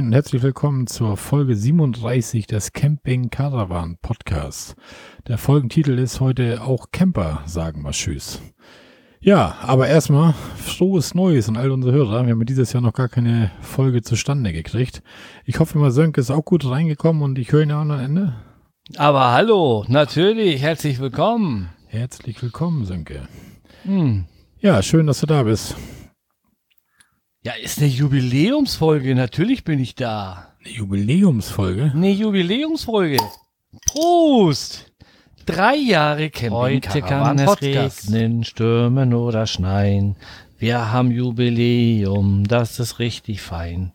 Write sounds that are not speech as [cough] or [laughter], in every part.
Moin, und herzlich willkommen zur Folge 37 des Camping Caravan Podcasts. Der Folgentitel ist heute auch Camper sagen wir Tschüss. Ja, aber erstmal frohes Neues an all unsere Hörer. Wir haben dieses Jahr noch gar keine Folge zustande gekriegt. Ich hoffe mal, Sönke ist auch gut reingekommen und ich höre ihn auch am Ende. Aber hallo, natürlich, herzlich willkommen. Herzlich willkommen, Sönke. Hm. Ja, schön, dass du da bist. Ja, ist eine Jubiläumsfolge. Natürlich bin ich da. Eine Jubiläumsfolge? Eine Jubiläumsfolge. Prost! Drei Jahre Camping Heute kann es Podcast. regnen, stürmen oder schneien. Wir haben Jubiläum, das ist richtig fein.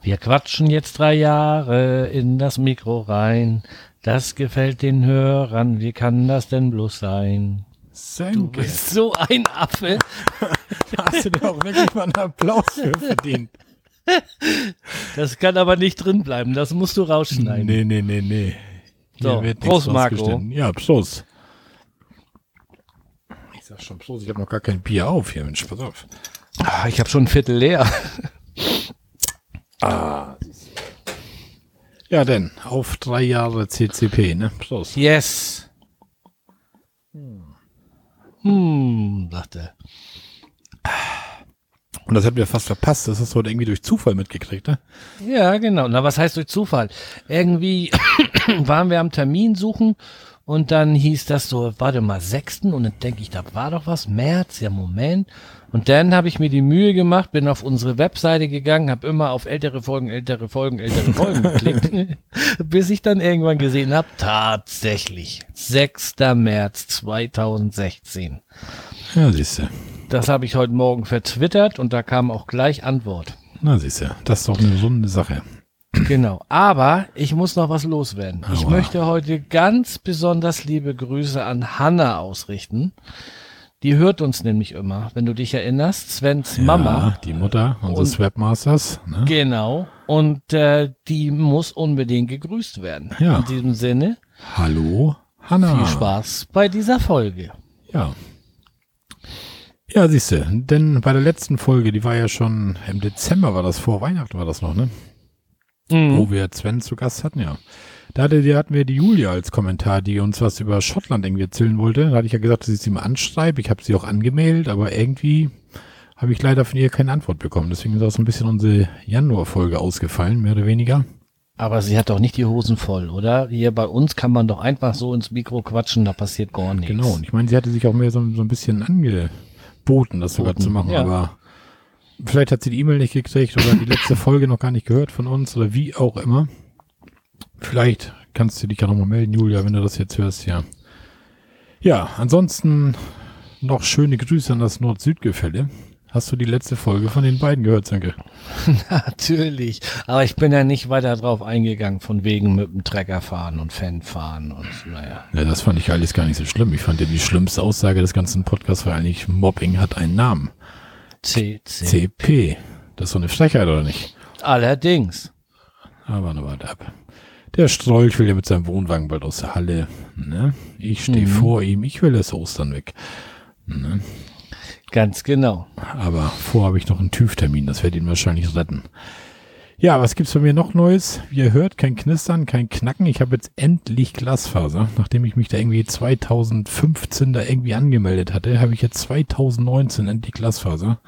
Wir quatschen jetzt drei Jahre in das Mikro rein. Das gefällt den Hörern, wie kann das denn bloß sein? Senke. Du bist so ein Affe. [laughs] Hast du dir auch wirklich mal einen Applaus für verdient. Das kann aber nicht drin bleiben, das musst du rausschneiden. Nee, nee, nee, nee. Hier so, wird Prost, Marco. Ja, Prost. Ich sag schon Prost, ich habe noch gar kein Bier auf hier, Mensch, pass auf. Ah, ich habe schon ein Viertel leer. ah, ja, denn auf drei Jahre CCP, ne? Prost. Yes. Hm. Sagte. Und das hätten wir fast verpasst. Das hast du heute irgendwie durch Zufall mitgekriegt, ne? Ja, genau. Na, was heißt durch Zufall? Irgendwie [coughs] waren wir am Termin suchen und dann hieß das so, warte mal, sechsten und dann denke ich, da war doch was, März, ja Moment. Und dann habe ich mir die Mühe gemacht, bin auf unsere Webseite gegangen, habe immer auf ältere Folgen, ältere Folgen, ältere Folgen [laughs] geklickt, bis ich dann irgendwann gesehen habe, tatsächlich, 6. März 2016. Ja, siehst du. Das habe ich heute Morgen vertwittert und da kam auch gleich Antwort. Na, siehst du, das ist doch eine gesunde Sache. Genau, aber ich muss noch was loswerden. Ich Aua. möchte heute ganz besonders liebe Grüße an Hanna ausrichten. Die hört uns nämlich immer, wenn du dich erinnerst. Svens ja, Mama. Die Mutter unseres und, Webmasters. Ne? Genau. Und äh, die muss unbedingt gegrüßt werden. Ja. In diesem Sinne. Hallo, Hanna. Viel Spaß bei dieser Folge. Ja. Ja, siehst du, denn bei der letzten Folge, die war ja schon im Dezember, war das vor Weihnachten, war das noch, ne? Mhm. Wo wir Sven zu Gast hatten, ja. Da hatte, die, hatten wir die Julia als Kommentar, die uns was über Schottland irgendwie erzählen wollte. Da hatte ich ja gesagt, dass ich sie mal anschreibe. Ich habe sie auch angemeldet, aber irgendwie habe ich leider von ihr keine Antwort bekommen. Deswegen ist auch so ein bisschen unsere Januarfolge ausgefallen, mehr oder weniger. Aber sie hat doch nicht die Hosen voll, oder? Hier bei uns kann man doch einfach so ins Mikro quatschen, da passiert gar nichts. Genau, und ich meine, sie hatte sich auch mehr so, so ein bisschen angeboten, das sogar Boten, zu machen, ja. aber vielleicht hat sie die E-Mail nicht gekriegt oder die letzte [coughs] Folge noch gar nicht gehört von uns oder wie auch immer. Vielleicht kannst du dich ja nochmal melden, Julia, wenn du das jetzt hörst, ja. Ja, ansonsten noch schöne Grüße an das Nord-Süd-Gefälle. Hast du die letzte Folge von den beiden gehört, Sanke? [laughs] Natürlich, aber ich bin ja nicht weiter drauf eingegangen, von wegen mit dem Trecker fahren und Fan fahren und naja. Ja, das fand ich alles gar nicht so schlimm. Ich fand ja die schlimmste Aussage des ganzen Podcasts war eigentlich, Mobbing hat einen Namen. CCP. Das ist so eine Frechheit, oder nicht? Allerdings. Aber nur warte ab. Der Strolch will ja mit seinem Wohnwagen bald aus der Halle. Ne? Ich stehe mhm. vor ihm, ich will das Ostern weg. Ne? Ganz genau. Aber vor habe ich noch einen TÜV-Termin, das wird ihn wahrscheinlich retten. Ja, was gibt's bei mir noch Neues? Wie ihr hört, kein Knistern, kein Knacken. Ich habe jetzt endlich Glasfaser. Nachdem ich mich da irgendwie 2015 da irgendwie angemeldet hatte, habe ich jetzt 2019 endlich Glasfaser.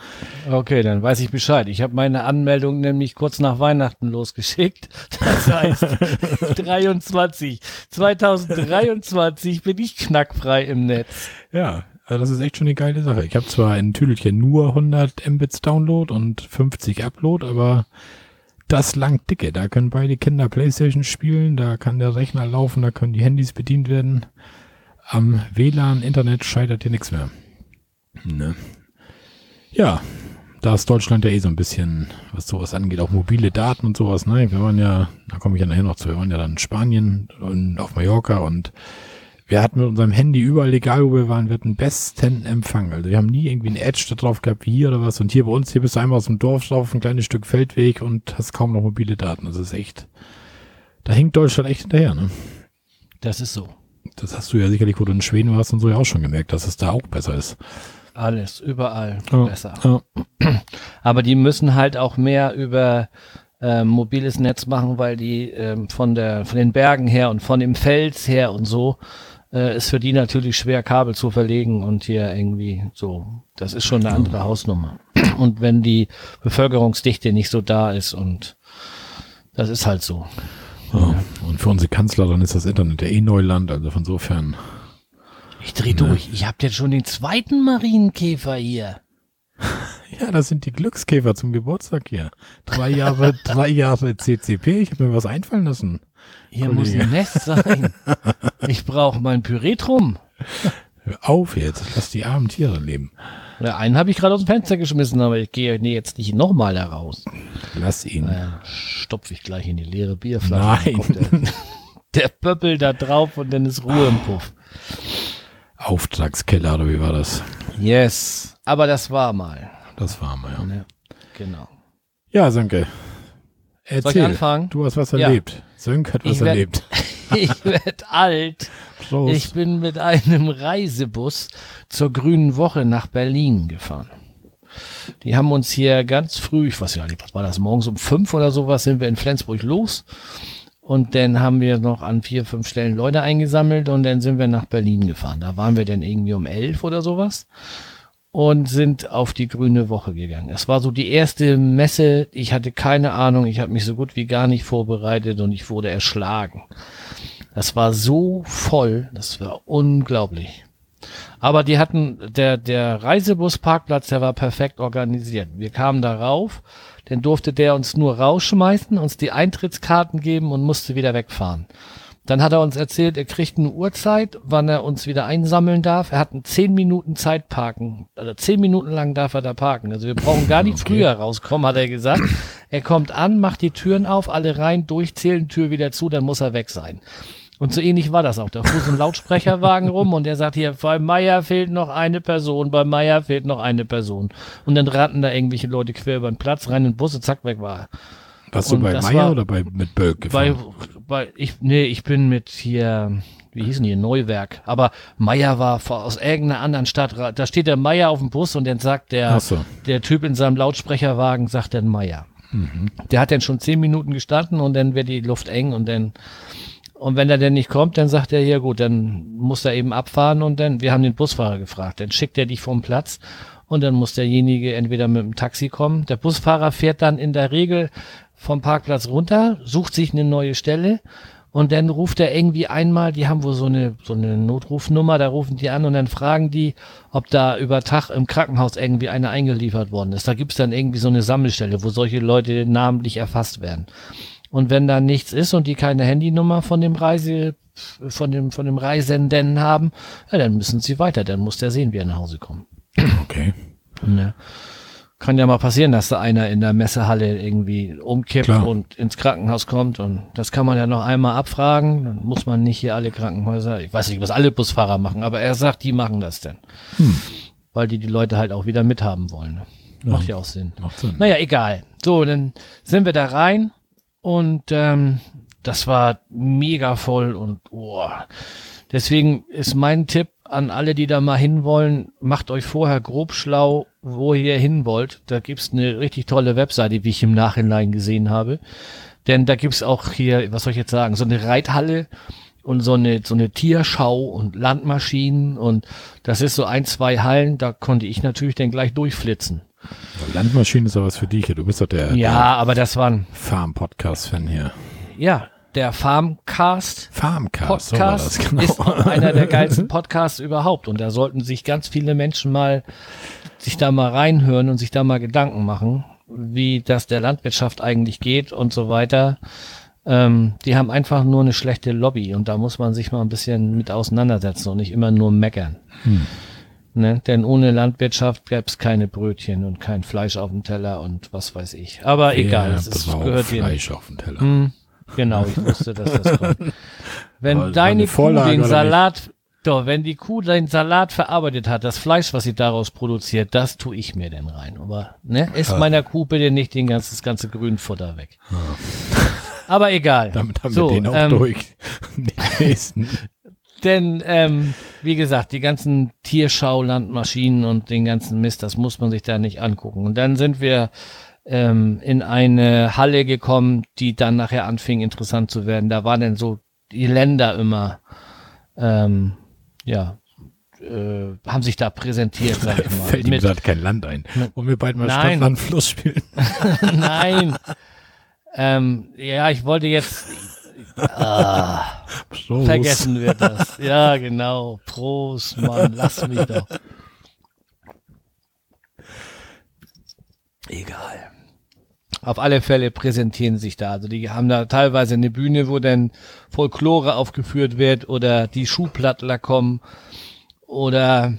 Okay, dann weiß ich Bescheid. Ich habe meine Anmeldung nämlich kurz nach Weihnachten losgeschickt. Das heißt [laughs] 23. 2023 bin ich knackfrei im Netz. Ja, also das ist echt schon eine geile Sache. Ich habe zwar in Tüdelchen nur 100 Mbits Download und 50 Upload, aber das langt dicke. Da können beide Kinder Playstation spielen, da kann der Rechner laufen, da können die Handys bedient werden. Am WLAN, Internet scheitert hier nichts mehr. Ne? Ja, da ist Deutschland ja eh so ein bisschen, was sowas angeht, auch mobile Daten und sowas. Ne? Wir waren ja, da komme ich ja nachher noch zu, wir waren ja dann in Spanien und auf Mallorca und wir hatten mit unserem Handy überall, egal wo wir waren, wir hatten besten Empfang. Also wir haben nie irgendwie ein Edge da drauf gehabt wie hier oder was. Und hier bei uns, hier bist du einmal aus dem Dorf drauf, ein kleines Stück Feldweg und hast kaum noch mobile Daten. Das ist echt, da hinkt Deutschland echt hinterher, ne? Das ist so. Das hast du ja sicherlich, wo du in Schweden warst und so ja auch schon gemerkt, dass es da auch besser ist. Alles, überall ja, besser. Ja. [clears throat] Aber die müssen halt auch mehr über ähm, mobiles Netz machen, weil die ähm, von der von den Bergen her und von dem Fels her und so äh, ist für die natürlich schwer Kabel zu verlegen und hier irgendwie so. Das ist schon eine andere Hausnummer. [clears throat] Und wenn die Bevölkerungsdichte nicht so da ist und das ist halt so. Ja. Und für unsere Kanzlerin ist das Internet ja eh Neuland, also von sofern. Ich dreh durch. Ich hab jetzt schon den zweiten Marienkäfer hier. Ja, das sind die Glückskäfer zum Geburtstag hier. Drei Jahre, [laughs] drei Jahre CCP. Ich habe mir was einfallen lassen. Hier Kollege. muss ein Nest sein. Ich brauche mein Püree drum. Hör auf jetzt, lass die armen Tiere leben. Ja, einen habe ich gerade aus dem Fenster geschmissen, aber ich gehe nee, jetzt nicht nochmal heraus. Lass ihn. Naja, stopfe ich gleich in die leere Bierflasche. Nein. Der, [laughs] der Pöppel da drauf und dann ist Ruhe im Puff. Auftragskeller, oder wie war das? Yes. Aber das war mal. Das war mal, ja. Ne? Genau. Ja, Sönke. Erzähl. anfangen? Du hast was Ja. erlebt. Sönke hat was Ich werd- erlebt. [laughs] Ich werd alt. Prost. Ich bin mit einem Reisebus zur Grünen Woche nach Berlin gefahren. Die haben uns hier ganz früh, ich weiß ja nicht, was war das, morgens um fünf oder sowas, sind wir in Flensburg los. Und dann haben wir noch an vier, fünf Stellen Leute eingesammelt und dann sind wir nach Berlin gefahren. Da waren wir dann irgendwie um elf oder sowas und sind auf die Grüne Woche gegangen. Es war so die erste Messe. Ich hatte keine Ahnung. Ich habe mich so gut wie gar nicht vorbereitet und ich wurde erschlagen. Das war so voll, das war unglaublich. Aber die hatten, der, der Reisebusparkplatz, der war perfekt organisiert. Wir kamen da rauf, dann durfte der uns nur rausschmeißen, uns die Eintrittskarten geben und musste wieder wegfahren. Dann hat er uns erzählt, er kriegt eine Uhrzeit, wann er uns wieder einsammeln darf. Er hat einen 10 Minuten Zeit parken. Also 10 Minuten lang darf er da parken. Also wir brauchen gar nicht Okay. früher rauskommen, hat er gesagt. Er kommt an, macht die Türen auf, alle rein, durchzählen, Tür wieder zu, dann muss er weg sein. Und so ähnlich war das auch. Da fuhr so ein Lautsprecherwagen [laughs] rum und der sagt hier, bei Meier fehlt noch eine Person, bei Meier fehlt noch eine Person. Und dann rannten da irgendwelche Leute quer über den Platz rein in den Bus und zack, weg war er. Warst du bei Meier oder bei, mit Bölk Bei, gefahren? bei, ich, nee, ich bin mit hier, wie hießen die, Neuwerk. Aber Meier war aus irgendeiner anderen Stadt. Da steht der Meier auf dem Bus und dann sagt der, so. der Typ in seinem Lautsprecherwagen, sagt dann Meier. Der hat dann schon zehn Minuten gestanden und dann wird die Luft eng und dann, und wenn er denn nicht kommt, dann sagt er, ja gut, dann muss er eben abfahren und dann, wir haben den Busfahrer gefragt, dann schickt er dich vom Platz und dann muss derjenige entweder mit dem Taxi kommen. Der Busfahrer fährt dann in der Regel vom Parkplatz runter, sucht sich eine neue Stelle und dann ruft er irgendwie einmal, die haben wohl so eine, so eine Notrufnummer, da rufen die an und dann fragen die, ob da über Tag im Krankenhaus irgendwie eine eingeliefert worden ist. Da gibt's dann irgendwie so eine Sammelstelle, wo solche Leute namentlich erfasst werden. Und wenn da nichts ist und die keine Handynummer von dem Reise, von dem, von dem Reisenden haben, ja, dann müssen sie weiter, dann muss der sehen, wie er nach Hause kommt. Okay. Ne? Kann ja mal passieren, dass da einer in der Messehalle irgendwie umkippt Klar. und ins Krankenhaus kommt und das kann man ja noch einmal abfragen. Dann muss man nicht hier alle Krankenhäuser, ich weiß nicht, was alle Busfahrer machen, aber er sagt, die machen das denn. Weil die die Leute halt auch wieder mithaben wollen. ne? Macht ja auch Sinn. Macht Sinn. Naja, egal. So, dann sind wir da rein und ähm, das war mega voll und oh. Deswegen ist mein Tipp an alle, die da mal hinwollen, macht euch vorher grob schlau, wo ihr hin wollt. Da gibt's eine richtig tolle Webseite, wie ich im Nachhinein gesehen habe. Denn da gibt's auch hier, was soll ich jetzt sagen, so eine Reithalle und so eine, so eine Tierschau und Landmaschinen und das ist so ein, zwei Hallen, da konnte ich natürlich dann gleich durchflitzen. Landmaschine ist aber was für dich. Du bist doch der, Ja, aber das waren, der Farm-Podcast-Fan hier. ja, der Farmcast Farmcast, so Podcast das, genau. ist einer der geilsten Podcasts überhaupt und da sollten sich ganz viele Menschen mal sich da mal reinhören und sich da mal Gedanken machen, wie das der Landwirtschaft eigentlich geht und so weiter. Ähm, die haben einfach nur eine schlechte Lobby und da muss man sich mal ein bisschen mit auseinandersetzen und nicht immer nur meckern. Hm. Ne? Denn ohne Landwirtschaft gäbe es keine Brötchen und kein Fleisch auf dem Teller und was weiß ich. Aber egal, Wer es ist, gehört. Fleisch auf dem Teller. Hm, genau, ich wusste, dass das kommt. [laughs] Wenn war deine eine Kuh den Salat, doch, wenn die Kuh den Salat verarbeitet hat, das Fleisch, was sie daraus produziert, das tue ich mir denn rein. Aber, ne, ist meiner Kuh bitte nicht den ganzen, das ganze Grünfutter weg. [laughs] Aber egal. Damit haben so, wir den auch ähm, durch. [laughs] Denn, ähm, wie gesagt, die ganzen Tierschaulandmaschinen und den ganzen Mist, das muss man sich da nicht angucken. Und dann sind wir ähm, in eine Halle gekommen, die dann nachher anfing interessant zu werden. Da waren dann so die Länder immer, ähm, ja, äh, haben sich da präsentiert, sag ich [laughs] mal. Fällt ihm Mit- gerade kein Land ein. Wollen wir bald mal Nein. Stadt, Land, Fluss spielen? [laughs] [laughs] Nein. ähm, ja, ich wollte jetzt. Ah, Prost. vergessen wir das. Ja, genau. Prost, Mann, lass mich doch. Egal. Auf alle Fälle präsentieren sich da. Also die haben da teilweise eine Bühne, wo dann Folklore aufgeführt wird oder die Schuhplattler kommen oder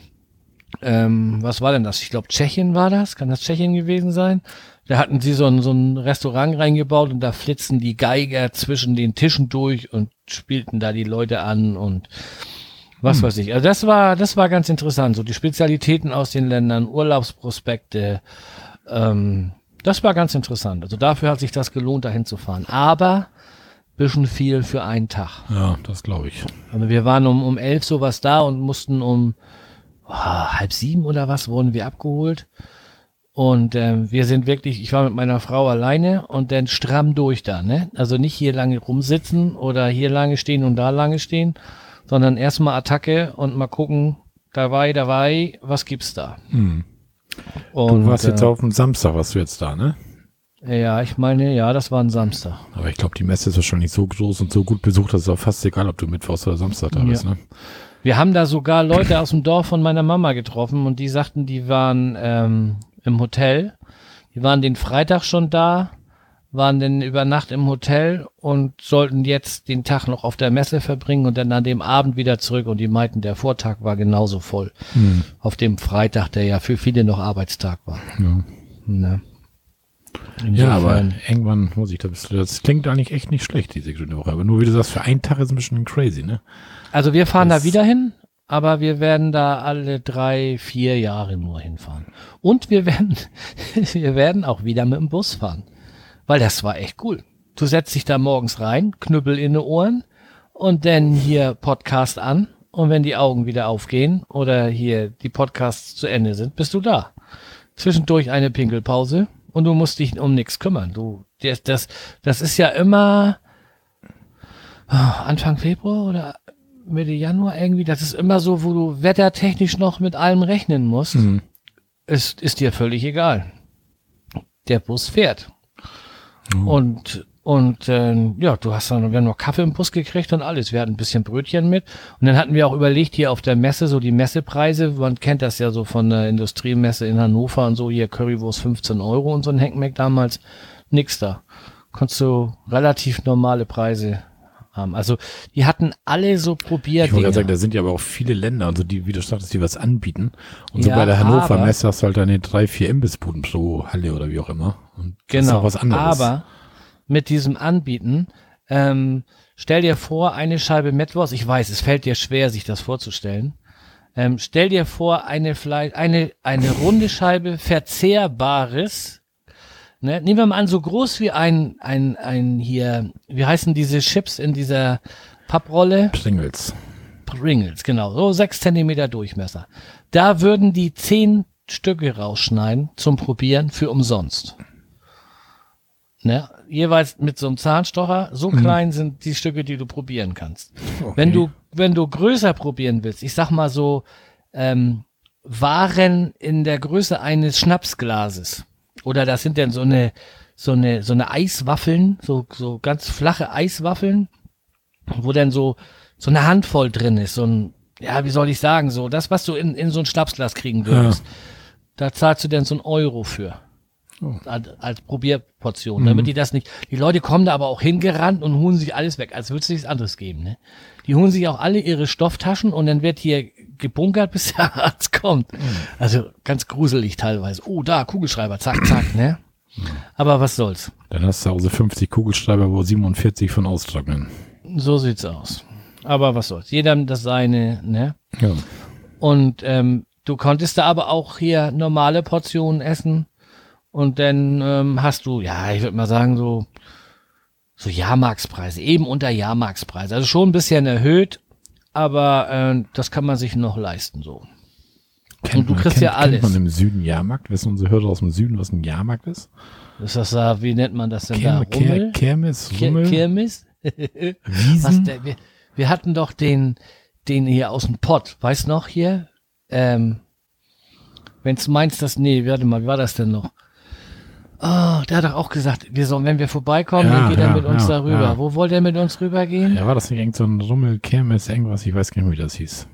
ähm, was war denn das? Ich glaube Tschechien war das. Kann das Tschechien gewesen sein? Da hatten sie so ein, so ein Restaurant reingebaut und da flitzen die Geiger zwischen den Tischen durch und spielten da die Leute an und was weiß ich. Also das war, das war ganz interessant. So die Spezialitäten aus den Ländern, Urlaubsprospekte, ähm, das war ganz interessant. Also dafür hat sich das gelohnt, dahin zu fahren. Aber bisschen viel für einen Tag. Ja, das glaube ich. Also wir waren um, um elf sowas da und mussten um oh, halb sieben oder was wurden wir abgeholt. Und ähm, wir sind wirklich, ich war mit meiner Frau alleine und dann stramm durch da, ne? Also nicht hier lange rumsitzen oder hier lange stehen und da lange stehen, sondern erstmal Attacke und mal gucken, dabei, dabei, was gibt's da? Hm. Und, Du warst jetzt äh, auf dem Samstag, warst du jetzt da, ne? Ja, ich meine, ja, das war ein Samstag. Aber ich glaube, die Messe ist wahrscheinlich so groß und so gut besucht, dass es auch fast egal, ob du Mittwochs oder Samstag da Ja. bist, ne? Wir haben da sogar Leute aus dem Dorf von meiner Mama getroffen und die sagten, die waren ähm, im Hotel. Die waren den Freitag schon da, waren dann über Nacht im Hotel und sollten jetzt den Tag noch auf der Messe verbringen und dann an dem Abend wieder zurück. Und die meinten, der Vortag war genauso voll. Hm. Auf dem Freitag, der ja für viele noch Arbeitstag war. Ja. Ne? Ja, aber irgendwann muss ich da bist du, das klingt eigentlich echt nicht schlecht, diese Grüne Woche. Aber nur wie du sagst, für einen Tag ist ein bisschen crazy, ne? Also wir fahren Das- da wieder hin, aber wir werden da alle drei, vier Jahre nur hinfahren. Und wir werden, [laughs] wir werden auch wieder mit dem Bus fahren. Weil das war echt cool. Du setzt dich da morgens rein, Knüppel in die Ohren und dann hier Podcast an. Und wenn die Augen wieder aufgehen oder hier die Podcasts zu Ende sind, bist du da. Zwischendurch eine Pinkelpause und du musst dich um nichts kümmern. Du, das, das, das ist ja immer ah, Anfang Februar oder Mitte Januar irgendwie, das ist immer so, wo du wettertechnisch noch mit allem rechnen musst. Mhm. Es ist dir völlig egal. Der Bus fährt. Mhm. Und, und äh, ja, du hast dann, wir haben noch Kaffee im Bus gekriegt und alles. Wir hatten ein bisschen Brötchen mit. Und dann hatten wir auch überlegt, hier auf der Messe, so die Messepreise, man kennt das ja so von der Industriemesse in Hannover und so, hier Currywurst 15 Euro und so ein Heckmeck damals. Nix da. Konntest du relativ normale Preise haben. Also die hatten alle so probiert. Ich wollte gerade sagen, da sind ja aber auch viele Länder, also die, wie du sagtest, die was anbieten. Und so Ja, bei der Hannover Messe hast du halt deine drei, vier Imbissbuden pro Halle oder wie auch immer. Und das ist Genau. auch was anderes. Aber mit diesem Anbieten, ähm, stell dir vor, eine Scheibe Metwurst, ich weiß, es fällt dir schwer, sich das vorzustellen. Ähm, stell dir vor, eine Fleisch, eine, eine runde Scheibe verzehrbares, ne, nehmen wir mal an, so groß wie ein, ein, ein hier, wie heißen diese Chips in dieser Papprolle? Pringles. Pringles, genau, so sechs Zentimeter Durchmesser. Da würden die zehn Stücke rausschneiden zum Probieren für umsonst. Ne? Jeweils mit so einem Zahnstocher. So klein sind die Stücke, die du probieren kannst. Okay. Wenn du, wenn du größer probieren willst, ich sag mal so, ähm, Waren in der Größe eines Schnapsglases. Oder das sind dann so eine, so eine, so eine Eiswaffeln, so, so ganz flache Eiswaffeln, wo dann so, so eine Handvoll drin ist, so ein, ja, wie soll ich sagen, so, das, was du in, in so ein Schnapsglas kriegen würdest. Da zahlst du dann so ein Euro für. Oh. Als, als Probierportion, damit die das nicht, die Leute kommen da aber auch hingerannt und holen sich alles weg, als würde es nichts anderes geben, ne? Die holen sich auch alle ihre Stofftaschen und dann wird hier gebunkert, bis der [laughs] Arzt kommt. Also ganz gruselig teilweise. Oh, da, Kugelschreiber, zack, zack, ne? Aber was soll's. Dann hast du zu Hause 50 Kugelschreiber, wo 47 von austrocknen. So sieht's aus. Aber was soll's. Jeder das seine, ne? Ja. Und ähm, du konntest da aber auch hier normale Portionen essen. Und dann ähm, hast du, ja, ich würde mal sagen, so, so Jahrmarkspreise, eben unter Jahrmarkspreise. Also schon ein bisschen erhöht, aber äh, das kann man sich noch leisten so. Kennt Und du man- kriegst kennt, ja alles. Kennt man im Süden Jahrmarkt? Wissen unsere Hörer aus dem Süden, was ein Jahrmarkt ist? Ist das da, wie nennt man das denn Kerm, da? Rummel? Ker, Kermes, Ke- Rummel? Was Wiesen? der, wir, wir hatten doch den, den hier aus dem Pott, weißt noch hier? Ähm, wenn du meinst, das, nee, warte mal, wie war das denn noch? Oh, der hat doch auch gesagt, wir sollen, wenn wir vorbeikommen, Ja, dann geht er ja, mit uns ja, darüber. Wo wollte er mit uns rübergehen? Ja, war das nicht irgend so ein Rummel, Kermes, irgendwas? Ich weiß gar nicht wie das hieß.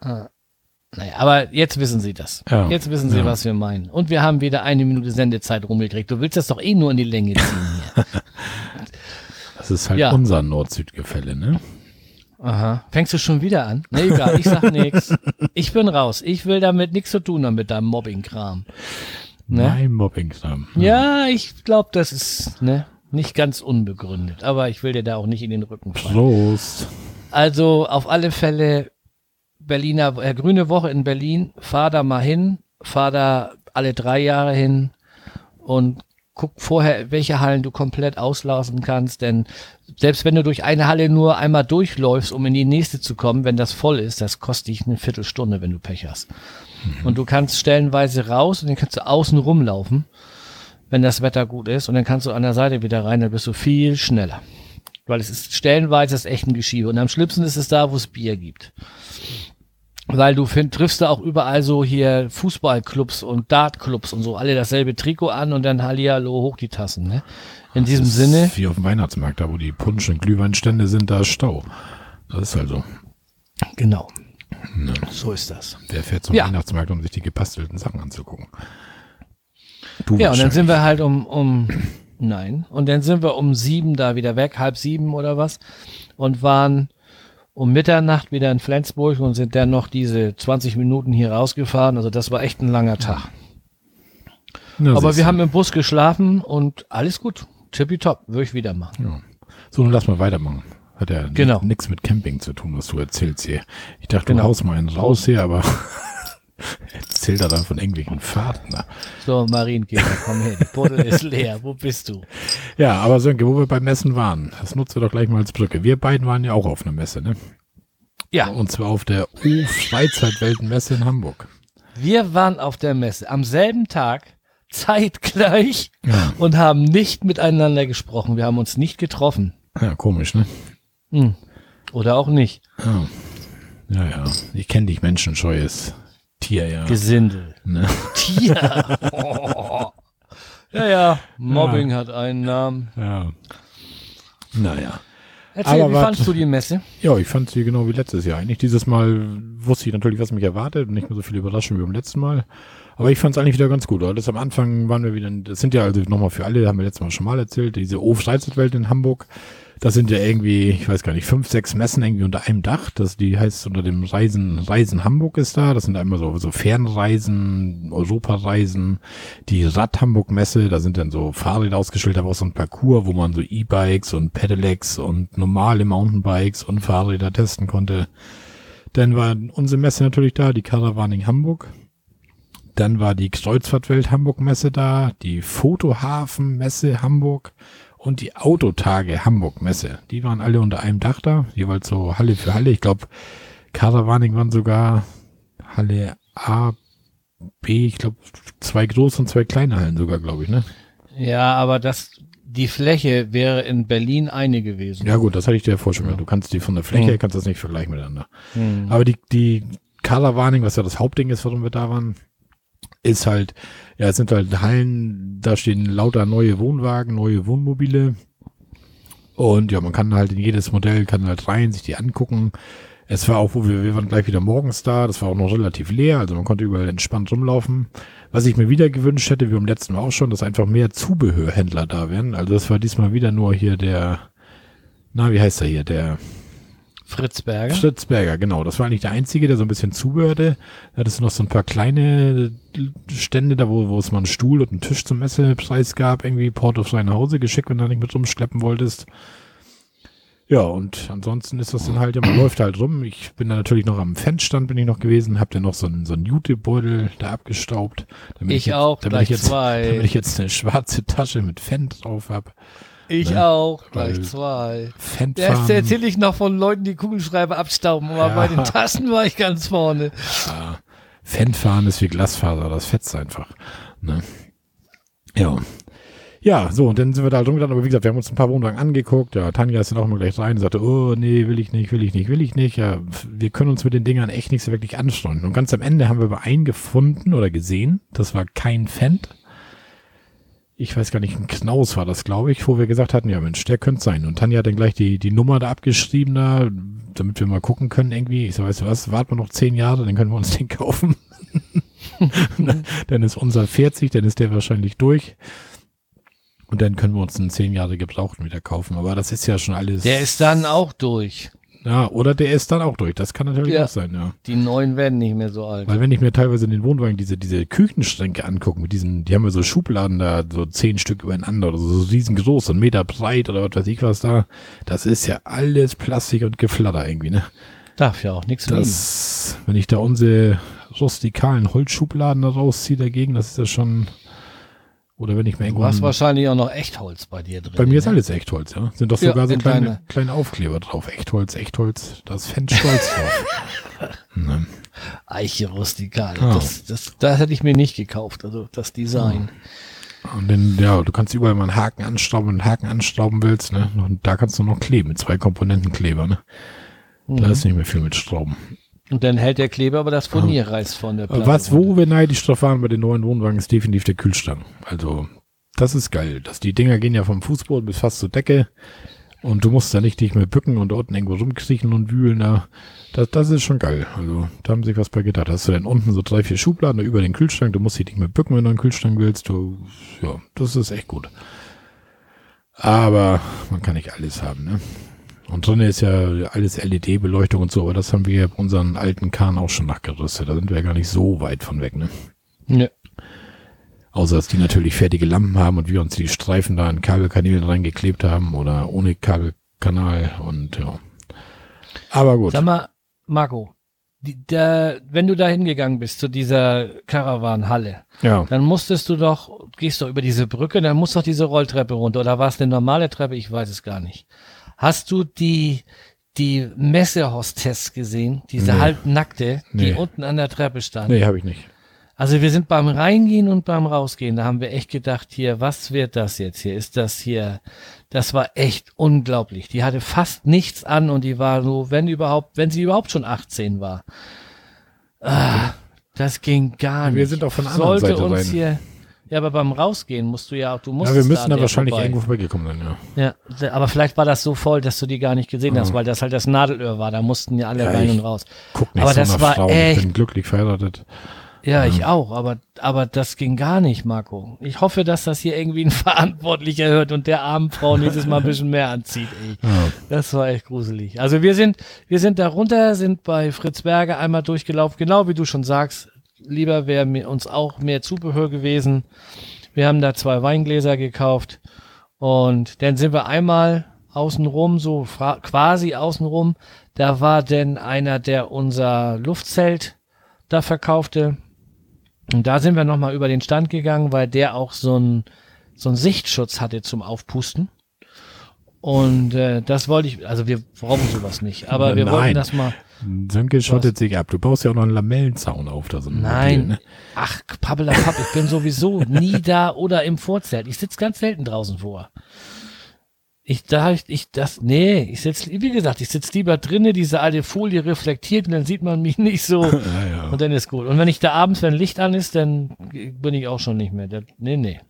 Naja, aber jetzt wissen Sie das. Jetzt wissen Sie, was wir meinen. Und wir haben wieder eine Minute Sendezeit rumgekriegt. Du willst das doch eh nur in die Länge ziehen hier. [laughs] Das ist halt unser Nord-Süd-Gefälle, ne? Aha. Fängst du schon wieder an? Ne, egal, ich sag nix. [laughs] Ich bin raus. Ich will damit nichts zu tun haben mit deinem Mobbing-Kram. Ne? Mein Mobbing-Kram. Ja, ich glaube, das ist ne, nicht ganz unbegründet. Aber ich will dir da auch nicht in den Rücken fallen. Prost. Also auf alle Fälle Berliner, äh, Grüne Woche in Berlin. Fahr da mal hin. Fahr da alle drei Jahre hin und guck vorher, welche Hallen du komplett auslassen kannst. Denn selbst wenn du durch eine Halle nur einmal durchläufst, um in die nächste zu kommen, wenn das voll ist, das kostet dich eine Viertelstunde, wenn du Pech hast. Und du kannst stellenweise raus und dann kannst du außen rumlaufen, wenn das Wetter gut ist. Und dann kannst du an der Seite wieder rein, dann bist du viel schneller. Weil es ist stellenweise das echt ein Geschiebe. Und am schlimmsten ist es da, wo es Bier gibt. Weil du find, triffst da auch überall so hier Fußballclubs und Dartclubs und so, alle dasselbe Trikot an und dann Hallihallo hoch die Tassen, ne? In diesem Das ist Sinne, Wie auf dem Weihnachtsmarkt, da wo die Punsch- und Glühweinstände sind, da ist Stau. Das ist halt so. Genau. So ist das. Wer fährt zum Ja. Weihnachtsmarkt, um sich die gebastelten Sachen anzugucken? Du Ja, und dann sind wir halt um, um, nein, und dann sind wir um sieben da wieder weg, halb sieben oder was, und waren um Mitternacht wieder in Flensburg und sind dann noch diese 20 Minuten hier rausgefahren. Also das war echt ein langer Tag. Na, Aber wir haben im Bus geschlafen und alles gut. Tippitopp, würde ich wieder machen. Ja. So, nun lass mal weitermachen. Hat ja Genau. nichts mit Camping zu tun, was du erzählst hier. Ich dachte, Genau. du haust mal einen raus hier, aber [laughs] erzählt er dann von irgendwelchen Fahrten. da. So, Marienkäfer, komm her, die Buddel ist leer. Wo bist du? [laughs] Ja, aber Sönke, wo wir beim Messen waren, das nutzt du doch gleich mal als Brücke. Wir beiden waren ja auch auf einer Messe, ne? Ja, Und zwar auf der U-Freizeitweltenmesse in Hamburg. wir waren auf der Messe am selben Tag, zeitgleich Ja. und haben nicht miteinander gesprochen. Wir haben uns nicht getroffen. Ja, komisch, ne? Hm. Oder auch nicht. Ja, ja. ja. Ich kenne dich, menschenscheues Tier, ja. Gesindel. Ne? Tier. Oh. [laughs] Ja, ja, Mobbing hat einen Namen. Ja. Naja. Erzähl, Aber wie fandst du die Messe? Ja, ich fand sie genau wie letztes Jahr. Eigentlich dieses Mal wusste ich natürlich, was mich erwartet und nicht mehr so viele Überraschungen wie beim letzten Mal. Aber ich fand es eigentlich wieder ganz gut. Alles am Anfang waren wir wieder, das sind ja also nochmal für alle, haben wir letztes Mal schon mal erzählt, diese O-Freizeitwelt in Hamburg. Das sind ja irgendwie, ich weiß gar nicht, fünf, sechs Messen irgendwie unter einem Dach. Das, die heißt unter dem Reisen, Reisen Hamburg ist da. Das sind einmal so, so Fernreisen, Europareisen, die Rad Hamburg Messe. Da sind dann so Fahrräder ausgestellt, aber auch so ein Parcours, wo man so E-Bikes und Pedelecs und normale Mountainbikes und Fahrräder testen konnte. Dann war unsere Messe natürlich da, die Caravaning Hamburg. Dann war die Kreuzfahrtwelt Hamburg Messe da, die Fotohafen Messe Hamburg und die Autotage Hamburg Messe. Die waren alle unter einem Dach da, jeweils so Halle für Halle. Ich glaube, Caravaning waren sogar Halle A, B, ich glaube, zwei große und zwei kleine Hallen sogar, glaube ich, ne? Ja, aber das, die Fläche wäre in Berlin eine gewesen. Ja gut, das hatte ich dir ja vorher schon gesagt. Du kannst die von der Fläche, her kannst das nicht vergleichen miteinander. Hm. Aber die, die Caravaning, was ja das Hauptding ist, warum wir da waren, ist halt, ja, es sind halt Hallen, da stehen lauter neue Wohnwagen, neue Wohnmobile. Und ja, man kann halt in jedes Modell, kann halt rein, sich die angucken. Es war auch, wo wir, wir waren gleich wieder morgens da, das war auch noch relativ leer, also man konnte überall entspannt rumlaufen. Was ich mir wieder gewünscht hätte, wie beim letzten Mal auch schon, dass einfach mehr Zubehörhändler da wären. Also das war diesmal wieder nur hier der, na, wie heißt er hier, der, Fritz Berger. Fritzberger, genau. Das war eigentlich der Einzige, der so ein bisschen zubehörte. Da hattest du noch so ein paar kleine Stände, da wo, wo es mal einen Stuhl und einen Tisch zum Messepreis gab, irgendwie Porto frei nach Hause geschickt, wenn du da nicht mit rumschleppen wolltest. Ja, und ansonsten ist das dann halt, ja, man läuft halt rum. Ich bin da natürlich noch am Fanstand bin ich noch gewesen, hab dann noch so einen, so einen Jutebeutel da abgestaubt. Damit Ich jetzt, auch, damit gleich ich jetzt, zwei. [laughs] Damit ich jetzt eine schwarze Tasche mit Fan drauf hab. Ich Ne? auch, gleich zwei. Jetzt erzähle ich noch von Leuten, die Kugelschreiber abstauben, aber Ja. bei den Tasten war ich ganz vorne. ja, Fanfahren ist wie Glasfaser, das fetzt einfach. Ne? Ja. Ja, so, und dann sind wir da drum aber wie gesagt, wir haben uns ein paar Wohnwagen angeguckt. Ja, Tanja ist dann auch mal gleich rein und sagte, oh, nee, will ich nicht, will ich nicht, will ich nicht. Ja, wir können uns mit den Dingern echt nicht so wirklich ansteuern. Und ganz am Ende haben wir aber einen gefunden oder gesehen. Das war kein Fendt. Ich weiß gar nicht, ein Knaus war das, glaube ich, wo wir gesagt hatten, ja Mensch, der könnte sein. Und Tanja hat dann gleich die, die Nummer da abgeschrieben, da, damit wir mal gucken können irgendwie. Ich so, weißt du was, warten wir noch zehn Jahre, dann können wir uns [laughs] den kaufen. [laughs] dann ist unser 40, dann ist der wahrscheinlich durch. Und dann können wir uns einen zehn Jahre Gebrauchten wieder kaufen. Aber das ist ja schon alles. Der ist dann auch durch. Ja, oder der ist dann auch durch. Das kann natürlich Ja. auch sein, ja. Die neuen werden nicht mehr so alt. Weil wenn ich mir teilweise in den Wohnwagen diese, diese Küchenschränke angucke, mit diesen, die haben ja so Schubladen da, so zehn Stück übereinander oder so, so riesengroß, so ein Meter breit oder was weiß ich was da. Das ist ja alles Plastik und Geflatter irgendwie, ne? Darf ja auch nichts liegen. Das, wenn ich da unsere rustikalen Holzschubladen da rausziehe dagegen, das ist ja schon, oder wenn ich mir Du irgendwo, hast wahrscheinlich auch noch Echtholz bei dir drin. bei mir ist ne? alles Echtholz, ja. Sind doch Ja, sogar so in kleine, kleine- kleine Aufkleber drauf. Echtholz, Echtholz, das fände stolz drauf. [laughs] ne? Eiche rustikal. Ja. Das, das, das hätte ich mir nicht gekauft, also das Design. Und dann, ja, du kannst überall mal einen Haken anstauben, wenn du einen Haken anstauben willst, ne? Und da kannst du noch kleben mit zwei Komponentenkleber, ne? Da Mhm. ist nicht mehr viel mit Schrauben. Und dann hält der Kleber aber das Furnier reißt von der Platte. Was, wo wir neidisch drauf waren bei den neuen Wohnwagen, ist definitiv der Kühlschrank. Also, das ist geil. Das, die Dinger gehen ja vom Fußboden bis fast zur Decke. Und du musst da nicht dich mehr bücken und unten irgendwo rumkriechen und wühlen. Da. Das, das ist schon geil. Also, da haben sie sich was bei gedacht. Hast du dann unten so drei, vier Schubladen über den Kühlschrank. Du musst dich nicht mehr bücken, wenn du einen Kühlschrank willst. Du, ja, das ist echt gut. Aber man kann nicht alles haben, ne? Und drin ist ja alles LED-Beleuchtung und so, aber das haben wir ja bei unseren alten Kahn auch schon nachgerüstet. Da sind wir ja gar nicht so weit von weg, ne? Nö. Außer, dass die natürlich fertige Lampen haben und wir uns die Streifen da in Kabelkanälen reingeklebt haben oder ohne Kabelkanal und ja. Aber gut. Sag mal, Marco, die, der, wenn du da hingegangen bist zu dieser Caravan-Halle, Ja. dann musstest du doch, gehst doch über diese Brücke, dann musst doch diese Rolltreppe runter. Oder war es eine normale Treppe? Ich weiß es gar nicht. Hast du die, die Messehostess gesehen? Diese Nee. halbnackte, die Nee. unten an der Treppe stand? Nee, habe ich nicht. Also wir sind beim Reingehen und beim Rausgehen, da haben wir echt gedacht, hier, was wird das jetzt hier? Ist das hier, das war echt unglaublich. Die hatte fast nichts an und die war so, wenn überhaupt, wenn sie überhaupt schon 18 war. Ah, das ging gar nicht. Wir sind auch von der anderen Sollte Seite uns rein. hier, ja, aber beim Rausgehen musst du ja auch, du musst Ja, wir müssen da, da wahrscheinlich vorbei. irgendwo vorbeigekommen sein, ja. Ja, aber vielleicht war das so voll, dass du die gar nicht gesehen hast, Ja. weil das halt das Nadelöhr war. Da mussten ja alle Ja, rein ich- und raus. Guck nicht Aber so das nach war Frauen. Ich echt- bin glücklich verheiratet. Ja, ich auch, aber, aber das ging gar nicht, Marco. Ich hoffe, dass das hier irgendwie ein [laughs] Verantwortlicher hört und der armen Frau nächstes Mal ein bisschen mehr anzieht, ey. Ja. Das war echt gruselig. Also wir sind, wir sind da runter, sind bei Fritz Berger einmal durchgelaufen, genau wie du schon sagst. Lieber wäre uns auch mehr Zubehör gewesen. Wir haben da zwei Weingläser gekauft und dann sind wir einmal außenrum, so quasi außenrum. Da war denn einer, der unser Luftzelt da verkaufte. Und da sind wir nochmal über den Stand gegangen, weil der auch so ein so einen Sichtschutz hatte zum Aufpusten. Und äh, das wollte ich, also wir brauchen sowas nicht, aber wir Nein. wollten das mal. Sönke schottet sich ab. Du baust ja auch noch einen Lamellenzaun auf, da so ein Nein, Mobil, ne? ach, Pappelapapp, ich bin sowieso [laughs] nie da oder im Vorzelt. Ich sitz ganz selten draußen vor. Ich da ich, ich das nee, ich sitz wie gesagt, ich sitz lieber drinnen, diese alte Folie reflektiert und dann sieht man mich [laughs] nicht so [laughs] Ja, ja. und dann ist gut. Und wenn ich da abends, wenn Licht an ist, dann bin ich auch schon nicht mehr. Da, nee, nee.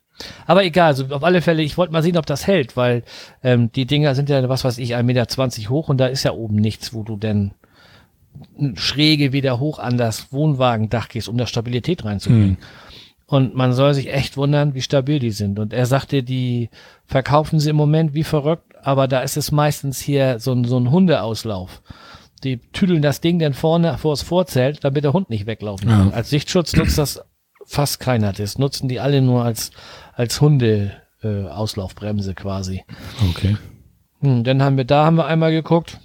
Aber egal, also auf alle Fälle, ich wollte mal sehen, ob das hält, weil ähm, die Dinger sind ja, was weiß ich, 1,20 Meter hoch und da ist ja oben nichts, wo du denn schräge wieder hoch an das Wohnwagendach gehst, um da Stabilität reinzubringen. Und man soll sich echt wundern, wie stabil die sind. Und er sagte, die verkaufen sie im Moment wie verrückt, aber da ist es meistens hier so ein, so ein Hundeauslauf. Die tüdeln das Ding dann vorne vors Vorzelt, damit der Hund nicht weglaufen kann. Ja. Als Sichtschutz nutzt das fast keiner. Das nutzen die alle nur als, als Hunde, äh, Auslaufbremse quasi. Okay. Hm, dann haben wir, da haben wir einmal geguckt.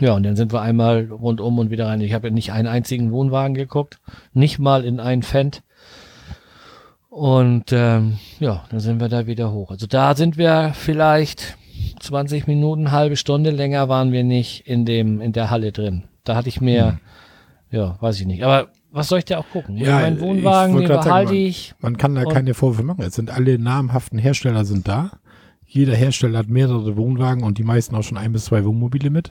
Ja, und dann sind wir einmal rundum und wieder rein. Ich habe ja nicht einen einzigen Wohnwagen geguckt, nicht mal in einen Fendt. Und ähm, ja, dann sind wir da wieder hoch. Also da sind wir vielleicht 20 Minuten, halbe Stunde länger waren wir nicht in dem in der Halle drin. Da hatte ich mir, hm. ja, weiß ich nicht. Aber was soll ich dir auch gucken? Ja, mein Wohnwagen, den behalte ich. Man, man kann da keine Vorwürfe machen. Es sind alle namhaften Hersteller sind da. Jeder Hersteller hat mehrere Wohnwagen und die meisten auch schon ein bis zwei Wohnmobile mit.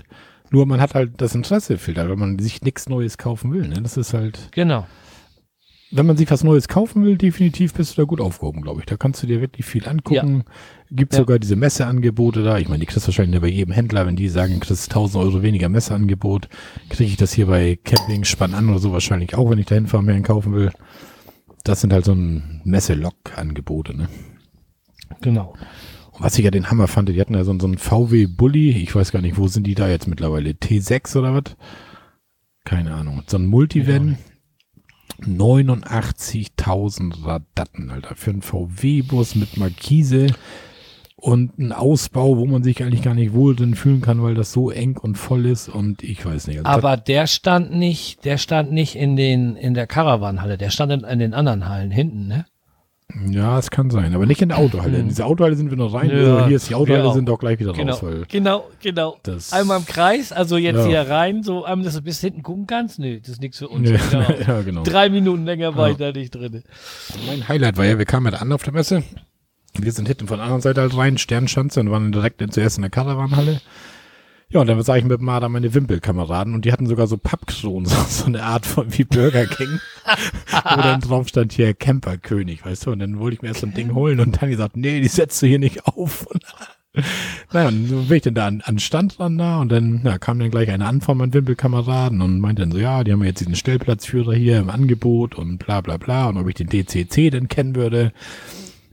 Nur man hat halt das Interesse filtert, wenn man sich nichts Neues kaufen will. Ne? Das ist halt. Genau. Wenn man sich was Neues kaufen will, definitiv bist du da gut aufgehoben, glaube ich. Da kannst du dir wirklich viel angucken. Ja. Gibt ja. sogar diese Messeangebote da. Ich meine, die kriegst du wahrscheinlich bei jedem Händler, wenn die sagen, kriegst 1000 Euro weniger Messeangebot, kriege ich das hier bei Camping Spann an oder so wahrscheinlich auch, wenn ich dahin fahren mehr kaufen will. Das sind halt so ein Messe-Log-Angebote, ne? Genau. Und was ich ja den Hammer fand, die hatten ja so, so einen VW Bully, ich weiß gar nicht, wo sind die da jetzt mittlerweile? T6 oder was? Keine Ahnung. So ein Multivan. 89.000 Radatten, Alter, für einen VW-Bus mit Markise und ein Ausbau, wo man sich eigentlich gar nicht wohl drin fühlen kann, weil das so eng und voll ist und ich weiß nicht. Also Aber der stand nicht, der stand nicht in den, in der Caravanhalle, der stand in, in den anderen Hallen hinten, ne? Ja, es kann sein, aber nicht in der Autohalle. In diese Autohalle sind wir noch rein. Ja, hier ist die Autohalle, sind doch gleich wieder genau, raus. Weil genau, genau. Das einmal im Kreis, also jetzt ja. hier rein, so einmal, dass du bis hinten gucken kannst. Nö, das ist nichts für uns. Ja, [laughs] ja, genau. Drei Minuten länger weiter nicht drin. Mein Highlight war ja, wir kamen ja an auf der Messe. Wir sind hinten von der anderen Seite halt rein, Sternschanze und waren direkt zuerst in der Caravanhalle. Ja, und dann sah ich mit Marder meine Wimpelkameraden und die hatten sogar so Pappkronen, [laughs] so, so eine Art von wie Burger King, [laughs] wo dann drauf stand hier Camperkönig, weißt du, und dann wollte ich mir erst so ein Ding holen und dann gesagt, nee, die setzt du hier nicht auf. [laughs] naja, und so bin ich dann da an, an Stand dran da und dann ja, kam dann gleich einer an von meinen Wimpelkameraden und meinte dann so, ja, die haben jetzt diesen Stellplatzführer hier im Angebot und bla bla bla und ob ich den DCC denn kennen würde.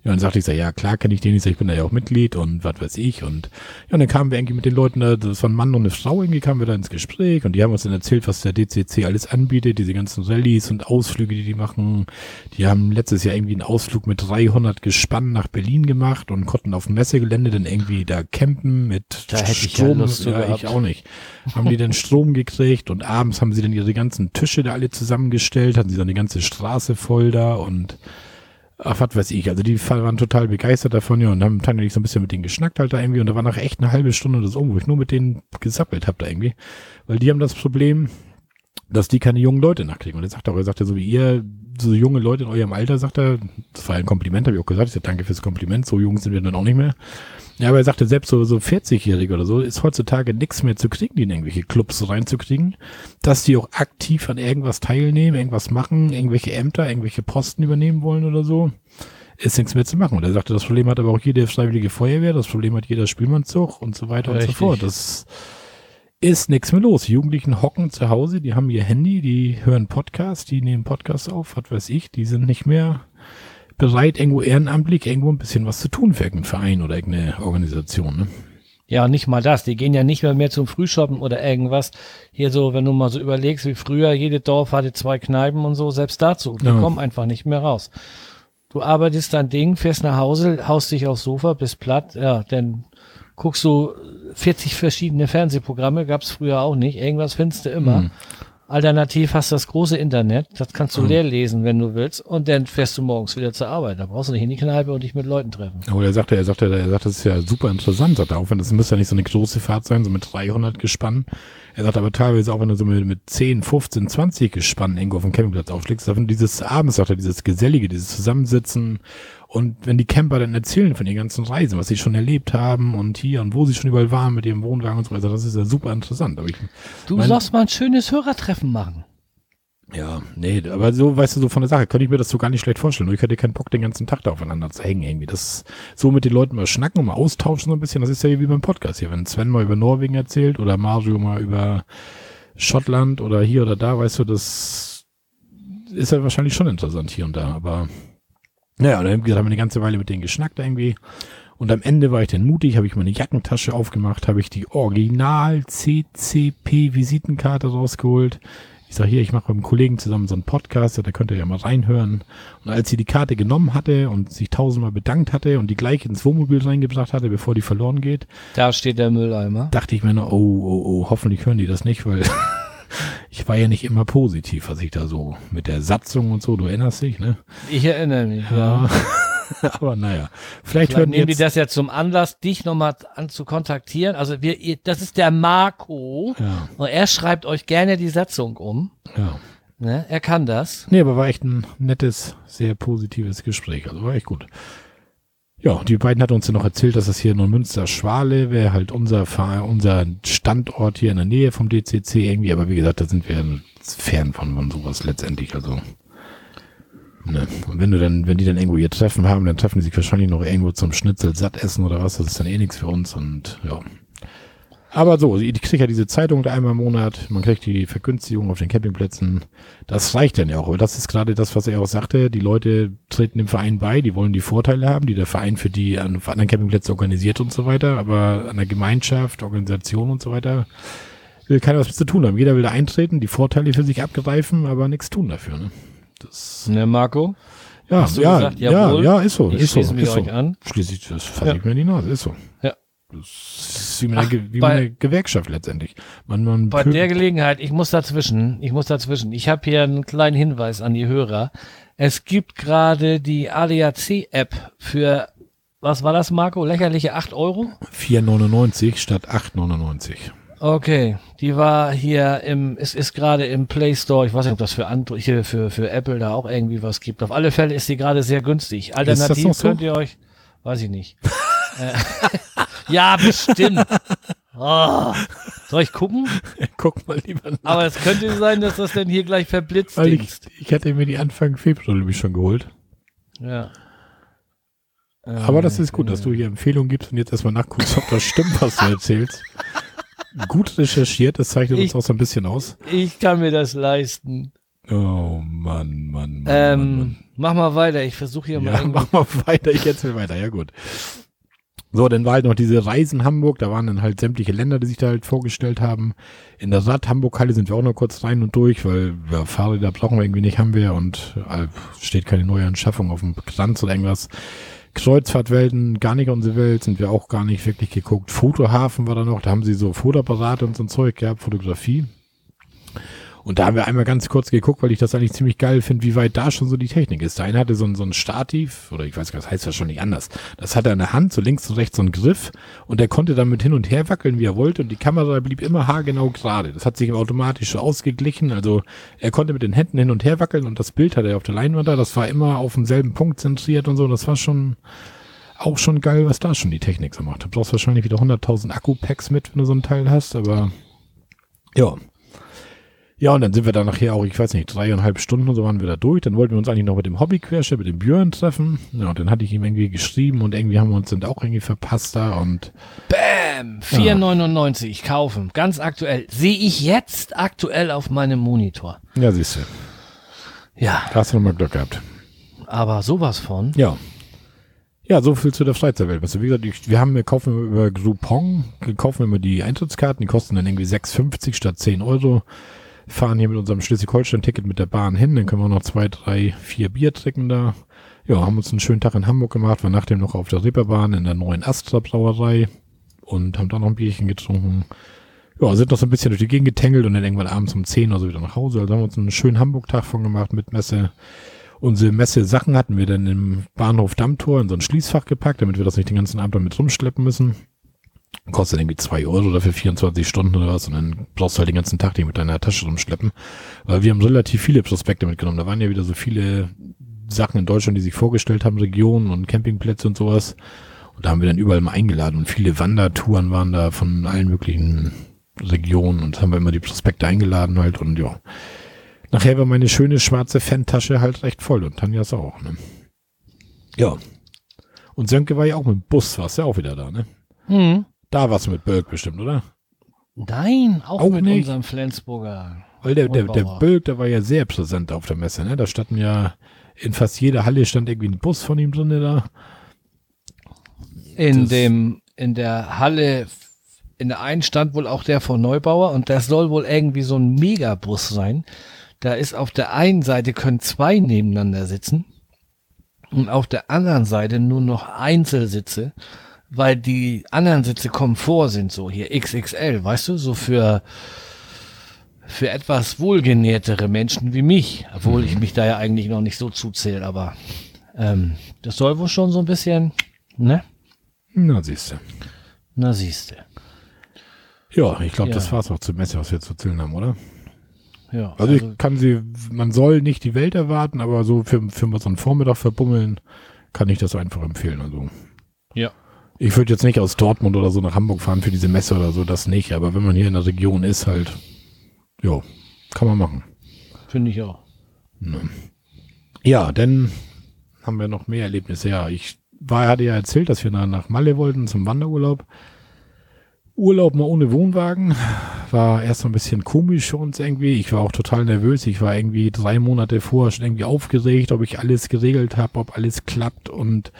Ja, dann sagte ich so, ja klar kenne ich den, ich, so, ich bin da ja auch Mitglied und was weiß ich. Und ja, und dann kamen wir irgendwie mit den Leuten, da, das war ein Mann und eine Frau, irgendwie kamen wir da ins Gespräch und die haben uns dann erzählt, was der DCC alles anbietet, diese ganzen Rallyes und Ausflüge, die die machen. Die haben letztes Jahr irgendwie einen Ausflug mit 300 Gespannen nach Berlin gemacht und konnten auf dem Messegelände dann irgendwie da campen mit da hätte ich Strom. Ja, Lust ja ich auch nicht. haben die dann Strom gekriegt und abends haben sie dann ihre ganzen Tische da alle zusammengestellt, hatten sie dann die ganze Straße voll da und ach, was weiß ich. Also die waren total begeistert davon, ja, und haben dann so ein bisschen mit denen geschnackt halt da irgendwie und da war nach echt eine halbe Stunde das um, wo ich nur mit denen gesappelt habe da irgendwie. Weil die haben das Problem, dass die keine jungen Leute nachkriegen. Und er sagt auch, er sagt ja so wie ihr, so junge Leute in eurem Alter, sagt er, das war ein Kompliment, habe ich auch gesagt, ich sag, danke fürs Kompliment, so jung sind wir dann auch nicht mehr. Ja, aber er sagte, selbst so, so 40-Jährige oder so ist heutzutage nichts mehr zu kriegen, die in irgendwelche Clubs reinzukriegen, dass die auch aktiv an irgendwas teilnehmen, irgendwas machen, irgendwelche Ämter, irgendwelche Posten übernehmen wollen oder so, ist nichts mehr zu machen. Und er sagte, das Problem hat aber auch jede freiwillige Feuerwehr, das Problem hat jeder Spielmannszug und so weiter Richtig. und so fort. Das ist nichts mehr los. Die Jugendlichen hocken zu Hause, die haben ihr Handy, die hören Podcast, die nehmen Podcast auf, was weiß ich, die sind nicht mehr bereit, irgendwo ehrenamtlich irgendwo ein bisschen was zu tun für irgendeinen Verein oder irgendeine Organisation. Ne? Ja, nicht mal das. Die gehen ja nicht mehr mehr zum Frühshoppen oder irgendwas. Hier so, wenn du mal so überlegst, wie früher, jede Dorf hatte zwei Kneipen und so, selbst dazu. Die ja. kommen einfach nicht mehr raus. Du arbeitest dein Ding, fährst nach Hause, haust dich aufs Sofa, bist platt, ja, dann guckst du 40 verschiedene Fernsehprogramme, gab's früher auch nicht. Irgendwas findest du immer. Hm. Alternativ hast du das große Internet, das kannst du mhm. leer lesen, wenn du willst, und dann fährst du morgens wieder zur Arbeit. Da brauchst du nicht in die Kneipe und dich mit Leuten treffen. Aber er sagte, er sagte, er sagt, das ist ja super interessant, sagt er, auch wenn das müsste ja nicht so eine große Fahrt sein, so mit 300 Gespann. Er sagt aber teilweise auch, wenn du so mit, mit 10, 15, 20 Gespannen irgendwo auf dem Campingplatz aufschlägst, davon dieses abends, sagt er, dieses Gesellige, dieses Zusammensitzen und wenn die Camper dann erzählen von ihren ganzen Reisen, was sie schon erlebt haben und hier und wo sie schon überall waren mit ihrem Wohnwagen und so weiter, das ist ja super interessant. Aber ich, du mein, sollst mal ein schönes Hörertreffen machen. Ja, nee, aber so, weißt du, so von der Sache, könnte ich mir das so gar nicht schlecht vorstellen. Nur ich hätte keinen Bock, den ganzen Tag da aufeinander zu hängen irgendwie. Das, so mit den Leuten mal schnacken und mal austauschen so ein bisschen, das ist ja wie beim Podcast hier. Wenn Sven mal über Norwegen erzählt oder Mario mal über Schottland oder hier oder da, weißt du, das ist ja wahrscheinlich schon interessant hier und da, aber naja, und dann haben wir eine ganze Weile mit denen geschnackt irgendwie. Und am Ende war ich dann mutig, habe ich meine Jackentasche aufgemacht, habe ich die Original CCP Visitenkarte rausgeholt. Ich sage hier, ich mache mit einem Kollegen zusammen so einen Podcast, da könnt ihr ja mal reinhören. Und als sie die Karte genommen hatte und sich tausendmal bedankt hatte und die gleich ins Wohnmobil reingebracht hatte, bevor die verloren geht. Da steht der Mülleimer. Dachte ich mir nur, oh, oh, oh, hoffentlich hören die das nicht, weil ich war ja nicht immer positiv, was ich da so mit der Satzung und so, du erinnerst dich, ne? Ich erinnere mich, ja. [laughs] Aber naja, vielleicht, Vielleicht hören nehmen die jetzt, das ja zum Anlass, dich nochmal an zu kontaktieren. Also wir, ihr- das ist der Marco Ja, und er schreibt euch gerne die Satzung um. ja. Ne? Er kann das. Nee, aber war echt ein nettes, sehr positives Gespräch. Also war echt gut. Ja, die beiden hatten uns ja noch erzählt, dass das hier in Neumünster-Schwale wäre halt unser, unser Standort hier in der Nähe vom DCC irgendwie. Aber wie gesagt, da sind wir fern von, von sowas letztendlich. Also, ne. Und wenn du dann, wenn die dann irgendwo ihr Treffen haben, dann treffen die sich wahrscheinlich noch irgendwo zum Schnitzel satt essen oder was. Das ist dann eh nichts für uns und ja. Aber so, ich kriege ja diese Zeitung da einmal im Monat, man kriegt die Vergünstigung auf den Campingplätzen. Das reicht dann ja auch. Aber das ist gerade das, was er auch sagte. Die Leute treten dem Verein bei, die wollen die Vorteile haben, die der Verein für die an anderen Campingplätzen organisiert und so weiter. Aber an der Gemeinschaft, Organisation und so weiter will keiner was mit zu tun haben. Jeder will da eintreten, die Vorteile für sich abgreifen, aber nichts tun dafür. Ne? Das, Ne, Marco? ja, ja, gesagt, ja, ja, ist so, ich ist so, schließe mich ist so. euch an. Schließlich, das fasse Ja. ich mir in die Nase, ist so. Das ist wie mit, einer, Ach, Ge- wie mit bei- einer Gewerkschaft letztendlich. Man, man Bei der Gelegenheit, ich muss dazwischen, ich muss dazwischen. Ich habe hier einen kleinen Hinweis an die Hörer. Es gibt gerade die ADAC-App für, was war das, Marco? Lächerliche 8 Euro? 4,99 statt 8,99. Okay, die war hier im, es ist gerade im Play Store. Ich weiß nicht, ob das für Android, hier für, für Apple da auch irgendwie was gibt. Auf alle Fälle ist die gerade sehr günstig. Alternativ so? könnt ihr euch, weiß ich nicht. Äh, [laughs] ja, bestimmt. Oh, soll ich gucken? [laughs] Guck mal lieber nach. Aber es könnte sein, dass das denn hier gleich verblitzt Weil ich, ist. ich hatte mir die Anfang Februar nämlich schon geholt. Ja. Aber das ist gut, dass du hier Empfehlungen gibst und jetzt erstmal nachguckst, ob das stimmt, was du erzählst. [laughs] Gut recherchiert, das zeichnet uns Ich- auch so ein bisschen aus. Ich kann mir das leisten. Oh Mann, Mann, Mann. Ähm, Mann, Mann. mach mal weiter. Ich versuche hier mal Ja, irgendwie. mach mal weiter, ich erzähl weiter, ja gut. So, dann war halt noch diese Reise in Hamburg, da waren dann halt sämtliche Länder, die sich da halt vorgestellt haben. In der Rad Hamburg-Halle sind wir auch noch kurz rein und durch, weil ja, Fahrräder brauchen wir irgendwie nicht, haben wir und äh, steht keine neue Anschaffung auf dem Kranz oder irgendwas. Kreuzfahrtwelten, gar nicht unsere Welt, sind wir auch gar nicht wirklich geguckt. Fotohafen war da noch, da haben sie so Fotoapparate und so ein Zeug gehabt, Fotografie. Und da haben wir einmal ganz kurz geguckt, weil ich das eigentlich ziemlich geil finde, wie weit da schon so die Technik ist. Der eine hatte so ein, so ein Stativ, oder ich weiß gar nicht, das heißt wahrscheinlich anders. Das hatte er in der Hand, so links und rechts so einen Griff, und der konnte damit hin und her wackeln, wie er wollte, und die Kamera blieb immer haargenau gerade. Das hat sich automatisch ausgeglichen, also er konnte mit den Händen hin und her wackeln, und das Bild hat er auf der Leinwand da, das war immer auf demselben Punkt zentriert und so, das war schon auch schon geil, was da schon die Technik so macht. Du brauchst wahrscheinlich wieder 100.000 Akku-Packs mit, wenn du so ein Teil hast, aber ja. Ja, und dann sind wir da nachher auch, ich weiß nicht, dreieinhalb Stunden und so waren wir da durch. Dann wollten wir uns eigentlich noch mit dem Hobbyquerschnitt, mit dem Björn treffen. Ja, und dann hatte ich ihm irgendwie geschrieben und irgendwie haben wir uns dann auch irgendwie verpasst da und Bam! 4,99 kaufen. Ganz aktuell. Sehe ich jetzt aktuell auf meinem Monitor. ja, siehst du, Ja, da hast du nochmal Glück gehabt. aber sowas von. Ja. Ja, so viel zu der Freizeitwelt. Du, wie gesagt, ich, wir haben, wir kaufen über Groupon, wir kaufen immer die Eintrittskarten, die kosten dann irgendwie 6,50 statt 10 Euro. Fahren hier mit unserem Schleswig-Holstein-Ticket mit der Bahn hin, dann können wir noch zwei, drei, vier Bier trinken da. Ja, haben uns einen schönen Tag in Hamburg gemacht, waren nachdem noch auf der Reeperbahn in der neuen Astra Brauerei und haben da noch ein Bierchen getrunken. Ja, sind noch so ein bisschen durch die Gegend getängelt und dann irgendwann abends um 10 oder so wieder nach Hause. Also haben wir uns einen schönen Hamburg-Tag von gemacht mit Messe. Unsere Messe-Sachen hatten wir dann im Bahnhof Dammtor in so ein Schließfach gepackt, damit wir das nicht den ganzen Abend damit rumschleppen müssen. Kostet irgendwie zwei Euro dafür 24 Stunden oder was und dann brauchst du halt den ganzen Tag nicht mit deiner Tasche rumschleppen. Weil wir haben relativ viele Prospekte mitgenommen. Da waren ja wieder so viele Sachen in Deutschland, die sich vorgestellt haben, Regionen und Campingplätze und sowas. Und da haben wir dann überall mal eingeladen und viele Wandertouren waren da von allen möglichen Regionen und haben wir immer die Prospekte eingeladen halt und ja. Nachher war meine schöne schwarze Fantasche halt recht voll und Tanjas auch, ne? Ja. Und Sönke war ja auch mit dem Bus, warst ja auch wieder da, ne? Hm. Da warst du mit Bölk bestimmt, oder? Nein, auch, Auch mit nicht? unserem Flensburger. Weil der, der, der. Bölk, der war ja sehr präsent auf der Messe, ne? Da standen ja, in fast jeder Halle stand irgendwie ein Bus von ihm drin da. In Das- dem, in der Halle, in der einen stand wohl auch der von Neubauer und das soll wohl irgendwie so ein Megabus sein. Da ist auf der einen Seite können zwei nebeneinander sitzen und auf der anderen Seite nur noch Einzelsitze, weil die anderen Sitze Komfort sind so hier XXL, weißt du, so für für etwas wohlgenährtere Menschen wie mich, obwohl ich mich da ja eigentlich noch nicht so zuzähle, aber ähm, das soll wohl schon so ein bisschen, ne? Na, siehst du. Na siehste. Ja, ich glaube, Ja. das war's auch zur Messe, was wir zu erzählen haben, oder? Ja, Also, ich kann sie, man soll nicht die Welt erwarten, aber so für, für so einen Vormittag verbummeln, kann ich das einfach empfehlen. Also, ja. Ich würde jetzt nicht aus Dortmund oder so nach Hamburg fahren für diese Messe oder so, das nicht. Aber wenn man hier in der Region ist, halt, ja, kann man machen. Finde ich auch. Ja, dann haben wir noch mehr Erlebnisse. Ja, ich war, hatte ja erzählt, dass wir nach, nach Malle wollten zum Wanderurlaub. Urlaub mal ohne Wohnwagen war erst mal ein bisschen komisch für uns irgendwie. Ich war auch total nervös. Ich war irgendwie drei Monate vorher schon irgendwie aufgeregt, ob ich alles geregelt habe, ob alles klappt. Und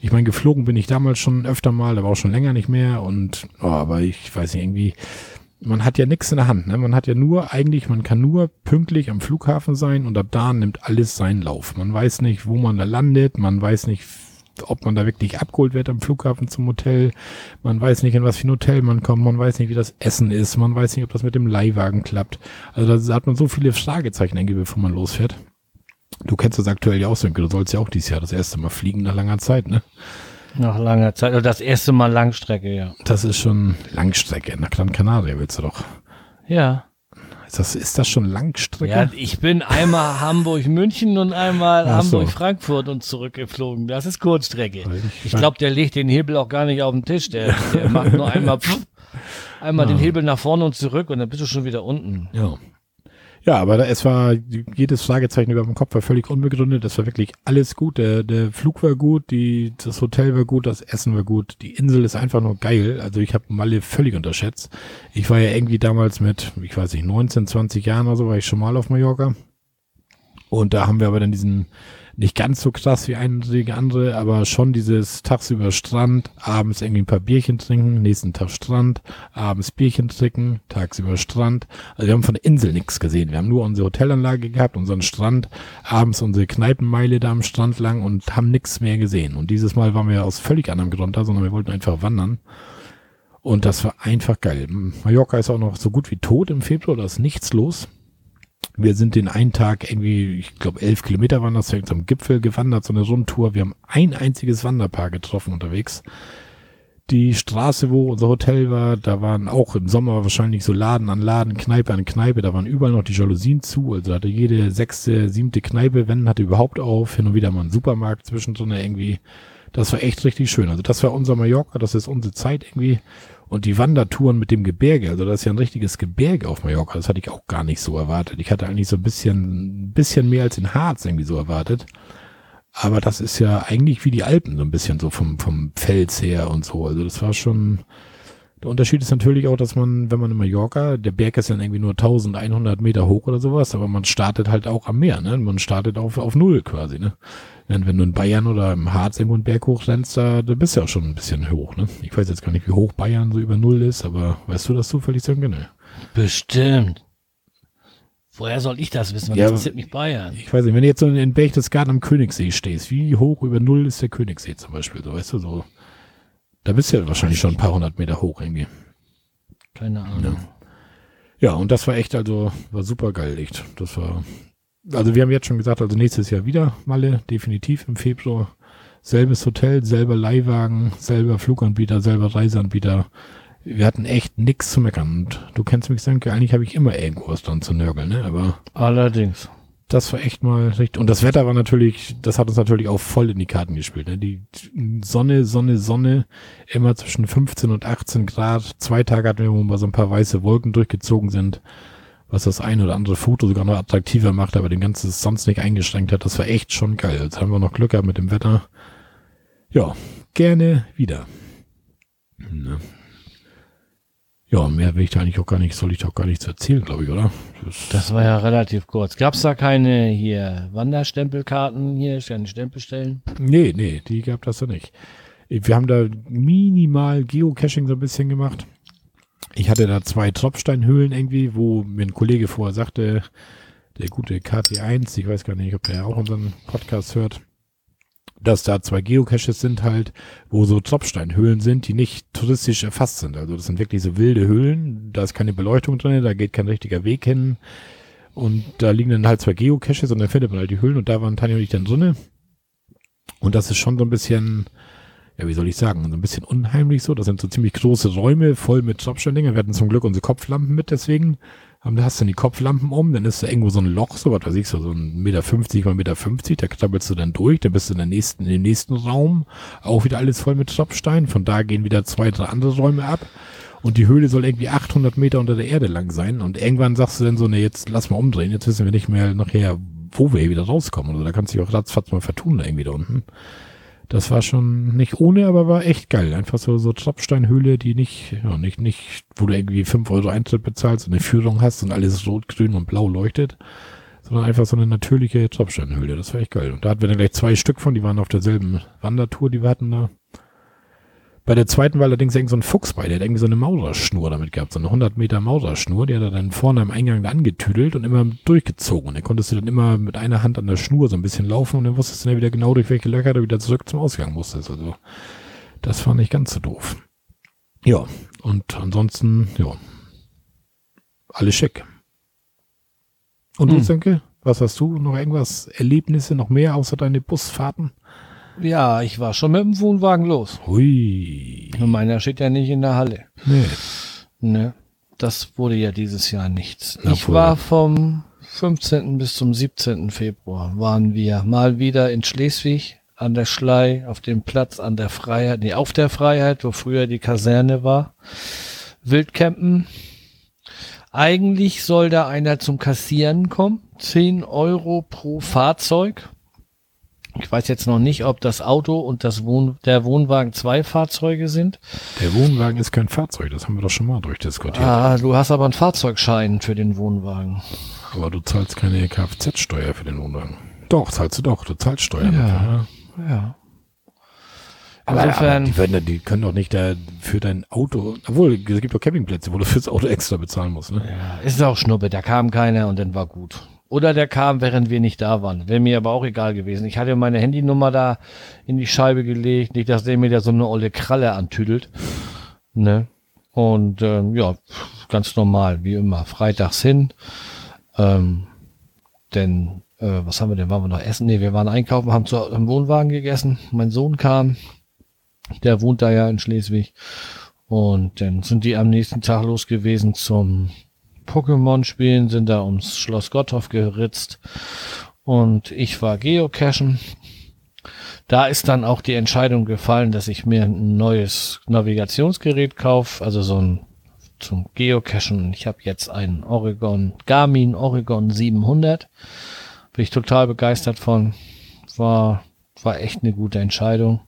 ich meine, geflogen bin ich damals schon öfter mal, aber auch schon länger nicht mehr. Und oh, aber ich weiß nicht, irgendwie, man hat ja nichts in der Hand. Ne? Man hat ja nur eigentlich, man kann nur pünktlich am Flughafen sein und ab da nimmt alles seinen Lauf. Man weiß nicht, wo man da landet, man weiß nicht, ob man da wirklich abgeholt wird am Flughafen zum Hotel. Man weiß nicht, in was für ein Hotel man kommt. Man weiß nicht, wie das Essen ist. Man weiß nicht, ob das mit dem Leihwagen klappt. Also da hat man so viele Fragezeichen irgendwie, bevor man losfährt. Du kennst das aktuell ja auch, Sönke. Du sollst ja auch dieses Jahr das erste Mal fliegen nach langer Zeit, ne? Nach langer Zeit, oder das erste Mal Langstrecke, ja. Das ist schon Langstrecke. Nach Gran Canaria willst du doch. Ja. Ist das, ist das schon Langstrecke? Ja, ich bin einmal Hamburg-München und einmal. Hamburg-Frankfurt und zurückgeflogen. Das ist Kurzstrecke. Ich- glaube, der legt den Hebel auch gar nicht auf den Tisch. Der, der macht nur einmal, [laughs] pff, einmal den Hebel nach vorne und zurück und dann bist du schon wieder unten. Ja. Ja, aber da, es war, jedes Fragezeichen über dem Kopf war völlig unbegründet. Es war wirklich alles gut. Der, der Flug war gut, die, das Hotel war gut, das Essen war gut. Die Insel ist einfach nur geil. Also ich habe Malle völlig unterschätzt. Ich war ja irgendwie damals mit, ich weiß nicht, 19, 20 Jahren oder so, war ich schon mal auf Mallorca. Und da haben wir aber dann diesen, nicht ganz so krass wie einige andere, aber schon dieses tagsüber Strand, abends irgendwie ein paar Bierchen trinken, nächsten Tag Strand, abends Bierchen trinken, tagsüber Strand. Also wir haben von der Insel nichts gesehen. Wir haben nur unsere Hotelanlage gehabt, unseren Strand, abends unsere Kneipenmeile da am Strand lang und haben nichts mehr gesehen. Und dieses Mal waren wir aus völlig anderem Grund da, sondern wir wollten einfach wandern. Und das war einfach geil. Mallorca ist auch noch so gut wie tot im Februar, da ist nichts los. Wir sind den einen Tag irgendwie, ich glaube, elf Kilometer waren das, zum Gipfel gewandert, so eine Rundtour. Wir haben ein einziges Wanderpaar getroffen unterwegs. Die Straße, wo unser Hotel war, da waren auch im Sommer wahrscheinlich so Laden an Laden, Kneipe an Kneipe, da waren überall noch die Jalousien zu. Also hatte jede sechste, siebte Kneipe, wenn, hatte überhaupt auf, hin und wieder mal ein Supermarkt zwischendrin irgendwie. Das war echt richtig schön. Also das war unser Mallorca, das ist unsere Zeit irgendwie. Und die Wandertouren mit dem Gebirge, also das ist ja ein richtiges Gebirge auf Mallorca, das hatte ich auch gar nicht so erwartet. Ich hatte eigentlich so ein bisschen, ein bisschen mehr als in Harz irgendwie so erwartet. Aber das ist ja eigentlich wie die Alpen, so ein bisschen so vom, vom Fels her und so. Also das war schon, der Unterschied ist natürlich auch, dass man, wenn man in Mallorca, der Berg ist dann irgendwie nur 1100 Meter hoch oder sowas, aber man startet halt auch am Meer, ne? Man startet auf, auf Null quasi, ne? Wenn, wenn du in Bayern oder im Harz irgendwo einen Berg hochrennst, da, da bist du ja schon ein bisschen hoch, ne? Ich weiß jetzt gar nicht, wie hoch Bayern so über Null ist, aber weißt du das zufällig, Sönke? Ne? Bestimmt. Woher soll ich das wissen? Was Ja, interessiert mich Bayern? Ich weiß nicht, wenn du jetzt so in Berchtesgaden am Königssee stehst, wie hoch über Null ist der Königssee zum Beispiel, so, weißt du, so. Da bist du ja wahrscheinlich schon ein paar hundert Meter hoch irgendwie. Keine Ahnung. Ja, und das war echt, also, war super geil, echt. Das war, also wir haben jetzt schon gesagt, also nächstes Jahr wieder Malle, definitiv im Februar. Selbes Hotel, selber Leihwagen, selber Fluganbieter, selber Reiseanbieter. Wir hatten echt nix zu meckern. Und du kennst mich, Sönke, eigentlich habe ich immer irgendwo was dran zu nörgeln, ne? Aber Allerdings. Das war echt mal richtig. Und das Wetter war natürlich, das hat uns natürlich auch voll in die Karten gespielt. Ne? Die Sonne, Sonne, Sonne, immer zwischen 15 und 18 Grad. Zwei Tage hatten wir, wo mal so ein paar weiße Wolken durchgezogen sind, was das ein oder andere Foto sogar noch attraktiver macht, aber den ganzen sonst nicht eingeschränkt hat. Das war echt schon geil. Jetzt haben wir noch Glück gehabt mit dem Wetter. Ja, gerne wieder. Ne? Ja, mehr will ich da eigentlich auch gar nicht, soll ich doch gar nichts erzählen, glaube ich, oder? Das, Das war ja relativ kurz. Gab's da keine hier Wanderstempelkarten hier, keine Stempelstellen? Nee, nee, die gab das ja nicht. Wir haben da minimal Geocaching so ein bisschen gemacht. Ich hatte da zwei Tropfsteinhöhlen irgendwie, wo mir ein Kollege vorher sagte, der gute KT1, ich weiß gar nicht, ob der auch unseren Podcast hört, dass da zwei Geocaches sind halt, wo so Tropfsteinhöhlen sind, die nicht touristisch erfasst sind. Also das sind wirklich so wilde Höhlen, da ist keine Beleuchtung drin, da geht kein richtiger Weg hin. Und da liegen dann halt zwei Geocaches und dann findet man halt die Höhlen und da waren Tanja und ich dann drinne. Und das ist schon so ein bisschen, ja, wie soll ich sagen, so ein bisschen unheimlich so. Das sind so ziemlich große Räume voll mit Tropfsteindingen. Wir hatten zum Glück unsere Kopflampen mit, deswegen. Da hast du dann die Kopflampen um, dann ist da irgendwo so ein Loch, so was weiß ich, so, ein Meter fünfzig mal Meter fünfzig, da krabbelst du dann durch, dann bist du in, der nächsten, in dem nächsten Raum, auch wieder alles voll mit Tropfstein, von da gehen wieder zwei, drei andere Räume ab und die Höhle soll irgendwie 800 Meter unter der Erde lang sein und irgendwann sagst du dann so, ne, jetzt lass mal umdrehen, jetzt wissen wir nicht mehr nachher, wo wir hier wieder rauskommen, oder da kannst du dich auch ratzfatz mal vertun, da irgendwie da unten. Das war schon nicht ohne, aber war echt geil. Einfach so, so Tropfsteinhöhle, die nicht, ja, nicht, nicht, wo du irgendwie fünf Euro Eintritt bezahlst und eine Führung hast und alles rot, grün und blau leuchtet, sondern einfach so eine natürliche Tropfsteinhöhle. Das war echt geil. Und da hatten wir dann gleich zwei Stück von, die waren auf derselben Wandertour, die wir hatten da. Bei der zweiten war allerdings irgend so ein Fuchs bei, der hat irgendwie so eine Maurerschnur damit gehabt, so eine 100 Meter Maurerschnur, die hat er dann vorne am Eingang da angetüdelt und immer durchgezogen. Und dann konntest du dann immer mit einer Hand an der Schnur so ein bisschen laufen und dann wusstest du dann wieder genau, durch welche Löcher du wieder zurück zum Ausgang musstest. Also, das war nicht ganz so doof. Ja, und ansonsten, ja, alles schick. Und du, Hm. Senke, was hast du? Noch irgendwas, Erlebnisse, noch mehr außer deine Busfahrten? Ja, ich war schon mit dem Wohnwagen los. Hui. Und meiner steht ja nicht in der Halle. Nee. Ne? Das wurde ja dieses Jahr nichts. Na, ich war vom 15. bis zum 17. Februar waren wir mal wieder in Schleswig an der Schlei auf dem Platz an der Freiheit, nee, auf der Freiheit, wo früher die Kaserne war. Wildcampen. Eigentlich soll da einer zum Kassieren kommen. 10 Euro pro Fahrzeug. Ich weiß jetzt noch nicht, ob das Auto und das Wohn der Wohnwagen zwei Fahrzeuge sind. Der Wohnwagen ist kein Fahrzeug, das haben wir doch schon mal durchdiskutiert. Ah, du hast aber einen Fahrzeugschein für den Wohnwagen. Aber du zahlst keine Kfz-Steuer für den Wohnwagen. Doch, zahlst du doch, du zahlst Steuern. Ja. dafür, Ja. Aber, aber Insofern, die, werden, ja- die können doch nicht da für dein Auto, obwohl, es gibt doch Campingplätze, wo du fürs Auto extra bezahlen musst, ne? ja, ist auch Schnuppe, da kam keiner und dann war gut. Oder der kam, während wir nicht da waren. Wäre mir aber auch egal gewesen. Ich hatte meine Handynummer da in die Scheibe gelegt, nicht, dass der mir da so eine olle Kralle antüdelt. Ne? Und ähm, ja, ganz normal, wie immer. Freitags hin. Ähm, denn, äh, was haben wir denn? Waren wir noch essen? Nee, wir waren einkaufen, haben zu, im Wohnwagen gegessen. Mein Sohn kam. Der wohnt da ja in Schleswig. Und dann sind die am nächsten Tag los gewesen zum Pokémon spielen, sind da ums Schloss Gottorf geritzt. Und ich war Geocachen. Da ist dann auch die Entscheidung gefallen, dass ich mir ein neues Navigationsgerät kaufe, also so ein zum Geocachen. Ich habe jetzt einen Oregon, Garmin Oregon 700. Bin ich total begeistert von. War, war echt eine gute Entscheidung.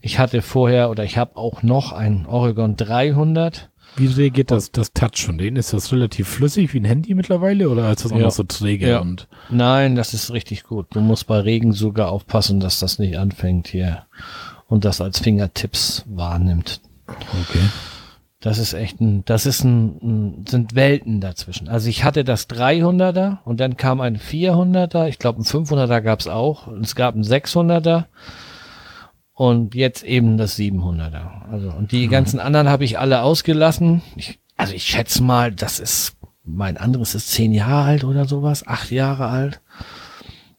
Ich hatte vorher oder ich habe auch noch einen Oregon 300. Wie reagiert das, das Touch von denen? Ist das relativ flüssig wie ein Handy mittlerweile oder ist das auch Ja. noch so träge Ja. und Nein, das ist richtig gut. Du musst bei Regen sogar aufpassen, dass das nicht anfängt hier und das als Fingertips wahrnimmt. okay. Das ist echt ein, das ist ein, ein sind Welten dazwischen. Also ich hatte das 300er und dann kam ein 400er, ich glaube ein 500er gab's auch, und es gab ein 600er und jetzt eben das 700er. Also und die ganzen anderen habe ich alle ausgelassen. Ich, also ich schätze mal, das ist mein anderes ist zehn Jahre alt oder sowas, acht Jahre alt.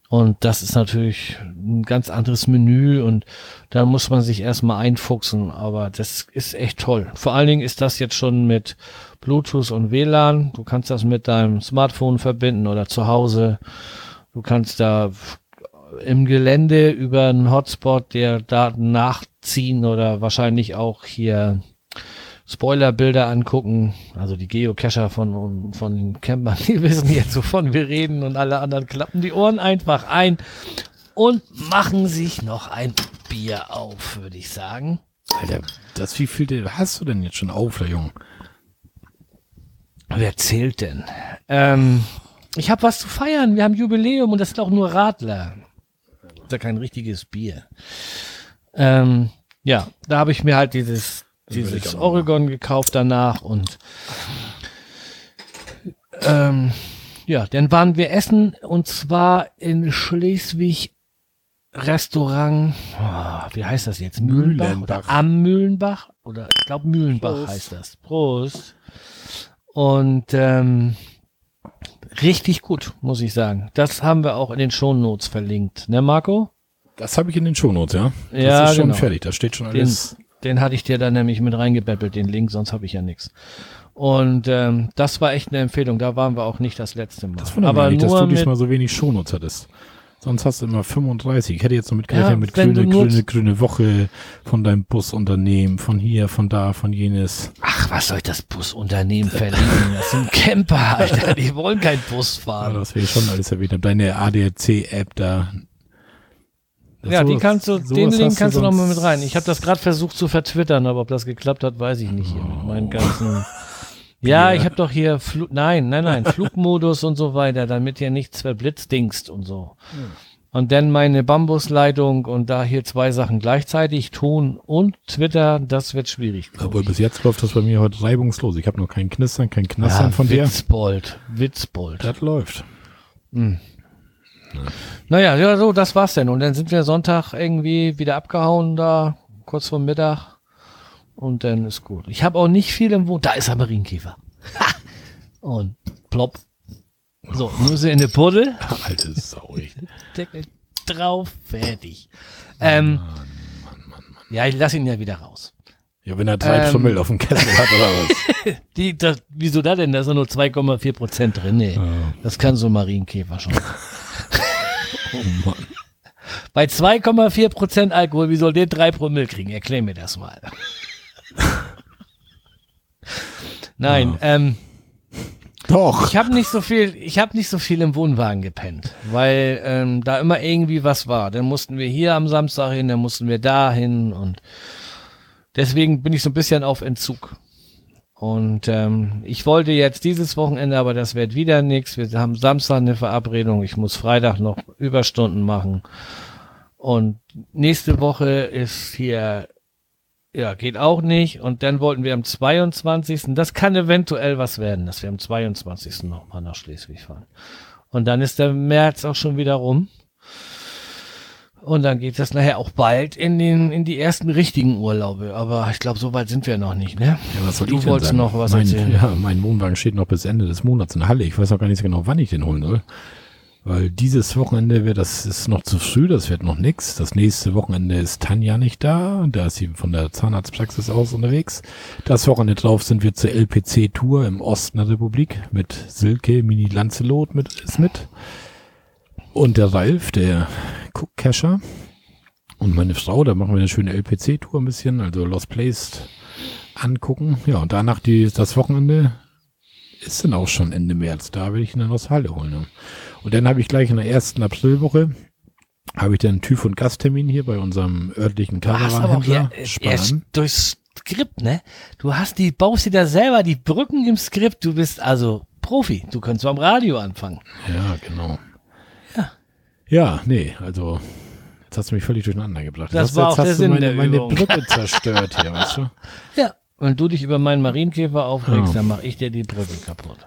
Und das ist natürlich ein ganz anderes Menü und da muss man sich erstmal einfuchsen, aber das ist echt toll. Vor allen Dingen ist das jetzt schon mit Bluetooth und WLAN. Du kannst das mit deinem Smartphone verbinden oder zu Hause. Du kannst da im Gelände über einen Hotspot der Daten nachziehen oder wahrscheinlich auch hier Spoilerbilder angucken. Also die Geocacher von, von den Campern, [laughs] die wissen jetzt, wovon wir reden und alle anderen klappen die Ohren einfach ein und machen sich noch ein Bier auf, würde ich sagen. Alter, das wie viel hast du denn jetzt schon auf, der Junge? Wer zählt denn? Ähm, ich habe was zu feiern. Wir haben Jubiläum und das sind auch nur Radler. Ja kein richtiges Bier. Ähm, ja, da habe ich mir halt dieses, dieses Oregon gekauft danach und ähm, ja, dann waren wir essen und zwar in Schleswig Restaurant, oh, wie heißt das jetzt? Mühlenbach, Mühlenbach. oder am Mühlenbach oder ich glaube Mühlenbach Prost. heißt das. Prost. Und ähm, richtig gut, muss ich sagen. Das haben wir auch in den Shownotes verlinkt, ne Marco? Das habe ich in den Shownotes, ja. Das Ja, ist schon genau. fertig. Da steht schon Den, alles. den hatte ich dir dann nämlich mit reingebeppelt, den Link, sonst habe ich ja nichts. Und ähm, das war echt eine Empfehlung. Da waren wir auch nicht das letzte Mal. Das wundert Aber mich dass du diesmal so wenig Shownotes hattest. Sonst hast du immer 35. Ich hätte jetzt noch mitgerechnet Ja, mit grüne, grüne, grüne Woche von deinem Busunternehmen, von hier, von da, von jenes. Ach, was soll ich das Busunternehmen verlieren? Das sind Camper, Alter. Die wollen keinen Bus Ja, fahren. das will ich schon alles erwähnt haben. Deine ADAC-App da. Das Ja, die sowas- kannst du, den Link kannst du noch mal sonst- mit rein. Ich habe das gerade versucht zu vertwittern, aber ob das geklappt hat, weiß ich nicht. Hier mit meinen ganzen. Ja, Ja. ich habe doch hier Flu nein, nein, nein, [laughs] Flugmodus und so weiter, damit hier nichts verblitzdingst und so. Und dann meine Bambusleitung und da hier zwei Sachen gleichzeitig, Ton und Twitter, das wird schwierig. Obwohl bis jetzt läuft das bei mir heute reibungslos. Ich habe noch kein Knistern, kein Knastern ja, von dir. Witzbold, Witzbold. Das läuft. Naja, ja, so, das war's denn. Und dann sind wir Sonntag irgendwie wieder abgehauen da, kurz vor Mittag. Und dann ist gut. Ich habe auch nicht viel im Wohn. Da ist der Marienkäfer. Ha! Und plopp. So, Nüsse in der Puddel. [laughs] Alte Sau. ich- Deckel drauf, fertig. Ähm, ja, ich lass ihn ja wieder raus. Ja, wenn er drei Ähm. Promille auf dem Kessel hat oder was. [laughs] Die, das, wieso da denn? Da ist ja nur 2,4 Prozent drin. Nee, Ja. das kann so ein Marienkäfer schon. [laughs] Oh Mann. Bei 2,4 Prozent Alkohol, wie soll der 3 Promille kriegen? Erklär mir das mal. Nein, ähm, Doch. ich habe nicht so viel, ich habe nicht so viel im Wohnwagen gepennt, weil ähm, da immer irgendwie was war. Dann mussten wir hier am Samstag hin, dann mussten wir da hin und deswegen bin ich so ein bisschen auf Entzug. Und ähm, ich wollte jetzt dieses Wochenende, aber das wird wieder nichts. Wir haben Samstag eine Verabredung. Ich muss Freitag noch Überstunden machen. Und nächste Woche ist hier, ja, geht auch nicht. Und dann wollten wir am 22. Das kann eventuell was werden, dass wir am 22. nochmal nach Schleswig fahren. Und dann ist der März auch schon wieder rum. Und dann geht das nachher auch bald in den, in die ersten richtigen Urlaube. Aber ich glaube, so weit sind wir noch nicht, ne? Ja, was soll Du ich denn wolltest sagen? noch was mein, erzählen. Ja, mein Wohnwagen steht noch bis Ende des Monats in Halle. Ich weiß auch gar nicht so genau, wann ich den holen soll. Weil dieses Wochenende wird, das ist noch zu früh, das wird noch nix. Das nächste Wochenende ist Tanja nicht da. Da ist sie von der Zahnarztpraxis aus unterwegs. Das Wochenende drauf sind wir zur LPC-Tour im Osten der Republik mit Silke, Mini Lancelot mit, ist mit. Und der Ralf, der Cook-Cacher. Und meine Frau, da machen wir eine schöne LPC-Tour ein bisschen, also Lost Place angucken. Ja, und danach die, das Wochenende ist dann auch schon Ende März. Da will ich ihn dann aus Halle holen. Ne? Und dann habe ich gleich in der ersten Aprilwoche habe ich dann TÜV- und Gasttermin hier bei unserem örtlichen Caravan-Händler. äh, durchs Skript, ne? Du hast die, baust dir da selber die Brücken im Skript. Du bist also Profi. Du könntest beim Radio anfangen. Ja, genau. Ja. Ja, nee, also jetzt hast du mich völlig durcheinander gebracht. Das Jetzt war hast, auch jetzt der Sinn meine, der meine Übung. Brücke [laughs] zerstört hier, weißt du? Ja. Wenn du dich über meinen Marienkäfer aufregst, Ja. dann mache ich dir die Brücke kaputt.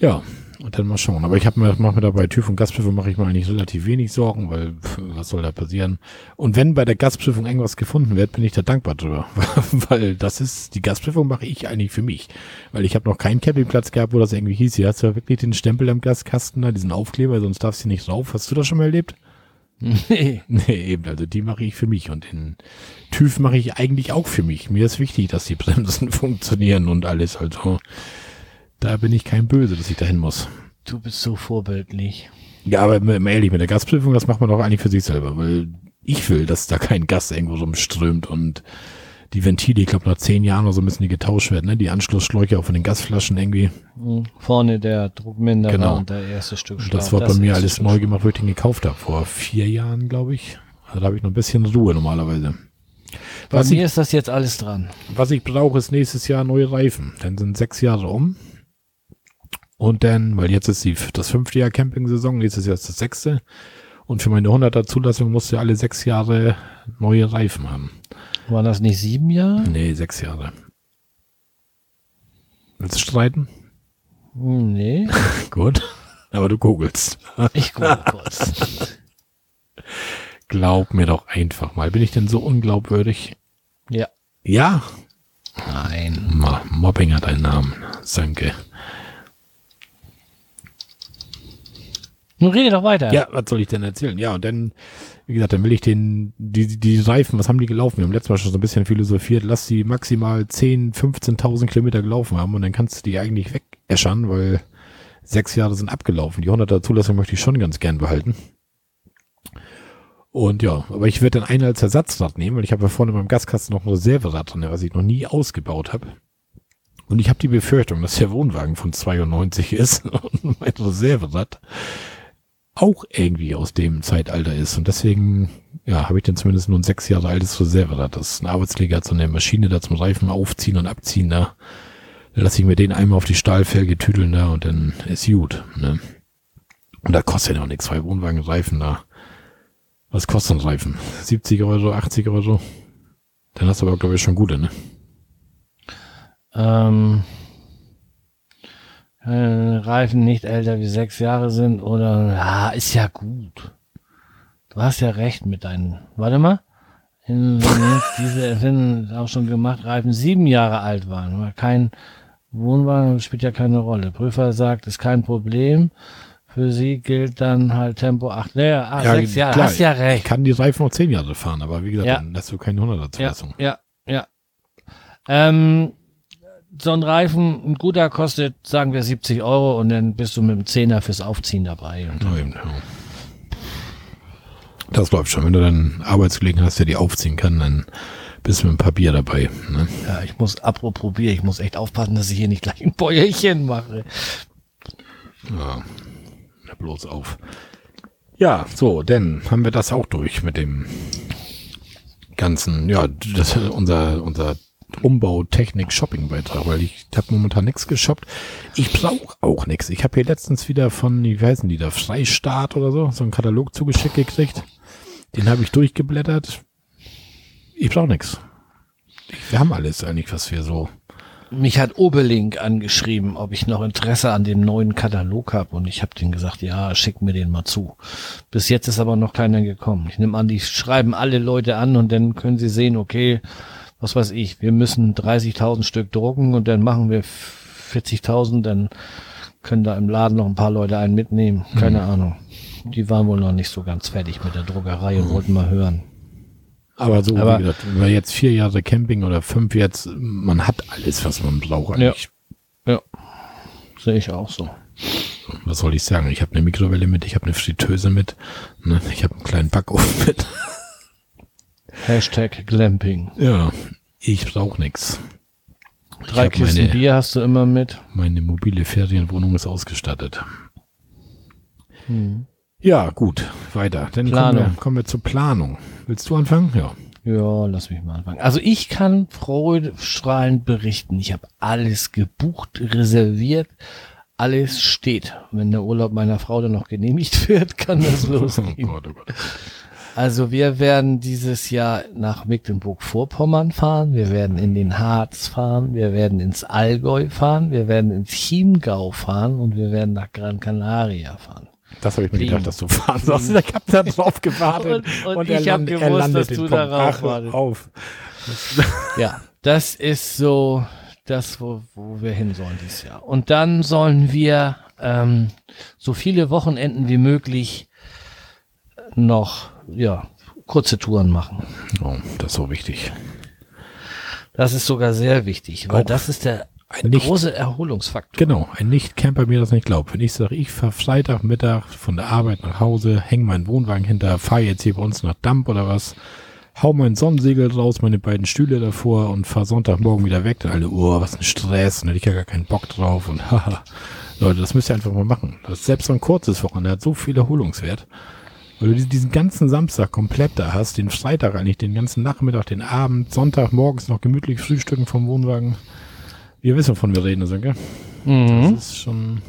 Ja, und dann mal schauen. Aber ich habe mir, mach mir dabei TÜV und Gastprüfung mache ich mir eigentlich relativ wenig Sorgen, weil pf, was soll da passieren? Und wenn bei der Gastprüfung irgendwas gefunden wird, bin ich da dankbar drüber, [laughs] weil das ist die Gastprüfung mache ich eigentlich für mich, weil ich habe noch keinen Campingplatz gehabt, wo das irgendwie hieß. Hier hast du ja wirklich den Stempel am Gaskasten da, diesen Aufkleber, sonst darfst du nicht rauf. Hast du das schon mal erlebt? [laughs] Nee. Nee, eben, also die mache ich für mich und den TÜV mache ich eigentlich auch für mich. Mir ist wichtig, dass die Bremsen [laughs] funktionieren und alles, also da bin ich kein Böse, dass ich dahin muss. Du bist so vorbildlich. Ja, aber mal ehrlich, mit der Gasprüfung, das macht man doch eigentlich für sich selber, weil ich will, dass da kein Gas irgendwo rumströmt und die Ventile, ich glaube nach zehn Jahren oder so müssen die getauscht werden, ne? Die Anschlussschläuche auch von den Gasflaschen irgendwie. Hm, Vorne der Druckminderer Genau. und der erste Stück Stahl. das war bei mir alles Stück neu gemacht, wo ich den gekauft habe, vor vier Jahren, glaube ich. Also da habe ich noch ein bisschen Ruhe normalerweise. Bei Was mir ich, ist das jetzt alles dran. was ich brauche, ist nächstes Jahr neue Reifen. Dann sind sechs Jahre um. Und dann, weil jetzt ist die, das fünfte Jahr Camping-Saison, nächstes Jahr ist das sechste. Und für meine 100er Zulassung musst du alle sechs Jahre neue Reifen haben. Waren das nicht sieben Jahre? Nee, sechs Jahre. Willst du streiten? Hm, Nee. [laughs] Gut. Aber du googelst. Ich gucke kurz. [laughs] glaub mir doch einfach mal. Bin ich denn so unglaubwürdig? Ja. Ja? Nein. Mobbing hat einen Namen. Danke. Nun rede doch weiter. Ja, was soll ich denn erzählen? Ja, und dann, wie gesagt, dann will ich den, die, die Reifen, was haben die gelaufen? Wir haben letztes Mal schon so ein bisschen philosophiert, lass die maximal 10, 15.000 Kilometer gelaufen haben und dann kannst du die eigentlich wegäschern, weil sechs Jahre sind abgelaufen. Die 100er Zulassung möchte ich schon ganz gern behalten. Und ja, aber ich werde dann einen als Ersatzrad nehmen, weil ich habe ja vorne in meinem Gaskasten noch ein Reserverad drin, was ich noch nie ausgebaut habe. Und ich habe die Befürchtung, dass der Wohnwagen von 92 ist [laughs] und mein Reserverad auch irgendwie aus dem Zeitalter ist. Und deswegen, ja, habe ich dann zumindest nur ein sechs Jahre altes Reserverad. Das ist ein Arbeitskollege, hat so eine Maschine da zum Reifen aufziehen und abziehen da. Dann lasse ich mir den einmal auf die Stahlfelge tüdeln da und dann ist gut. Ne? Und da kostet ja noch nichts, zwei Wohnwagenreifen da. Was kostet ein Reifen? 70 Euro, 80 Euro? Dann hast du aber, glaube ich, schon gute, ne? Ähm, äh, Reifen nicht älter wie sechs Jahre sind oder, ja, ist ja gut. Du hast ja recht mit deinen, warte mal. In, [laughs] diese Erfindung auch schon gemacht, Reifen sieben Jahre alt waren, war kein Wohnwagen spielt ja keine Rolle. Prüfer sagt, ist kein Problem. Für sie gilt dann halt Tempo 8, naja, ah, Ja, 6 Jahre. klar, Hast ja Ich recht. kann die Reifen noch 10 Jahre fahren, aber wie gesagt, Ja. dann hast du keine 100er Ja, Zulassung. ja, ja. Ähm, so ein Reifen, ein guter kostet, sagen wir 70 Euro und dann bist du mit dem Zehner fürs Aufziehen dabei. Und Ja, eben, ja. Das läuft schon. Wenn du dann Arbeitskollegen hast, der die aufziehen kann, dann bist du mit dem Papier dabei. Ne? ja, ich muss, apropos Bier, ich muss echt aufpassen, dass ich hier nicht gleich ein Bäuerchen mache. Ja, bloß auf. Ja, so, dann haben wir das auch durch mit dem ganzen, ja, das ist unser, unser Umbau-Technik-Shopping-Beitrag, weil ich habe momentan nichts geshoppt. Ich brauche auch nichts. Ich habe hier letztens wieder von, wie heißen die da, Freistart oder so, so einen Katalog zugeschickt gekriegt. Den habe ich durchgeblättert. Ich brauche nichts. Wir haben alles eigentlich, was wir so. Mich hat Obelink angeschrieben, ob ich noch Interesse an dem neuen Katalog habe und ich habe denen gesagt, ja, schick mir den mal zu. Bis jetzt ist aber noch keiner gekommen. Ich nehme an, die schreiben alle Leute an und dann können sie sehen, okay, was weiß ich, wir müssen 30.000 Stück drucken und dann machen wir 40.000, dann können da im Laden noch ein paar Leute einen mitnehmen. Keine Ahnung. Die waren wohl noch nicht so ganz fertig mit der Druckerei und wollten mal hören. Aber so, Aber- wie gesagt, wenn wir jetzt vier Jahre Camping oder fünf jetzt, man hat alles, was man braucht eigentlich. Ja. Sehe ich auch so. Was soll ich sagen? Ich habe eine Mikrowelle mit, ich habe eine Fritteuse mit, ne? ich habe einen kleinen Backofen mit. Hashtag Glamping. Ja, ich brauche nichts. Drei Kisten meine- Bier hast du immer mit. Meine mobile Ferienwohnung ist ausgestattet. Ja, gut, weiter. Dann kommen Hm. Wir, kommen wir zur Planung. Willst du anfangen? Ja. Ja, lass mich mal anfangen. Also ich kann freudestrahlend berichten. Ich habe alles gebucht, reserviert, alles steht. Wenn der Urlaub meiner Frau dann noch genehmigt [laughs] wird, kann das [laughs] Oh losgehen. Gott, oh Gott. Also wir werden dieses Jahr nach Mecklenburg-Vorpommern fahren, wir werden in den Harz fahren, wir werden ins Allgäu fahren, wir werden ins Chiemgau fahren und wir werden nach Gran Canaria fahren. Das habe ich mir Fliegen. gedacht, dass du fahren sollst. [laughs] Ich habe da drauf gewartet. [laughs] Und- und er ich hab land- er gewusst, landet dass du darauf wartest. auf. Ja, das ist so das, wo, wo wir hin sollen dieses Jahr. Und dann sollen wir ähm, so viele Wochenenden wie möglich noch ja kurze Touren machen. Oh, das ist so wichtig. Das ist sogar sehr wichtig, weil Auch das ist der ein nicht- große Erholungsfaktor. Genau, ein Nicht-Camper mir das nicht glaubt. Wenn ich sage, ich fahre Freitagmittag von der Arbeit nach Hause, hänge meinen Wohnwagen hinter, fahre jetzt hier bei uns nach Damp oder was, hau mein Sonnensegel raus, meine beiden Stühle davor und fahre Sonntagmorgen wieder weg. Dann alle, oh, was ein Stress, und da hätte ich ja gar keinen Bock drauf und [laughs] haha. Leute, das müsst ihr einfach mal machen. Das ist selbst so ein kurzes Wochenende hat so viel Erholungswert. Weil du diesen- ganzen Samstag komplett da hast, den Freitag eigentlich, den ganzen Nachmittag, den Abend, Sonntag morgens noch gemütlich frühstücken vom Wohnwagen. Wir wissen, wovon wir reden, also, gell? Mhm. Das ist schon.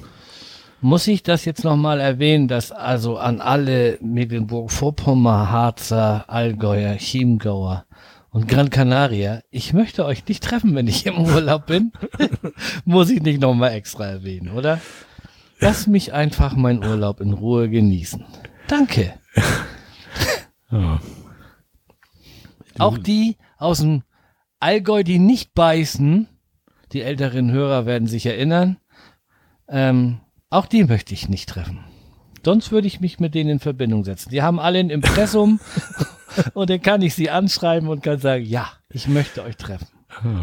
Muss ich das jetzt nochmal erwähnen, dass also an alle Mecklenburg-Vorpommern, Harzer, Allgäuer, Chiemgauer und Gran Canaria, ich möchte euch nicht treffen, wenn ich im Urlaub bin. [laughs] Muss ich nicht nochmal extra erwähnen, oder? Lass mich einfach meinen Urlaub in Ruhe genießen. Danke. Ja. Auch die aus dem Allgäu, die nicht beißen, die älteren Hörer werden sich erinnern, ähm, auch die möchte ich nicht treffen. Sonst würde ich mich mit denen in Verbindung setzen. Die haben alle ein Impressum [laughs] [laughs] und dann kann ich sie anschreiben und kann sagen, ja, ich möchte euch treffen.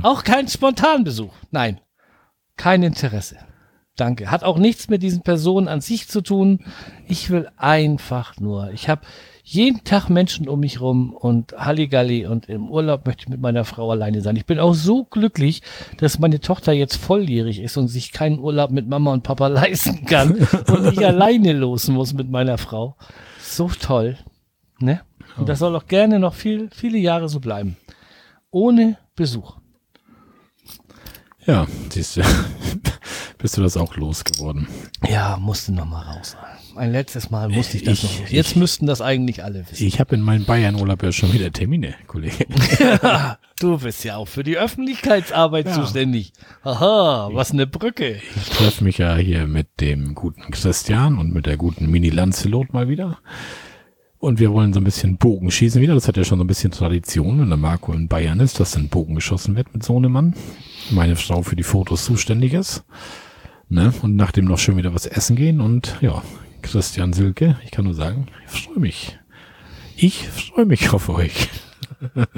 Auch kein Spontanbesuch. Nein, kein Interesse. Danke. Hat auch nichts mit diesen Personen an sich zu tun. Ich will einfach nur. Ich habe jeden Tag Menschen um mich rum und Halligalli und im Urlaub möchte ich mit meiner Frau alleine sein. Ich bin auch so glücklich, dass meine Tochter jetzt volljährig ist und sich keinen Urlaub mit Mama und Papa [laughs] leisten kann und ich alleine los muss mit meiner Frau. So toll. Ne? Und das soll auch gerne noch viel, viele Jahre so bleiben. Ohne Besuch. Ja, siehst du, [laughs] bist du das auch losgeworden. Ja, musste noch mal raus. Ein letztes Mal musste ich das Ich- noch. Jetzt müssten das eigentlich alle wissen. Ich habe in meinem Bayern-Urlaub ja schon wieder Termine, Kollege. [laughs] Du bist ja auch für die Öffentlichkeitsarbeit Ja. zuständig. Aha, was eine Brücke. Ich treffe mich ja hier mit dem guten Christian und mit der guten Mini Lancelot mal wieder. Und wir wollen so ein bisschen Bogen schießen wieder. Das hat ja schon so ein bisschen Tradition, wenn der Marco in Bayern ist, dass dann Bogen geschossen wird mit so einem Mann. Meine Frau für die Fotos zuständig ist. Ne? Und nachdem noch schön wieder was essen gehen. Und ja, Christian Silke, ich kann nur sagen, ich freue mich. Ich freue mich auf euch. [laughs]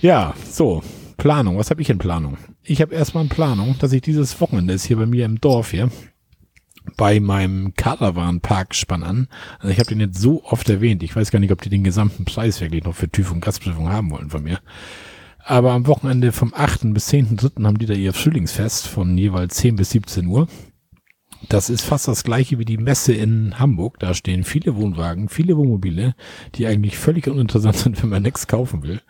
ja, so. Planung. Was habe ich in Planung? Ich habe erstmal in Planung, dass ich dieses Wochenende ist hier bei mir im Dorf hier bei meinem Caravan-Park spann an. Also ich habe den jetzt so oft erwähnt. Ich weiß gar nicht, ob die den gesamten Preis wirklich noch für TÜV und Gastprüfung haben wollen von mir. Aber am Wochenende vom 8. bis 10.3. haben die da ihr Frühlingsfest von jeweils 10 bis 17 Uhr. Das ist fast das gleiche wie die Messe in Hamburg. Da stehen viele Wohnwagen, viele Wohnmobile, die eigentlich völlig uninteressant [laughs] sind, wenn man nichts kaufen will.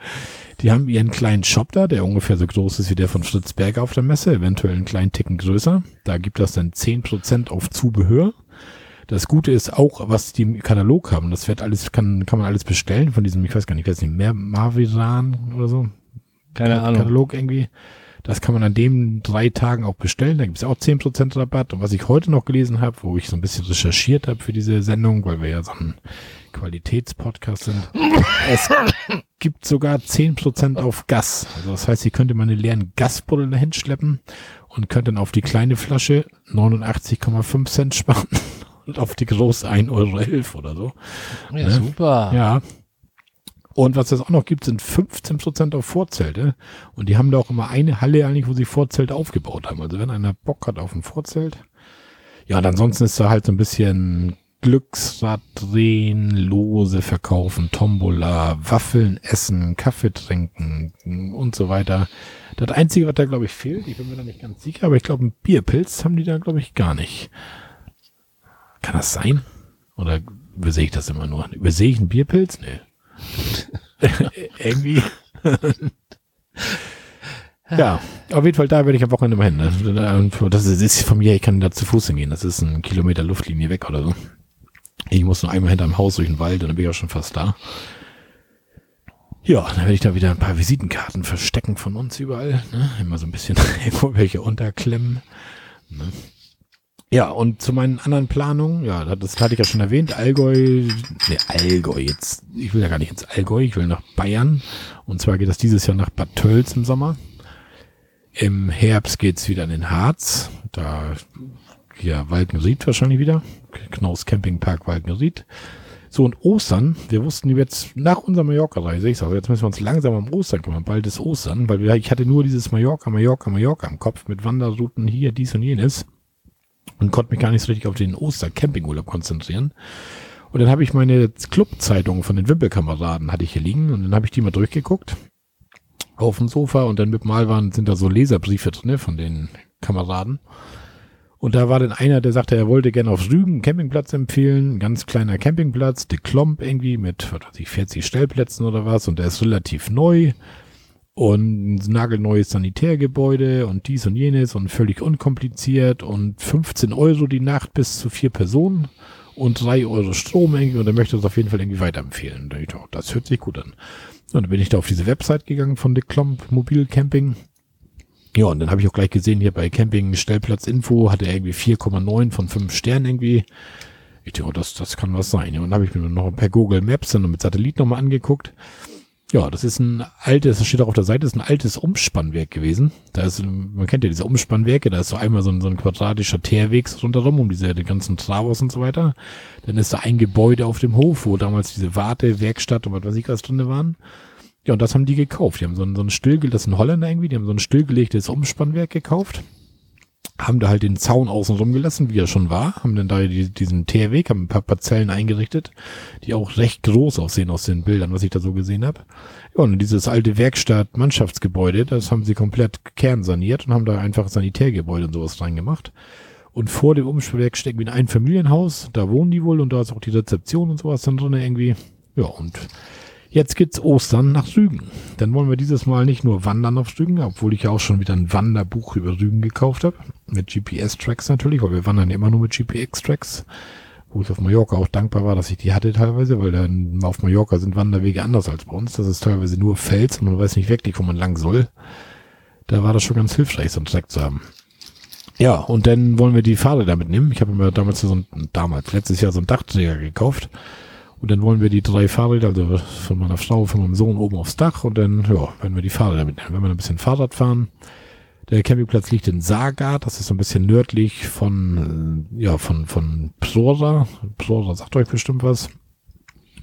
Die haben ihren kleinen Shop da, der ungefähr so groß ist wie der von Fritz Berger auf der Messe, eventuell einen kleinen Ticken größer. Da gibt das dann 10% auf Zubehör. Das Gute ist auch, was die im Katalog haben. Das wird alles, kann, kann man alles bestellen von diesem, ich weiß gar nicht, ich weiß nicht, mehr Marviran oder so. Keine Ahnung. Katalog irgendwie. Das kann man an den drei Tagen auch bestellen. Da gibt es auch 10% Rabatt. Und was ich heute noch gelesen habe, wo ich so ein bisschen recherchiert habe für diese Sendung, weil wir ja so ein Qualitätspodcast sind, [laughs] es gibt sogar 10% auf Gas. Also das heißt, ihr könnt immer eine leeren Gasbuddel dahin schleppen und könnt dann auf die kleine Flasche 89,5 Cent sparen [laughs] und auf die große 1,11 Euro oder so. Ja, Ne? super. Ja. Und was es auch noch gibt, sind 15% auf Vorzelte. Und die haben da auch immer eine Halle eigentlich, wo sie Vorzelte aufgebaut haben. Also wenn einer Bock hat auf ein Vorzelt. Ja, und ansonsten ist da halt so ein bisschen Glücksrad drehen, Lose verkaufen, Tombola, Waffeln essen, Kaffee trinken und so weiter. Das Einzige, was da, glaube ich, fehlt, ich bin mir da nicht ganz sicher, aber ich glaube, ein Bierpilz haben die da, glaube ich, gar nicht. Kann das sein? Oder übersehe ich das immer nur? Übersehe ich einen Bierpilz? Nee. [laughs] Irgendwie. ja, auf jeden Fall, da werde ich am Wochenende mal hin. ne? Das ist, von mir, ich kann da zu Fuß hingehen. Das ist ein Kilometer Luftlinie weg oder so. Ich muss nur einmal hinterm Haus durch den Wald und dann bin ich auch schon fast da. Ja, dann werde ich da wieder ein paar Visitenkarten verstecken von uns überall. Ne? Immer so ein bisschen [laughs] irgendwo welche unterklemmen. Ne? Ja, und zu meinen anderen Planungen, ja, das hatte ich ja schon erwähnt, Allgäu, ne, Allgäu jetzt, ich will ja gar nicht ins Allgäu, ich will nach Bayern. Und zwar geht das dieses Jahr nach Bad Tölz im Sommer. Im Herbst geht's wieder in den Harz, da, ja, Walkenried wahrscheinlich wieder, Knaus Campingpark Walkenried. So, und Ostern, wir wussten jetzt nach unserer Mallorca-Reise, ich sage, jetzt müssen wir uns langsam um Ostern kümmern, bald ist Ostern, weil wir, ich hatte nur dieses Mallorca, Mallorca, Mallorca im Kopf mit Wanderrouten hier, dies und jenes und konnte mich gar nicht so richtig auf den Oster-Campingurlaub konzentrieren. Und dann habe ich meine Clubzeitung von den Wimpelkameraden hatte ich hier liegen und dann habe ich die mal durchgeguckt auf dem Sofa und dann mit Malwaren sind da so Leserbriefe drin von den Kameraden. Und da war dann einer, der sagte, er wollte gerne auf Rügen einen Campingplatz empfehlen, ein ganz kleiner Campingplatz, De Klomp irgendwie mit, was weiß ich, 40 Stellplätzen oder was und der ist relativ neu und ein nagelneues Sanitärgebäude und dies und jenes und völlig unkompliziert und 15 Euro die Nacht bis zu vier Personen und drei Euro Strom irgendwie und er möchte es auf jeden Fall irgendwie weiterempfehlen. Und da ich, oh, das hört sich gut an. Und dann bin ich da auf diese Website gegangen von De Klomp Mobil Camping. Ja, und dann habe ich auch gleich gesehen, hier bei Camping Stellplatz Info hat er irgendwie 4,9 von 5 Sternen irgendwie. Ich dachte, oh, das, das kann was sein. Und dann habe ich mir noch per Google Maps dann mit Satellit nochmal angeguckt. Ja, das ist ein altes, das steht auch auf der Seite, ist ein altes Umspannwerk gewesen. Da ist, man kennt ja diese Umspannwerke, da ist so einmal so ein, so ein quadratischer Teerweg rundherum, um diese die ganzen Travos und so weiter. Dann ist da ein Gebäude auf dem Hof, wo damals diese Warte, Werkstatt und was weiß ich was drin waren. Ja, und das haben die gekauft. Die haben so ein, so ein stillgelegtes, das ist ein Holländer irgendwie, die haben so ein stillgelegtes Umspannwerk gekauft haben da halt den Zaun außen rum gelassen, wie er schon war, haben dann da die, diesen Teerweg, haben ein paar Parzellen eingerichtet, die auch recht groß aussehen aus den Bildern, was ich da so gesehen habe. Ja, und dieses alte Werkstatt-Mannschaftsgebäude, das haben sie komplett kernsaniert und haben da einfach Sanitärgebäude und sowas reingemacht. Und vor dem Umschwerk steckt wie ein Einfamilienhaus, da wohnen die wohl und da ist auch die Rezeption und sowas dann drin irgendwie. Ja, und Jetzt geht's Ostern nach Rügen. Dann wollen wir dieses Mal nicht nur wandern auf Rügen, obwohl ich ja auch schon wieder ein Wanderbuch über Rügen gekauft habe. Mit GPS-Tracks natürlich, weil wir wandern immer nur mit GPS-Tracks. Wo ich auf Mallorca auch dankbar war, dass ich die hatte teilweise, weil dann auf Mallorca sind Wanderwege anders als bei uns. Das ist teilweise nur Fels und man weiß nicht wirklich, wo man lang soll. Da war das schon ganz hilfreich, so einen Track zu haben. Ja, und dann wollen wir die Fahrräder mitnehmen. Ich habe mir damals so ein, damals, letztes Jahr so einen Dachträger gekauft und dann wollen wir die drei Fahrräder, also von meiner Frau, von meinem Sohn oben aufs Dach und dann, ja, werden wir die Fahrräder mitnehmen. Wenn wir ein bisschen Fahrrad fahren. Der Campingplatz liegt in Sagat, das ist so ein bisschen nördlich von, ja, von, von Psora. Psora sagt euch bestimmt was.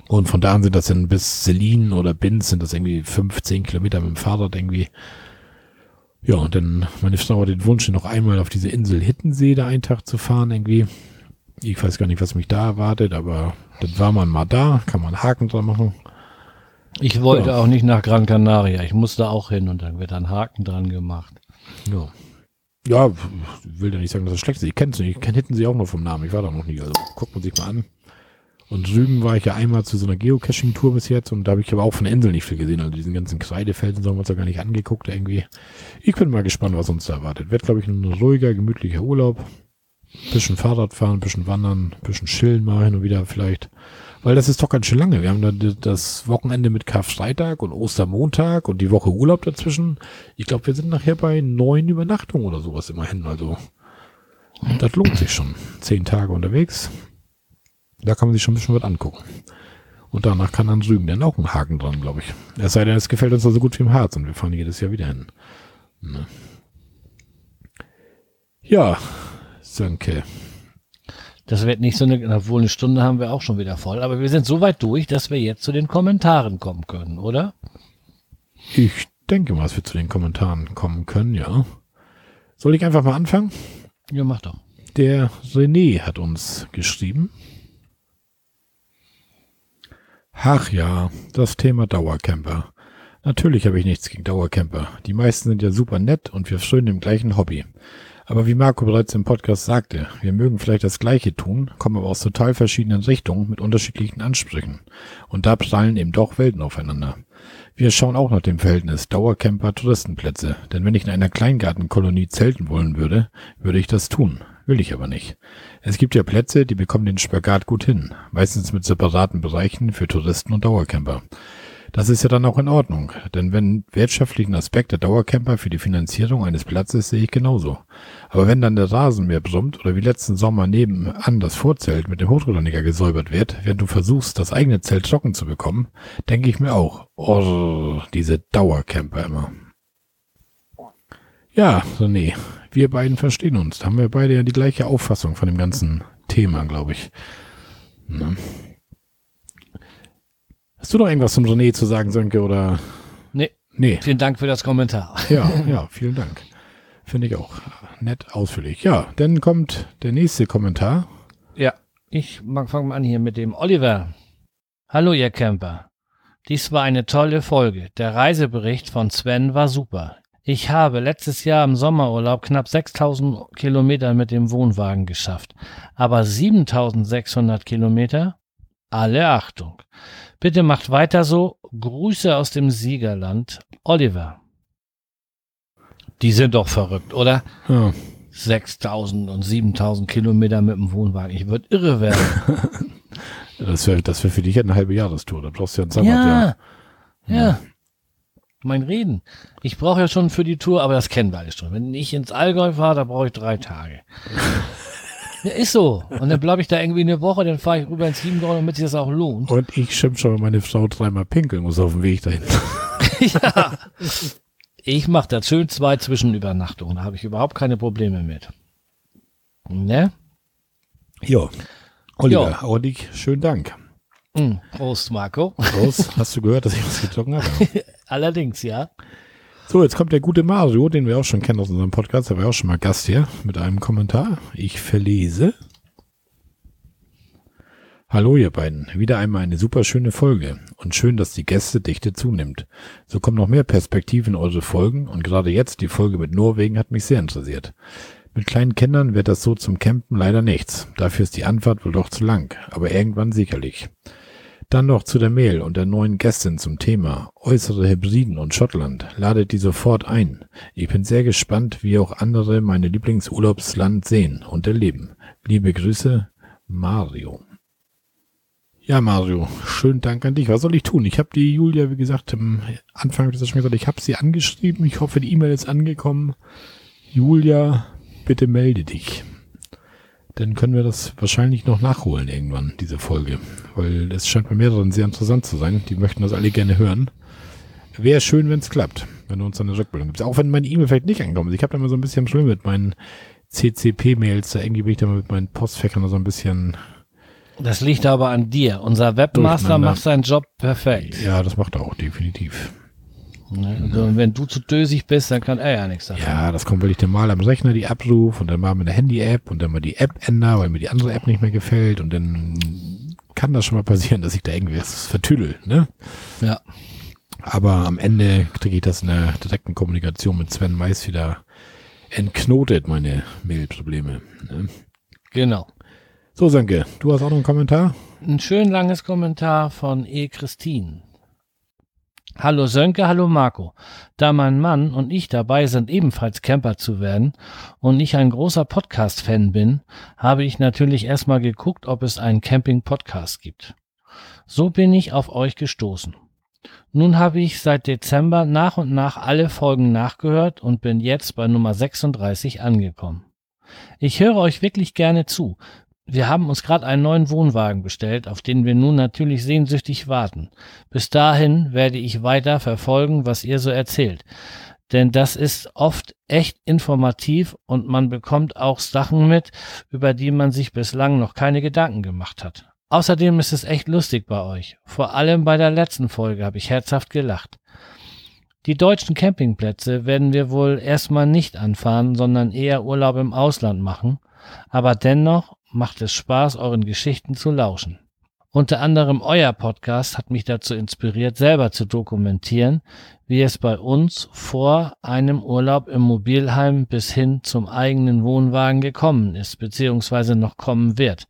Und von da an sind das dann bis Selin oder Binz sind das irgendwie 15 Kilometer mit dem Fahrrad irgendwie. Ja, und dann, meine Frau hat den Wunsch, noch einmal auf diese Insel Hittensee da einen Tag zu fahren irgendwie. Ich weiß gar nicht, was mich da erwartet, aber dann war man mal da, kann man Haken dran machen. Ich wollte ja. auch nicht nach Gran Canaria. Ich musste auch hin und dann wird ein Haken dran gemacht. Ja. Ja, will ja nicht sagen, dass das schlecht ist. Ich kenne es nicht. Ich kenne hätten sie auch noch vom Namen. Ich war da noch nie. Also guckt man sich mal an. Und Rügen war ich ja einmal zu so einer Geocaching-Tour bis jetzt und da habe ich aber auch von der Insel nicht viel gesehen. Also diesen ganzen Kreidefelsen haben wir uns ja gar nicht angeguckt irgendwie. Ich bin mal gespannt, was uns da erwartet. Wird, glaube ich, ein ruhiger, gemütlicher Urlaub. Bisschen Fahrrad fahren, bisschen wandern, bisschen chillen mal hin und wieder vielleicht. Weil das ist doch ganz schön lange. Wir haben dann das Wochenende mit Karfreitag und Ostermontag und die Woche Urlaub dazwischen. Ich glaube, wir sind nachher bei neun Übernachtungen oder sowas immerhin. Also, das lohnt sich schon. Zehn Tage unterwegs. Da kann man sich schon ein bisschen was angucken. Und danach kann dann Rügen dann auch ein Haken dran, glaube ich. Es sei denn, es gefällt uns so also gut wie im Harz und wir fahren jedes Jahr wieder hin. Ne? Ja, Sönke. Das wird nicht so eine, obwohl eine Stunde haben wir auch schon wieder voll, aber wir sind so weit durch, dass wir jetzt zu den Kommentaren kommen können, oder? Ich denke mal, dass wir zu den Kommentaren kommen können, ja. Soll ich einfach mal anfangen? Ja, mach doch. Der René hat uns geschrieben. Ach ja, das Thema Dauercamper. Natürlich habe ich nichts gegen Dauercamper. Die meisten sind ja super nett und wir frönen dem gleichen Hobby. Aber wie Marco bereits im Podcast sagte, wir mögen vielleicht das Gleiche tun, kommen aber aus total verschiedenen Richtungen mit unterschiedlichen Ansprüchen. Und da prallen eben doch Welten aufeinander. Wir schauen auch nach dem Verhältnis Dauercamper-Touristenplätze, denn wenn ich in einer Kleingartenkolonie zelten wollen würde, würde ich das tun. Will ich aber nicht. Es gibt ja Plätze, die bekommen den Spagat gut hin, meistens mit separaten Bereichen für Touristen und Dauercamper. Das ist ja dann auch in Ordnung, denn wenn wirtschaftlichen Aspekt der Dauercamper für die Finanzierung eines Platzes sehe ich genauso. Aber wenn dann der Rasenmäher brummt oder wie letzten Sommer nebenan das Vorzelt mit dem Hochrollaniger gesäubert wird, während du versuchst, das eigene Zelt trocken zu bekommen, denke ich mir auch, oh, diese Dauercamper immer. Ja, René, wir beiden verstehen uns. Da haben wir beide ja die gleiche Auffassung von dem ganzen Thema, glaube ich. Ne? Hast du noch irgendwas zum René zu sagen, Sönke, oder? Nee. Nee. Vielen Dank für das Kommentar. Ja, [laughs] ja, vielen Dank. Finde ich auch nett ausführlich. Ja, dann kommt der nächste Kommentar. Ja, ich fange mal an hier mit dem Oliver. Hallo, ihr Camper. Dies war eine tolle Folge. Der Reisebericht von Sven war super. Ich habe letztes Jahr im Sommerurlaub knapp 6000 Kilometer mit dem Wohnwagen geschafft. Aber 7600 Kilometer? Alle Achtung. Bitte macht weiter so. Grüße aus dem Siegerland. Oliver. Die sind doch verrückt, oder? Ja. 6000 und 7000 Kilometer mit dem Wohnwagen. Ich würde irre werden. [laughs] das wäre das wär für dich eine halbe Jahrestour. Da brauchst du ja ein Sabbatjahr. Ja, ja. ja. Mein Reden. Ich brauche ja schon für die Tour, aber das kennen wir alle schon. Wenn ich ins Allgäu fahre, da brauche ich drei Tage. [laughs] Ja, ist so. Und dann bleibe ich da irgendwie eine Woche, dann fahre ich rüber ins Chiemgau, damit sich das auch lohnt. Und ich schimpf schon, wenn meine Frau dreimal pinkeln muss auf dem Weg dahin. [laughs] ja. Ich mache da schön zwei Zwischenübernachtungen. Da habe ich überhaupt keine Probleme mit. Ne? Ja. Oliver, auch dich, schönen Dank. Mm, Prost, Marco. Prost. [laughs] Hast du gehört, dass ich was getrunken habe? Allerdings, ja. So, jetzt kommt der gute Mario, den wir auch schon kennen aus unserem Podcast. Der war auch schon mal Gast hier mit einem Kommentar. Ich verlese. Hallo ihr beiden, wieder einmal eine super schöne Folge und schön, dass die Gästedichte zunimmt. So kommen noch mehr Perspektiven in eure Folgen und gerade jetzt die Folge mit Norwegen hat mich sehr interessiert. Mit kleinen Kindern wird das so zum Campen leider nichts. Dafür ist die Anfahrt wohl doch zu lang, aber irgendwann sicherlich. Dann noch zu der Mail und der neuen Gästin zum Thema äußere Hybriden und Schottland. Ladet die sofort ein. Ich bin sehr gespannt, wie auch andere meine Lieblingsurlaubsland sehen und erleben. Liebe Grüße, Mario. Ja, Mario, schönen Dank an dich. Was soll ich tun? Ich habe die Julia, wie gesagt, am Anfang habe ich das schon gesagt, ich habe sie angeschrieben. Ich hoffe, die E-Mail ist angekommen. Julia, bitte melde dich. Dann können wir das wahrscheinlich noch nachholen irgendwann, diese Folge. Weil es scheint bei mehreren sehr interessant zu sein. Die möchten das alle gerne hören. Wäre schön, wenn es klappt, wenn du uns eine Rückmeldung gibst. Auch wenn meine E-Mail vielleicht nicht ankommt. Ich habe da immer so ein bisschen Schlimm mit meinen CCP-Mails. Da irgendwie bin ich da mit meinen Postfächern so ein bisschen das liegt aber an dir. Unser Webmaster macht seinen Job perfekt. Ja, das macht er auch definitiv. Ne? Also, wenn du zu dösig bist, dann kann er ja nichts sagen. Ja, das kommt, weil ich dann mal am Rechner die abrufe und dann mal mit der Handy-App und dann mal die App ändere, weil mir die andere App nicht mehr gefällt und dann kann das schon mal passieren, [laughs] dass ich da irgendwie was vertüdel, ne? Ja. Aber am Ende kriege ich das in der direkten Kommunikation mit Sven Mais wieder entknotet, meine Mail-Probleme. Ne? Genau. So, Sanke, du hast auch noch einen Kommentar? Ein schön langes Kommentar von E. Christine. Hallo Sönke, hallo Marco. Da mein Mann und ich dabei sind, ebenfalls Camper zu werden und ich ein großer Podcast-Fan bin, habe ich natürlich erstmal geguckt, ob es einen Camping-Podcast gibt. So bin ich auf euch gestoßen. Nun habe ich seit Dezember nach und nach alle Folgen nachgehört und bin jetzt bei Nummer 36 angekommen. Ich höre euch wirklich gerne zu, wir haben uns gerade einen neuen Wohnwagen bestellt, auf den wir nun natürlich sehnsüchtig warten. Bis dahin werde ich weiter verfolgen, was ihr so erzählt. Denn das ist oft echt informativ und man bekommt auch Sachen mit, über die man sich bislang noch keine Gedanken gemacht hat. Außerdem ist es echt lustig bei euch. Vor allem bei der letzten Folge habe ich herzhaft gelacht. Die deutschen Campingplätze werden wir wohl erstmal nicht anfahren, sondern eher Urlaub im Ausland machen. Aber dennoch macht es Spaß, euren Geschichten zu lauschen. Unter anderem euer Podcast hat mich dazu inspiriert, selber zu dokumentieren, wie es bei uns vor einem Urlaub im Mobilheim bis hin zum eigenen Wohnwagen gekommen ist, beziehungsweise noch kommen wird.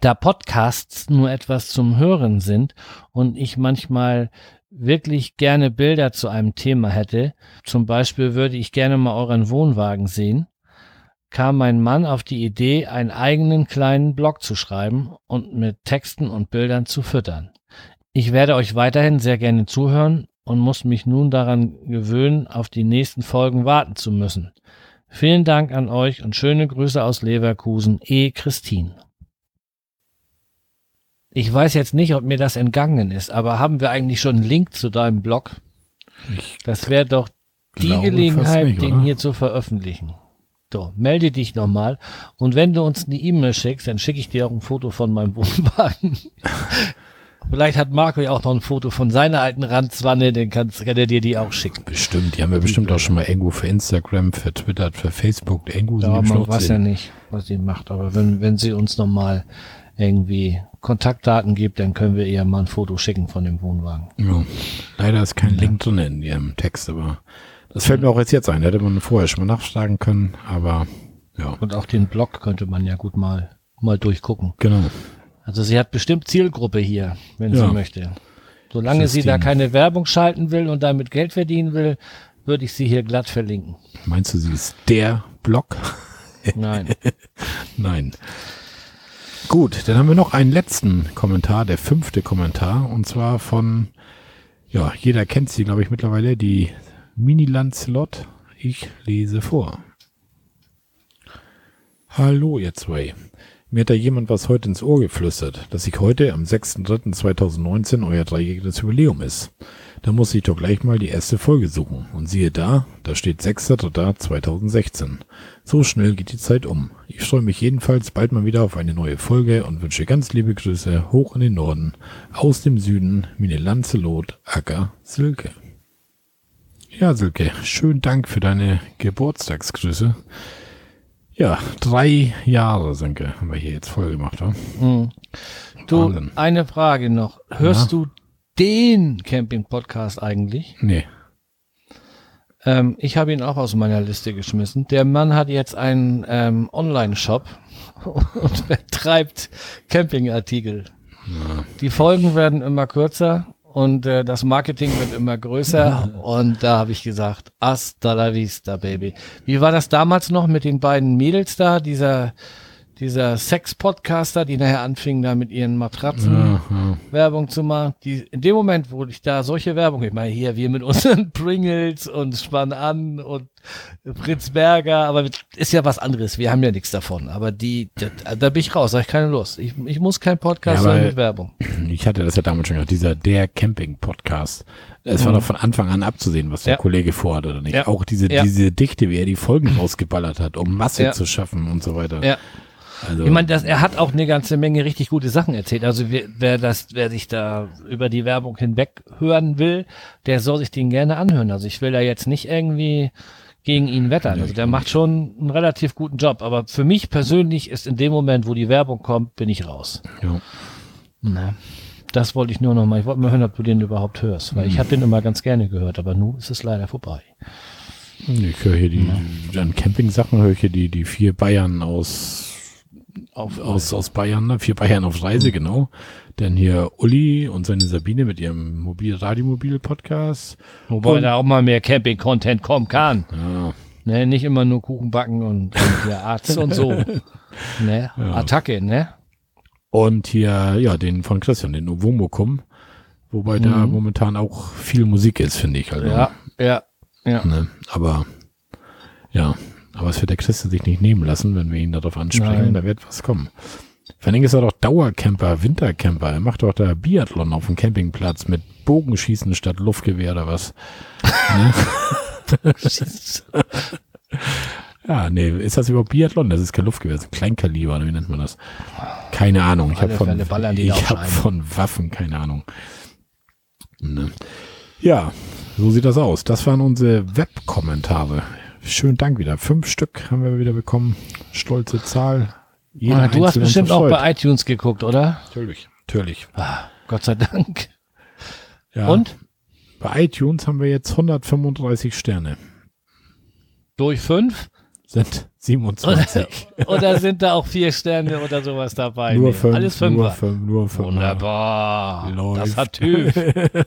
Da Podcasts nur etwas zum Hören sind und ich manchmal wirklich gerne Bilder zu einem Thema hätte, zum Beispiel würde ich gerne mal euren Wohnwagen sehen, kam mein Mann auf die Idee, einen eigenen kleinen Blog zu schreiben und mit Texten und Bildern zu füttern. Ich werde euch weiterhin sehr gerne zuhören und muss mich nun daran gewöhnen, auf die nächsten Folgen warten zu müssen. Vielen Dank an euch und schöne Grüße aus Leverkusen, E. Christine. Ich weiß jetzt nicht, ob mir das entgangen ist, aber haben wir eigentlich schon einen Link zu deinem Blog? Ich das wäre doch die Gelegenheit, nicht, den hier zu veröffentlichen. So, melde dich nochmal. Und wenn du uns eine E-Mail schickst, dann schicke ich dir auch ein Foto von meinem [laughs] Wohnwagen. Vielleicht hat Marco ja auch noch ein Foto von seiner alten Randzwanne, dann kannst, kann er dir die auch schicken. Bestimmt, die haben wir bestimmt auch schon mal irgendwo für Instagram, für Twitter, für Facebook, irgendwo ja, sind man weiß ja nicht, was sie macht, aber wenn, wenn sie uns nochmal irgendwie Kontaktdaten gibt, dann können wir ihr mal ein Foto schicken von dem Wohnwagen. Ja, leider ist kein ja. Link drin in ihrem Text, aber das fällt mir auch jetzt jetzt ein. Hätte man vorher schon mal nachschlagen können, aber ja. Und auch den Blog könnte man ja gut mal, mal durchgucken. Genau. Also sie hat bestimmt Zielgruppe hier, wenn ja. sie möchte. Solange sie da keine Werbung schalten will und damit Geld verdienen will, würde ich sie hier glatt verlinken. Meinst du, sie ist der Blog? [laughs] Nein. Nein. Gut, dann haben wir noch einen letzten Kommentar, der fünfte Kommentar, und zwar von, ja, jeder kennt sie, glaube ich, mittlerweile, die Mini Lancelot. Ich lese vor. Hallo, ihr zwei. Mir hat da jemand was heute ins Ohr geflüstert, dass ich heute am 6.3.2019 euer dreijähriges Jubiläum ist. Da muss ich doch gleich mal die erste Folge suchen. Und siehe da, da steht 6.3.2016. So schnell geht die Zeit um. Ich freue mich jedenfalls bald mal wieder auf eine neue Folge und wünsche ganz liebe Grüße hoch in den Norden, aus dem Süden, Mine Lanzelot, Acker, Silke. Ja, Silke, schönen Dank für deine Geburtstagsgrüße. Ja, drei Jahre, Senke, haben wir hier jetzt voll gemacht, wa? Hm. Du, Wahnsinn. eine Frage noch. Hörst du den Camping-Podcast eigentlich? Nee. Ähm, ich habe ihn auch aus meiner Liste geschmissen. Der Mann hat jetzt einen ähm, Online-Shop [laughs] und betreibt Campingartikel. Die Folgen werden immer kürzer und äh, das Marketing wird immer größer. [laughs] und da habe ich gesagt, hasta la vista, Baby. Wie war das damals noch mit den beiden Mädels da, dieser dieser Sex-Podcaster, die nachher anfingen, da mit ihren Matratzen Ja, ja. Werbung zu machen. Die, in dem Moment, wo ich da solche Werbung, ich meine, hier, wir mit unseren [laughs] Pringles und Spann an und Fritz Berger, aber ist ja was anderes. Wir haben ja nichts davon. Aber die, da, da bin ich raus, da hab ich keine Lust. Ich, ich muss kein Podcast Ja, weil- mit Werbung. Ich hatte das ja damals schon gesagt, dieser Der Camping-Podcast. Es war doch von Anfang an abzusehen, was der Ja. Kollege vorhat oder nicht. Auch diese, diese Dichte, wie er die Folgen [laughs] rausgeballert hat, um Masse zu schaffen und so weiter. Ja. Also, Ich meine, das, er hat auch eine ganze Menge richtig gute Sachen erzählt. Also wer, wer das, wer sich da über die Werbung hinweg hören will, der soll sich den gerne anhören. Also ich will da jetzt nicht irgendwie gegen ihn wettern. Also der macht schon einen relativ guten Job. Aber für mich persönlich ist in dem Moment, wo die Werbung kommt, bin ich raus. ja. Na, das wollte ich nur noch mal. Ich wollte mal hören, ob du den überhaupt hörst, weil ich habe den immer ganz gerne gehört, aber nun ist es leider vorbei. Ich höre hier die, an Camping-Sachen höre ich hier die, die vier Bayern aus, Auf, aus, aus Bayern, ne? vier Bayern auf Reise, Mhm. genau. Dann hier Uli und seine Sabine mit ihrem Mobil, Radiomobil-Podcast. Wobei da auch mal mehr Camping-Content kommen kann. Ja, Ne, nicht immer nur Kuchen backen und, und der Arzt und so. [laughs] Ne, Attacke, ne? Und hier, ja, den von Christian, den Ovomokum. Wobei da momentan auch viel Musik ist, finde ich. Also, Mhm. Ja, ja, ja. Ne? Aber, ja, aber es wird der Christian sich nicht nehmen lassen, wenn wir ihn darauf ansprechen. Nein. Da wird was kommen. Vor ist er doch Dauercamper, Wintercamper. Er macht doch da Biathlon auf dem Campingplatz mit Bogenschießen statt Luftgewehr oder was. [laughs] Ja, nee, ist das überhaupt Biathlon? Das ist kein Luftgewehr, das ist ein Kleinkaliber, oder wie nennt man das? Keine Ahnung. Ich habe von, ich hab von Waffen keine Ahnung. Ne. Ja, so sieht das aus. Das waren unsere Webkommentare. Schönen Dank wieder. Fünf Stück haben wir wieder bekommen. Stolze Zahl. Jeder Ah, du hast bestimmt auch bei iTunes geguckt, oder? Natürlich, natürlich. Ah, Gott sei Dank. Ja. Und? Bei iTunes haben wir jetzt 135 Sterne. Durch fünf? Sind Oder, 27. [laughs] oder sind da auch vier Sterne oder sowas dabei? nur Nee, fünf. Alles Nur Fünfer. fünf. Nur fünf. Wunderbar. Läuft. Das hat TÜV. [laughs]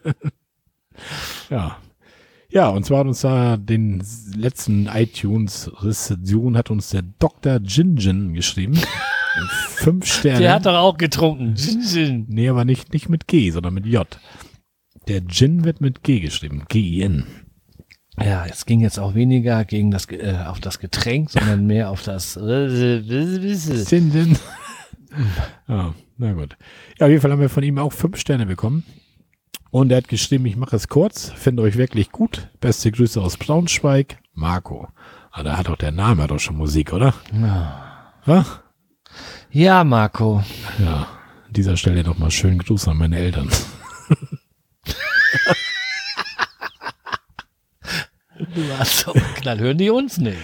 Ja. Ja, und zwar hat uns da den letzten iTunes-Rezension hat uns der Dr. Jinjin geschrieben. [laughs] Fünf Sterne. Der hat doch auch getrunken. Gin. nee, aber nicht, nicht mit G, sondern mit J. Der Gin wird mit G geschrieben. G-I-N. Ja, es ging jetzt auch weniger gegen das, äh, auf das Getränk, sondern [laughs] mehr auf das. Jinjin. [laughs] ja, na gut. Ja, auf jeden Fall haben wir von ihm auch fünf Sterne bekommen. Und er hat geschrieben, ich mache es kurz, finde euch wirklich gut. Beste Grüße aus Braunschweig, Marco. Ah, da hat doch der Name hat doch schon Musik, oder? Ja? Ja, Marco. Ja, an dieser Stelle nochmal schönen Gruß an meine Eltern. Du warst so knall. Hören die uns nicht?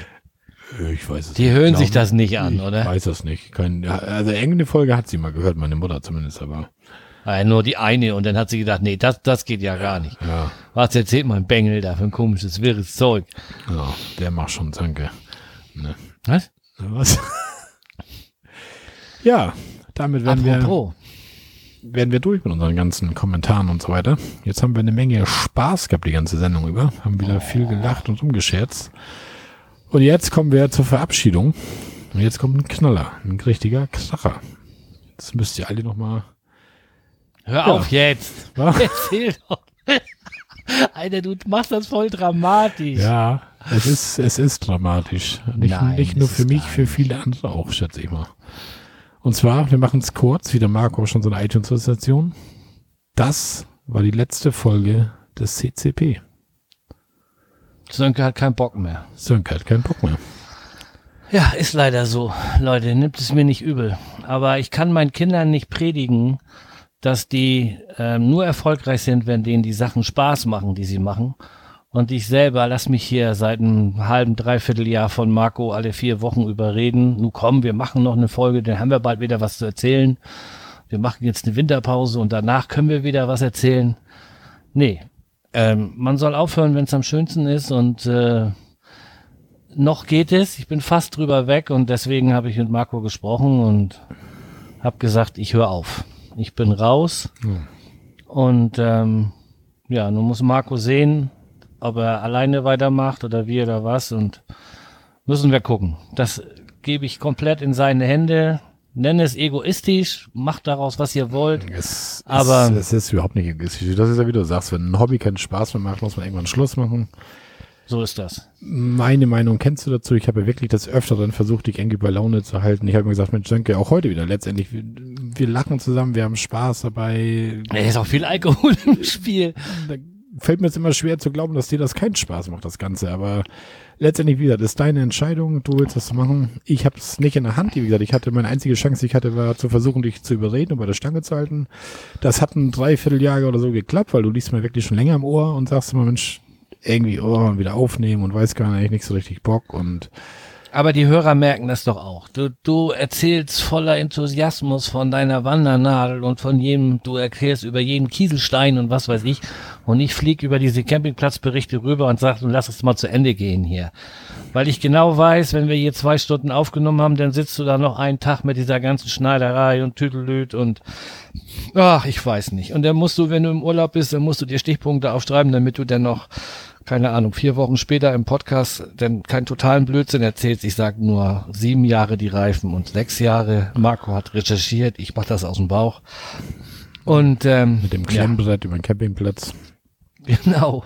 Ich weiß es Die nicht. hören Glauben- sich das nicht an, ich oder? weiß es nicht. Kein, also irgendeine Folge hat sie mal gehört, meine Mutter zumindest, aber Ja, nur die eine und dann hat sie gedacht, nee, das, das geht ja gar nicht. ja, Was erzählt mein Bengel da für ein komisches, wirres Zeug? ja der macht schon Danke. Ne? Was? Was? ja, damit werden wir, werden wir durch mit unseren ganzen Kommentaren und so weiter. Jetzt haben wir eine Menge Spaß gehabt die ganze Sendung über, haben wieder viel gelacht und rumgescherzt. Und jetzt kommen wir zur Verabschiedung. Und jetzt kommt ein Knaller, ein richtiger Kracher. Jetzt müsst ihr alle nochmal. Hör auf jetzt. Was? [laughs] Erzähl doch. [laughs] Alter, du machst das voll dramatisch. Ja, Es ist, es ist dramatisch. Nicht, Nein, nicht nur für mich, für viele andere auch, schätze ich mal. Und zwar, wir machen es kurz, wie der Marco schon so eine iTunes-Station. Das war die letzte Folge des CCP. Sönke hat keinen Bock mehr. Sönke hat keinen Bock mehr. Ja, ist leider so. Leute, nimmt es mir nicht übel. Aber ich kann meinen Kindern nicht predigen, dass die ähm, nur erfolgreich sind, wenn denen die Sachen Spaß machen, die sie machen. Und ich selber lass mich hier seit einem halben, dreiviertel Jahr von Marco alle vier Wochen überreden. Nu komm, wir machen noch eine Folge, dann haben wir bald wieder was zu erzählen. Wir machen jetzt eine Winterpause und danach können wir wieder was erzählen. Nee, ähm, man soll aufhören, wenn es am schönsten ist und äh, noch geht es. Ich bin fast drüber weg und deswegen habe ich mit Marco gesprochen und habe gesagt, ich höre auf. Ich bin raus. Hm. Und ähm, ja, nun muss Marco sehen, ob er alleine weitermacht oder wie oder was. Und müssen wir gucken. Das gebe ich komplett in seine Hände. Nenne es egoistisch, macht daraus, was ihr wollt. Es, Aber- es, es ist überhaupt nicht egoistisch. Das ist ja, wie du sagst, wenn ein Hobby keinen Spaß mehr macht, muss man irgendwann Schluss machen. So ist das. Meine Meinung kennst du dazu. Ich habe ja wirklich das Öfteren versucht, dich irgendwie bei Laune zu halten. Ich habe mir gesagt, Mensch, Sönke, auch heute wieder. Letztendlich, wir, wir lachen zusammen, wir haben Spaß dabei. Es ist auch viel Alkohol im Spiel. Da fällt mir jetzt immer schwer zu glauben, dass dir das keinen Spaß macht, das Ganze. Aber letztendlich, wie gesagt, ist deine Entscheidung. Du willst das machen. Ich habe es nicht in der Hand. Wie gesagt, ich hatte meine einzige Chance, die ich hatte, war zu versuchen, dich zu überreden und bei der Stange zu halten. Das hat ein Dreivierteljahr oder so geklappt, weil du liest mir wirklich schon länger im Ohr und sagst immer, Mensch, irgendwie, oh, wieder aufnehmen und weiß gar nicht, nicht so richtig Bock und Aber die Hörer merken das doch auch. Du, du erzählst voller Enthusiasmus von deiner Wandernadel und von jedem, du erklärst über jeden Kieselstein und was weiß ich. Und ich flieg über diese Campingplatzberichte rüber und sag, lass es mal zu Ende gehen hier. Weil ich genau weiß, wenn wir hier zwei Stunden aufgenommen haben, dann sitzt du da noch einen Tag mit dieser ganzen Schneiderei und Tüdelüt und ach, ich weiß nicht. Und dann musst du, wenn du im Urlaub bist, dann musst du dir Stichpunkte aufschreiben, damit du dann noch keine Ahnung, vier Wochen später im Podcast denn keinen totalen Blödsinn erzählt. Ich sage nur sieben Jahre die Reifen und sechs Jahre. Marco hat recherchiert, ich mache das aus dem Bauch. Und ähm, mit dem Klemmbrett über den Campingplatz. ja, [laughs] genau.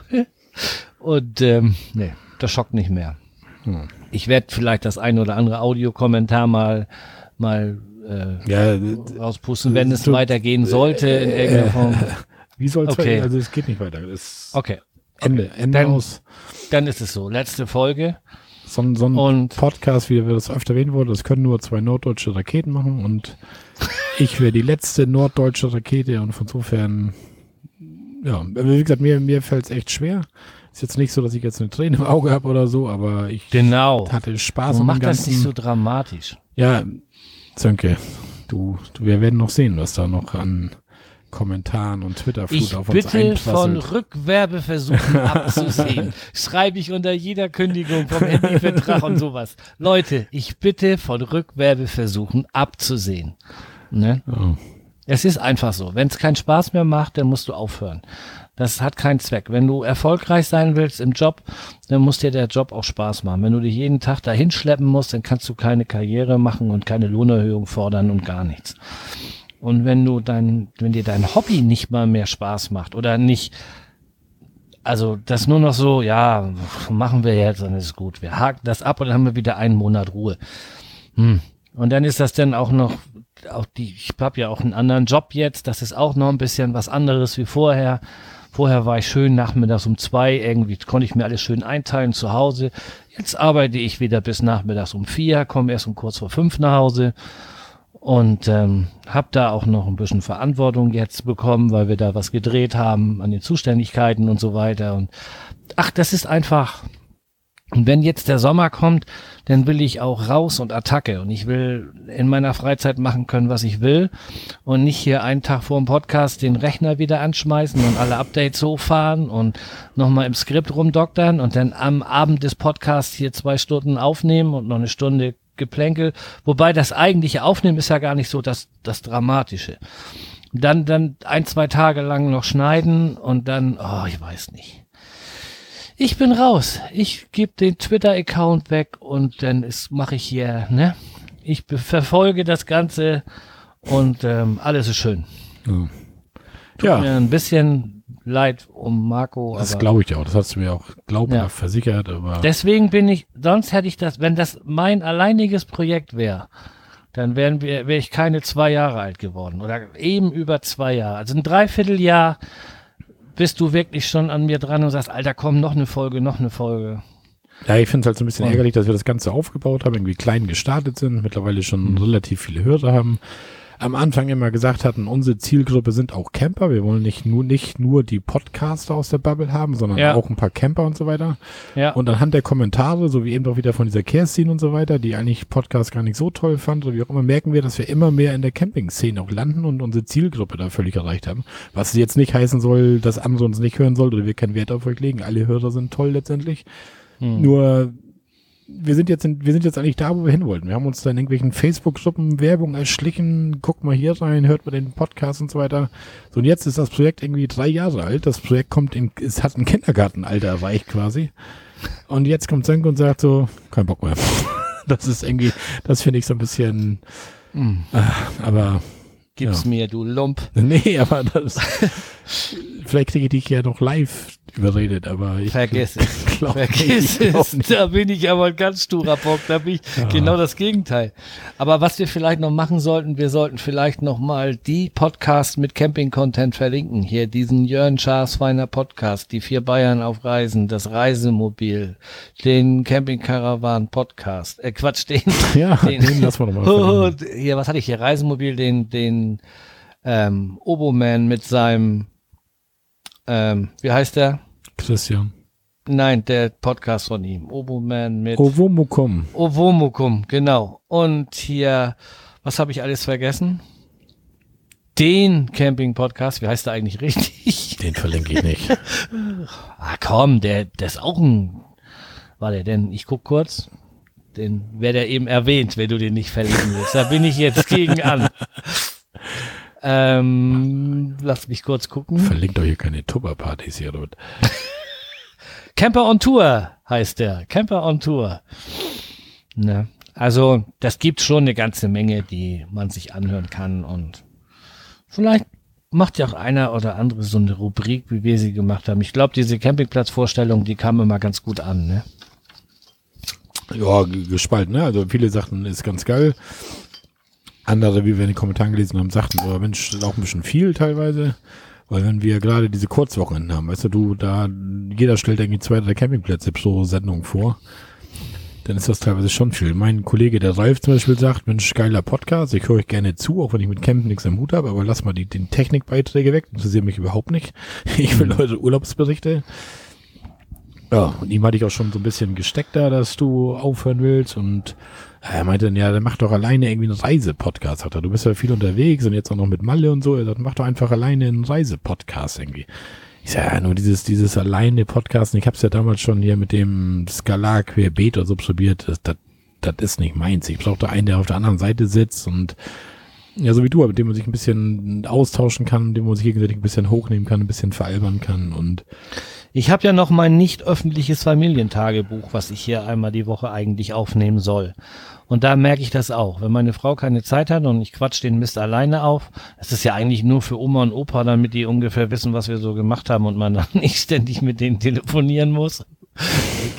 Und ähm, nee, das schockt nicht mehr. Hm. Ich werde vielleicht das ein oder andere Audiokommentar mal mal äh, Ja, rauspusten, wenn es Du- weitergehen sollte in irgendeiner Form. [laughs] wie soll es Okay. Also es geht nicht weiter. Das Okay, Ende, Ende Dann- aus. dann ist es so. Letzte Folge. So, ein- so ein Und Podcast, wie das öfter erwähnt wurde, das können nur zwei norddeutsche Raketen machen und [laughs] ich wäre die letzte norddeutsche Rakete und von insofern, ja, wie gesagt, mir, mir fällt es echt schwer. Ist jetzt nicht so, dass ich jetzt eine Träne im Auge habe oder so, aber ich genau. hatte Spaß dem macht das nicht so dramatisch. ja, Zönke, du, du, wir werden noch sehen, was da noch an Kommentaren und Twitter-Flut Ich auf uns bitte von. Rückwerbeversuchen [laughs] abzusehen. Schreibe ich unter jeder Kündigung vom Handyvertrag und sowas. Leute, ich bitte von Rückwerbeversuchen abzusehen. Ne? Oh. Es ist einfach so. Wenn es keinen Spaß mehr macht, dann musst du aufhören. Das hat keinen Zweck. Wenn du erfolgreich sein willst im Job, dann muss dir der Job auch Spaß machen. Wenn du dich jeden Tag dahin schleppen musst, dann kannst du keine Karriere machen und keine Lohnerhöhung fordern und gar nichts. Und wenn du dein, wenn dir dein Hobby nicht mal mehr Spaß macht oder nicht, also das nur noch so, ja, machen wir jetzt, dann ist gut. Wir haken das ab und dann haben wir wieder einen Monat Ruhe. Hm. Und dann ist das dann auch noch, auch die, ich habe ja auch einen anderen Job jetzt, das ist auch noch ein bisschen was anderes wie vorher. Vorher war ich schön nachmittags um zwei, irgendwie konnte ich mir alles schön einteilen zu Hause. Jetzt arbeite ich wieder bis nachmittags um vier, komme erst um kurz vor fünf nach Hause und ähm, habe da auch noch ein bisschen Verantwortung jetzt bekommen, weil wir da was gedreht haben an den Zuständigkeiten und so weiter. Und ach, das ist einfach. Und wenn jetzt der Sommer kommt, dann will ich auch raus und Attacke. Und ich will in meiner Freizeit machen können, was ich will. Und nicht hier einen Tag vor dem Podcast den Rechner wieder anschmeißen und alle Updates hochfahren und nochmal im Skript rumdoktern und dann am Abend des Podcasts hier zwei Stunden aufnehmen und noch eine Stunde Geplänkel. Wobei das eigentliche Aufnehmen ist ja gar nicht so das, das Dramatische. Dann, dann ein, zwei Tage lang noch schneiden und dann, oh, ich weiß nicht. Ich bin raus. Ich gebe den Twitter-Account weg und dann mache ich hier, ne? Ich verfolge das Ganze und ähm, alles ist schön. Ja. Tut Ja. mir ein bisschen leid um Marco. Das glaube ich auch. Das hast du mir auch glaubhaft Ja. versichert, aber deswegen bin ich, sonst hätte ich das, wenn das mein alleiniges Projekt wäre, dann wären wir, wäre ich keine zwei Jahre alt geworden oder eben über zwei Jahre. Also ein Dreivierteljahr bist du wirklich schon an mir dran und sagst, Alter, komm, noch eine Folge, noch eine Folge. ja, ich finde es halt so ein bisschen Und- ärgerlich, dass wir das Ganze aufgebaut haben, irgendwie klein gestartet sind, mittlerweile schon relativ viele Hörer haben. Am Anfang immer gesagt hatten, unsere Zielgruppe sind auch Camper. Wir wollen nicht nur, nicht nur die Podcaster aus der Bubble haben, sondern Ja. auch ein paar Camper und so weiter. Ja. Und anhand der Kommentare, so wie eben auch wieder von dieser Kerstin und so weiter, die eigentlich Podcast gar nicht so toll fand, oder wie auch immer, merken wir, dass wir immer mehr in der Camping-Szene auch landen und unsere Zielgruppe da völlig erreicht haben. Was jetzt nicht heißen soll, dass andere uns nicht hören soll oder wir keinen Wert auf euch legen. Alle Hörer sind toll letztendlich. Hm. Nur wir sind jetzt in, wir sind jetzt eigentlich da, wo wir hin wollten. Wir haben uns da in irgendwelchen Facebook-Gruppen Werbung erschlichen. Guckt mal hier rein, hört mal den Podcast und so weiter. So, und jetzt ist das Projekt irgendwie drei Jahre alt. Das Projekt kommt in, es hat ein Kindergartenalter erreicht quasi. Und jetzt kommt Senke und sagt so, kein Bock mehr. [laughs] Das ist irgendwie, das finde ich so ein bisschen, Hm. aber, Gib's Ja. mir, du Lump. [laughs] nee, aber das, vielleicht kriege ich dich ja noch live überredet, aber ich Vergiss [laughs] es. glaub Vergiss [laughs] ich es. Da bin ich aber ein ganz sturer Bock. Da bin ich genau das Gegenteil. Aber was wir vielleicht noch machen sollten, wir sollten vielleicht noch mal die Podcasts mit Camping-Content verlinken. Hier diesen Jörn Schaas feiner Podcast, die vier Bayern auf Reisen, das Reisemobil, den Camping-Caravan-Podcast. Äh, Quatsch, den, [laughs] Ja, den, den lassen wir doch mal. Oh, hier, was hatte ich hier? Reisemobil, den, den ähm, Oboman mit seinem, ähm, wie heißt der? Christian. Nein, der Podcast von ihm. Oboman mit Ovomukum. Ovomukum, genau. Und hier, was habe ich alles vergessen? Den Camping-Podcast, wie heißt der eigentlich richtig? [laughs] Den verlinke ich nicht. [laughs] Ah komm, der, der ist auch ein, war der denn, ich guck kurz, den wäre der eben erwähnt, wenn du den nicht verlinken willst. Da bin ich jetzt gegen an. [laughs] Ähm, lass mich kurz gucken. Verlinkt euch hier keine Tupperpartys hier. Dort. [laughs] Camper on Tour heißt der. Camper on Tour. Ne? Also, das gibt schon eine ganze Menge, die man sich anhören kann und vielleicht macht ja auch einer oder andere so eine Rubrik, wie wir sie gemacht haben. Ich glaube, diese Campingplatzvorstellung, die kam immer ganz gut an, ne? Ja, gespalten, ne? Also viele sagten, ist ganz geil. Andere, wie wir in den Kommentaren gelesen haben, sagten, oh Mensch, das ist auch ein bisschen viel teilweise. Weil wenn wir gerade diese Kurzwochenenden haben, weißt du, du, da, jeder stellt irgendwie zwei, drei Campingplätze pro Sendung vor. Dann ist das teilweise schon viel. Mein Kollege, der Ralf zum Beispiel, sagt, Mensch, geiler Podcast, ich höre euch gerne zu, auch wenn ich mit Campen nichts am Hut habe, aber lass mal die, den Technikbeiträge weg, interessiert mich überhaupt nicht. [laughs] Ich will eure Urlaubsberichte. Ja, und ihm hatte ich auch schon so ein bisschen gesteckt da, dass du aufhören willst und er meinte dann, ja, dann mach doch alleine irgendwie einen Reisepodcast, sagt er. Du bist ja viel unterwegs und jetzt auch noch mit Malle und so. Er sagt, mach doch einfach alleine einen Reisepodcast irgendwie. Ich sag, ja, nur dieses, dieses alleine Podcast, ich hab's ja damals schon hier mit dem Skalar Querbeet oder so probiert, das, das, das ist nicht meins. Ich brauche da einen, der auf der anderen Seite sitzt und ja, so wie du, mit dem man sich ein bisschen austauschen kann, mit dem man sich gegenseitig ein bisschen hochnehmen kann, ein bisschen veralbern kann und Ich habe ja noch mein nicht öffentliches Familientagebuch, was ich hier einmal die Woche eigentlich aufnehmen soll. Und da merke ich das auch. Wenn meine Frau keine Zeit hat und ich quatsch den Mist alleine auf, das ist ja eigentlich nur für Oma und Opa, damit die ungefähr wissen, was wir so gemacht haben und man dann [laughs] nicht ständig mit denen telefonieren muss. [laughs]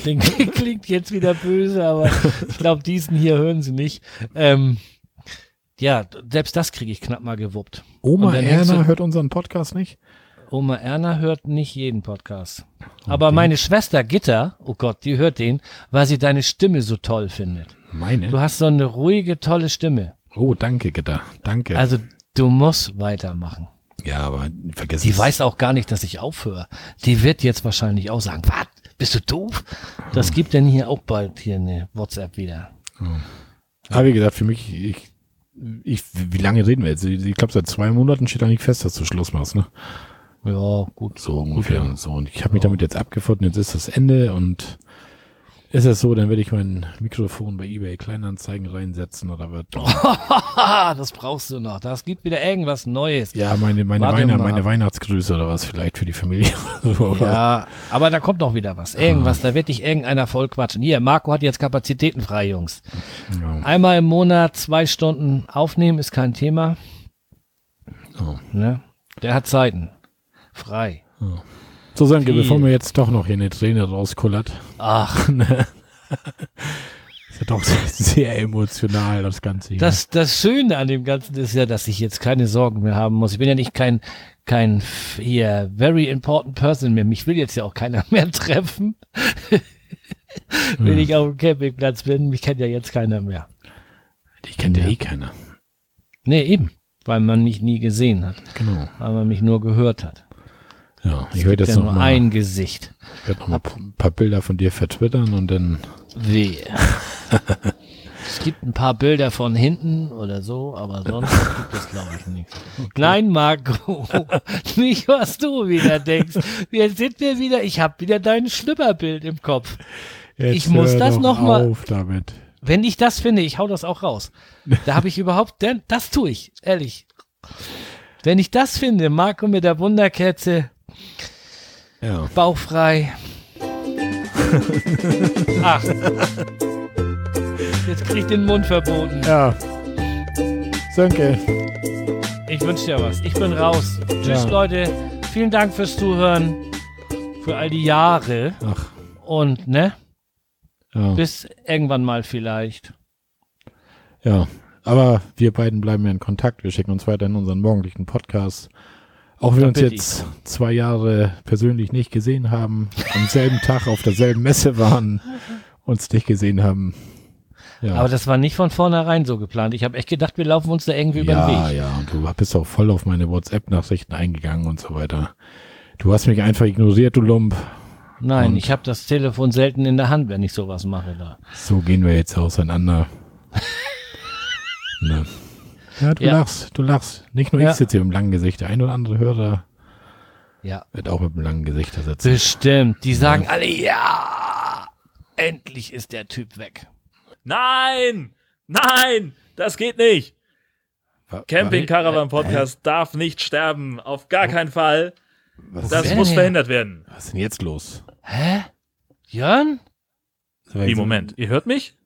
Klingt, [laughs] klingt jetzt wieder böse, aber ich glaube, diesen hier hören sie nicht. Ähm, ja, selbst das kriege ich knapp mal gewuppt. Oma Erna hört unseren Podcast nicht? Oma Erna hört nicht jeden Podcast. Aber meine Schwester Gitter, oh Gott, die hört den, weil sie deine Stimme so toll findet. Meine? Du hast so eine ruhige, tolle Stimme. Oh, danke, Gitter. Danke. Also du musst weitermachen. ja, aber vergiss Die es. weiß auch gar nicht, dass ich aufhöre. Die wird jetzt wahrscheinlich auch sagen, was? Bist du doof? Das gibt denn hier auch bald hier eine WhatsApp wieder. Aber wie gesagt, für mich, ich, ich, wie lange reden wir jetzt? Ich glaube, seit zwei Monaten steht eigentlich fest, dass du Schluss machst, ne? Ja, gut. So ungefähr. ja. Und so. Und ich habe mich damit jetzt abgefunden, jetzt ist das Ende und ist es so, dann werde ich mein Mikrofon bei eBay Kleinanzeigen reinsetzen oder wird. [laughs] das brauchst du noch. Das gibt wieder irgendwas Neues. Ja, meine, meine, mal meine. Weihnachtsgrüße oder was vielleicht für die Familie. [laughs] Ja, aber da kommt noch wieder was. Irgendwas, da wird dich irgendeiner voll quatschen. Hier, Marco hat jetzt Kapazitäten frei, Jungs. Ja. Einmal im Monat zwei Stunden aufnehmen ist kein Thema. Oh. Ne? Der hat Zeiten. Frei. So, Sönke, Viel. bevor mir jetzt doch noch hier eine Träne rauskullert. Ach, [laughs] Ist ja doch sehr, emotional, das Ganze hier. das, das Schöne an dem Ganzen ist ja, dass ich jetzt keine Sorgen mehr haben muss. Ich bin ja nicht kein, kein hier very important person mehr. Mich will jetzt ja auch keiner [laughs] mehr treffen. [laughs] Wenn Hm. ich auf dem Campingplatz bin, mich kennt ja jetzt keiner mehr. Die kennt ja eh keiner. Nee, eben. Weil man mich nie gesehen hat. Genau. Weil man mich nur gehört hat. Ja, ich werde ja jetzt noch nur mal, ein Gesicht. werd noch mal ein paar Bilder von dir vertwittern und dann Wehe. es gibt ein paar Bilder von hinten oder so, aber sonst [laughs] gibt es, glaube ich, nichts. Nein, Marco, [laughs] nicht was du wieder denkst. Jetzt sind wir wieder, ich habe wieder dein Schlüpperbild im Kopf. Jetzt Ich muss das doch noch mal- auf damit. Wenn ich das finde, ich hau das auch raus. Da habe ich [laughs] überhaupt, denn, das tue ich, ehrlich. Wenn ich das finde, Marco mit der Wunderkerze, Ja. bauchfrei. [laughs] Ach. Jetzt krieg ich den Mund verboten. Ja. Sönke. Ich wünsche dir was. Ich bin raus. Tschüss, Ja. Leute. Vielen Dank fürs Zuhören. Für all die Jahre. Ach. Und, ne? Ja. Bis irgendwann mal vielleicht. ja. Aber wir beiden bleiben ja in Kontakt. Wir schicken uns weiter in unseren morgendlichen Podcast. Auch wenn wir uns jetzt zwei Jahre persönlich nicht gesehen haben, am selben Tag auf derselben Messe waren, uns nicht gesehen haben. Ja. Aber das war nicht von vornherein so geplant. Ich habe echt gedacht, wir laufen uns da irgendwie über den ja, Weg. ja, und du bist auch voll auf meine WhatsApp-Nachrichten eingegangen und so weiter. Du hast mich einfach ignoriert, du Lump. Nein, Und- ich habe das Telefon selten in der Hand, wenn ich sowas mache da. So gehen wir jetzt auseinander. [laughs] ne. Ja, du Ja. lachst, du lachst. Nicht nur Ja. ich sitze hier mit dem langen Gesicht. Der ein oder andere Hörer Ja. wird auch mit dem langen Gesicht da sitzen. Bestimmt. Die sagen alle, ja, endlich ist der Typ weg. Nein! Nein! Das geht nicht! Camping Caravan Podcast darf nicht sterben. Auf gar keinen Fall. Was, Das muss verhindert werden. was ist denn jetzt los? Hä? Jörn? Wie, Moment. Ihr hört mich?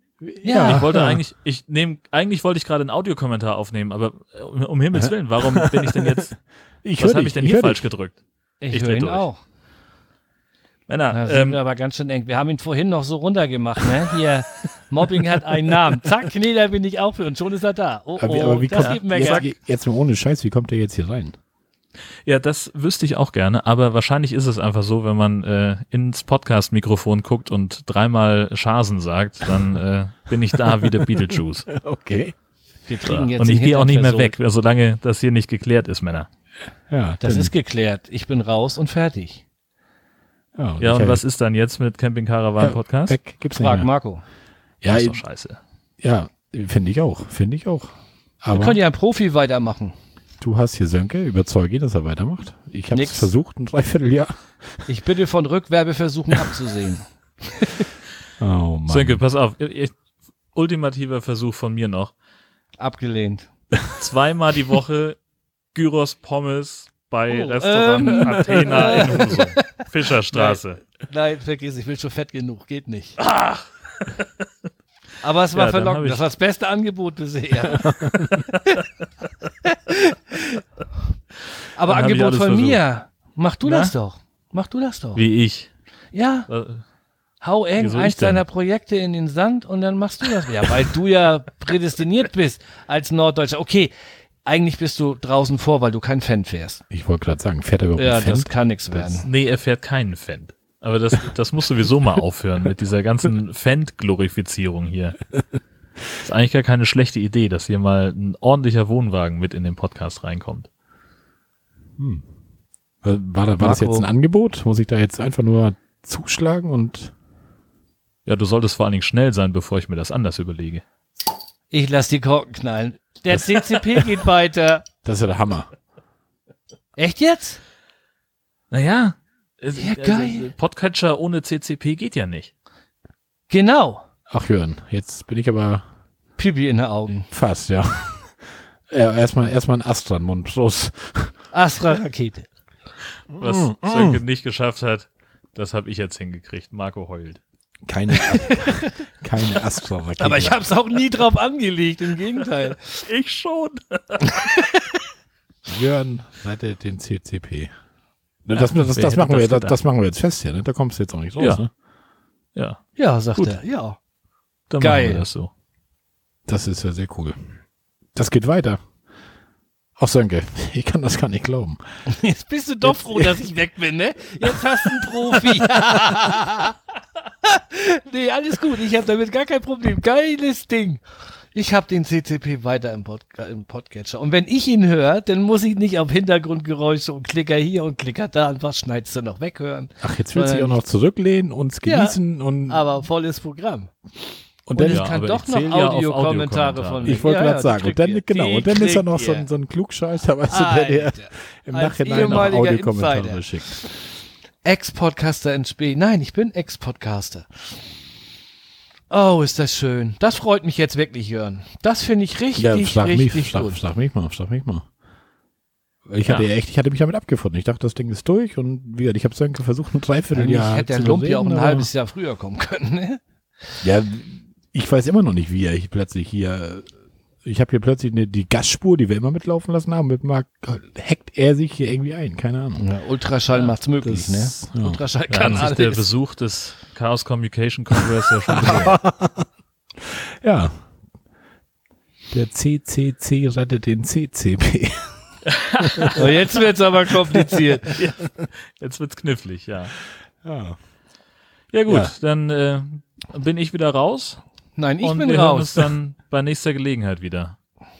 Ja. Ich wollte eigentlich, ich nehm, eigentlich wollte ich gerade einen Audiokommentar aufnehmen, aber äh, um, um Himmels Willen, warum bin ich denn jetzt, [laughs] Ich was habe ich denn ich hier falsch dich. gedrückt? Ich, Ich höre ihn durch. auch. Männer, Da sind ähm, wir aber ganz schön eng. Wir haben ihn vorhin noch so runtergemacht, ne? Hier, Mobbing hat einen Namen. Zack, nee, da bin ich auch für und schon ist er da. Oh, Aber, wie- oh, aber wie das kommt, gibt Mecker. jetzt, jetzt mal ohne Scheiß, wie kommt der jetzt hier rein? Ja, das wüsste ich auch gerne, aber wahrscheinlich ist es einfach so, wenn man äh, ins Podcast-Mikrofon guckt und dreimal Schasen sagt, dann äh, bin ich da wie der Beetlejuice. [laughs] Okay. Wir kriegen jetzt Und ich gehe auch nicht mehr weg, solange das hier nicht geklärt ist, Männer. Ja, Das ist geklärt. Ich bin raus und fertig. ja, Ja, und was ist dann jetzt mit Camping Caravan Podcast? Weg, gibt's nicht Frag mehr. Marco. Ja, Das ist doch scheiße. ja, finde ich auch, finde ich auch. Wir Aber können ja ein Profi weitermachen. Du hast hier Sönke, überzeuge ihn, dass er weitermacht. Ich habe es versucht, ein Dreivierteljahr. Ich bitte von Rückwerbeversuchen abzusehen. [laughs] Oh Mann. Sönke, pass auf. Ich, ultimativer Versuch von mir noch. Abgelehnt. Zweimal die Woche Gyros Pommes bei Oh, Restaurant ähm. Athena in [laughs] Husum. Fischerstraße. Nein, vergiss, ich bin schon fett genug. Geht nicht. Aber es war Ja, verlockend. Das war das beste Angebot bisher. [laughs] [laughs] Aber Dann Angebot von versucht. mir. Mach du Na? das doch. Mach du das doch. Wie ich. Ja, Äh, hau ich denn? deiner Projekte in den Sand und dann machst du das. Ja, weil du ja prädestiniert bist als Norddeutscher. Okay, eigentlich bist du draußen vor, weil du kein Fan fährst. Ich wollte gerade sagen, fährt er überhaupt Ja, Fan? das kann nichts werden. Nee, er fährt keinen Fendt. Aber das, das muss sowieso mal aufhören mit dieser ganzen Fendt-Glorifizierung hier. ist eigentlich gar keine schlechte Idee, dass hier mal ein ordentlicher Wohnwagen mit in den Podcast reinkommt. War, war, da- war das jetzt ein Angebot? Muss ich da jetzt einfach nur zuschlagen und Ja, du solltest vor allen Dingen schnell sein, bevor ich mir das anders überlege. Ich lass die Korken knallen. Der CCP [laughs] geht weiter. das ist ja der Hammer. Echt jetzt? Naja. Es- Ja, geil. Podcatcher ohne CCP geht ja nicht. Genau. Ach Jörn, jetzt bin ich aber Pipi in den Augen. fast, ja. [laughs] ja erstmal erstmal ein Ast dran, Mund. Los. Astra-Rakete. Was Mm, Sönke nicht geschafft hat, das habe ich jetzt hingekriegt. Marco heult. Keine, [laughs] keine Astra-Rakete. Aber ich hab's auch nie drauf angelegt, im Gegenteil. Ich schon. [laughs] Jörn, rette den CCP. Ne, Das, das, das, machen wir, das das machen wir jetzt fest hier, ne? Da kommst du jetzt auch nicht raus, Ja. ne? Ja, Ja, sagt Gut. er. Ja. dann Geil. machen wir das so. Das ist ja sehr cool. Das geht weiter. Ach, Sönke, ich kann das gar nicht glauben. [laughs] Jetzt bist du doch froh, dass ich weg bin, ne? Jetzt hast du einen Profi. [laughs] [laughs] nee, alles gut. Ich habe damit gar kein Problem. Geiles Ding. Ich habe den CCP weiter im, Pod im Podcatcher. Und wenn ich ihn höre, dann muss ich nicht auf Hintergrundgeräusche und Klicker hier und Klicker da und was schneidest du noch weghören. Ach, jetzt willst du dich auch noch zurücklehnen, Ja, genießen und, Aber volles Programm. und Und dann, ich Ja, kann doch noch ja Audiokommentare Audiokommentare. von mir. ich wollte Ja, gerade ja, sagen, und dann, genau, und dann ist er noch so ein, so ein Klugscheißer, weißt du, der, Alter, im Nachhinein noch Audiokommentare schickt. Ex-Podcaster in Spee. Nein, ich bin Ex-Podcaster. Oh, ist das schön. Das freut mich jetzt wirklich, Jörn. Das finde ich richtig, Ja, schlag richtig mich, schlag, gut. schlag mich mal, schlag mich mal. Ich Ja. hatte ja echt, ich hatte mich damit abgefunden. Ich dachte, das Ding ist durch und wie gesagt, ich habe Sönke versucht, ein Dreivierteljahr hätte der zu Lump ja auch ein halbes Jahr früher kommen können. Ne? Ja, ich weiß immer noch nicht, wie er plötzlich hier. Ich habe hier plötzlich eine, die Gasspur, die wir immer mitlaufen lassen haben, mit Mark, hackt er sich hier irgendwie ein, keine Ahnung. Ja, Ultraschall macht's möglich, das- ne? ja. Ultraschall kann hat sich der alles. Besuch des Chaos Communication Congress ja schon. [laughs] Ja. Der CCC rettet den CCP. [laughs] Oh, jetzt wird's aber kompliziert. [laughs] Jetzt wird's knifflig, ja. Ja. Ja gut, Ja. dann äh, bin ich wieder raus Nein, ich und bin wir hören uns raus. dann bei nächster Gelegenheit wieder.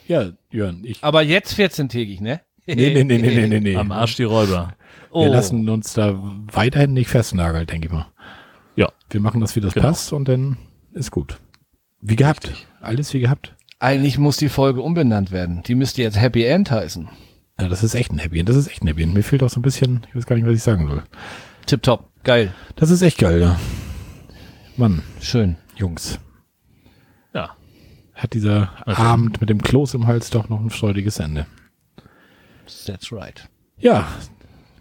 Ja, Jörn, ich. Aber jetzt 14-tägig, ne? Nee, nee, nee, nee, nee, nee, nee. Am Arsch die Räuber. Oh. Wir lassen uns da weiterhin nicht festnageln, denke ich mal. Ja. Wir machen das, wie das Genau. passt und dann ist gut. Wie gehabt. Richtig. Alles wie gehabt. Eigentlich muss die Folge umbenannt werden. Die müsste jetzt Happy End heißen. Ja, das ist echt ein Happy End. Das ist echt ein Happy End. Mir fehlt auch so ein bisschen, ich weiß gar nicht, was ich sagen soll. Tipptopp. Geil. Das ist echt geil, ja. Mann, Schön. Jungs. Ja. Hat dieser Abend mit dem Kloß im Hals doch noch ein freudiges Ende. That's right. Ja,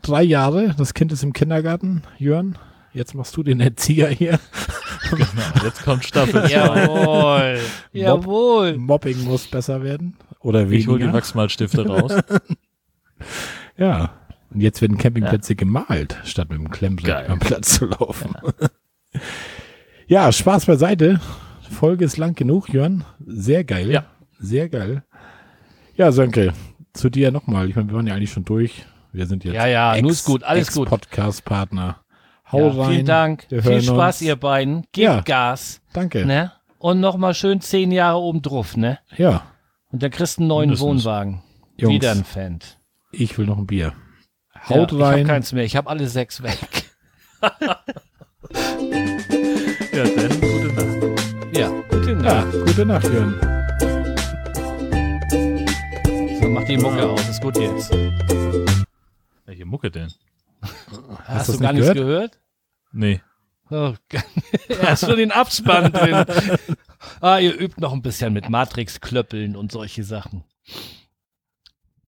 drei Jahre, das Kind ist im Kindergarten, Jörn. Jetzt machst du den Erzieher hier. [laughs] Genau. Jetzt kommt Staffel 2. [laughs] Jawohl. Jawohl. Mobbing muss besser werden. Oder Ich hole die. Wachsmalstifte raus. [laughs] Ja. Und jetzt werden Campingplätze gemalt, statt mit dem Klemmbrett am Platz zu laufen. Ja. Spaß beiseite. Folge ist lang genug, Jörn. Sehr geil. Ja. Sehr geil. Ja, Sönke, zu dir nochmal. Ich meine, wir waren ja eigentlich schon durch. Wir sind jetzt Ja, ja, nur ist gut, alles gut. Podcast-Partner. Hau Ja, rein. vielen Dank. Viel Spaß, uns. ihr beiden. Gebt Ja. Gas. Danke. Ne? Und nochmal schön zehn Jahre oben drauf, ne? Ja, Und dann kriegst du einen neuen Mindestens. Wohnwagen. Jungs. Wieder ein Fan. ich will noch ein Bier. Haut ja, Ich hab rein. keins mehr. Ich habe alle sechs weg. [laughs] Ja, dann. Ja, gute Nacht. Jörn. So, mach die Mucke aus. Ist gut jetzt. Welche Mucke denn? Hast, du's du gar nicht nichts gehört? Nee. Oh, er ist schon den Abspann drin. [laughs] ah, ihr übt noch ein bisschen mit Matrix-Klöppeln und solche Sachen.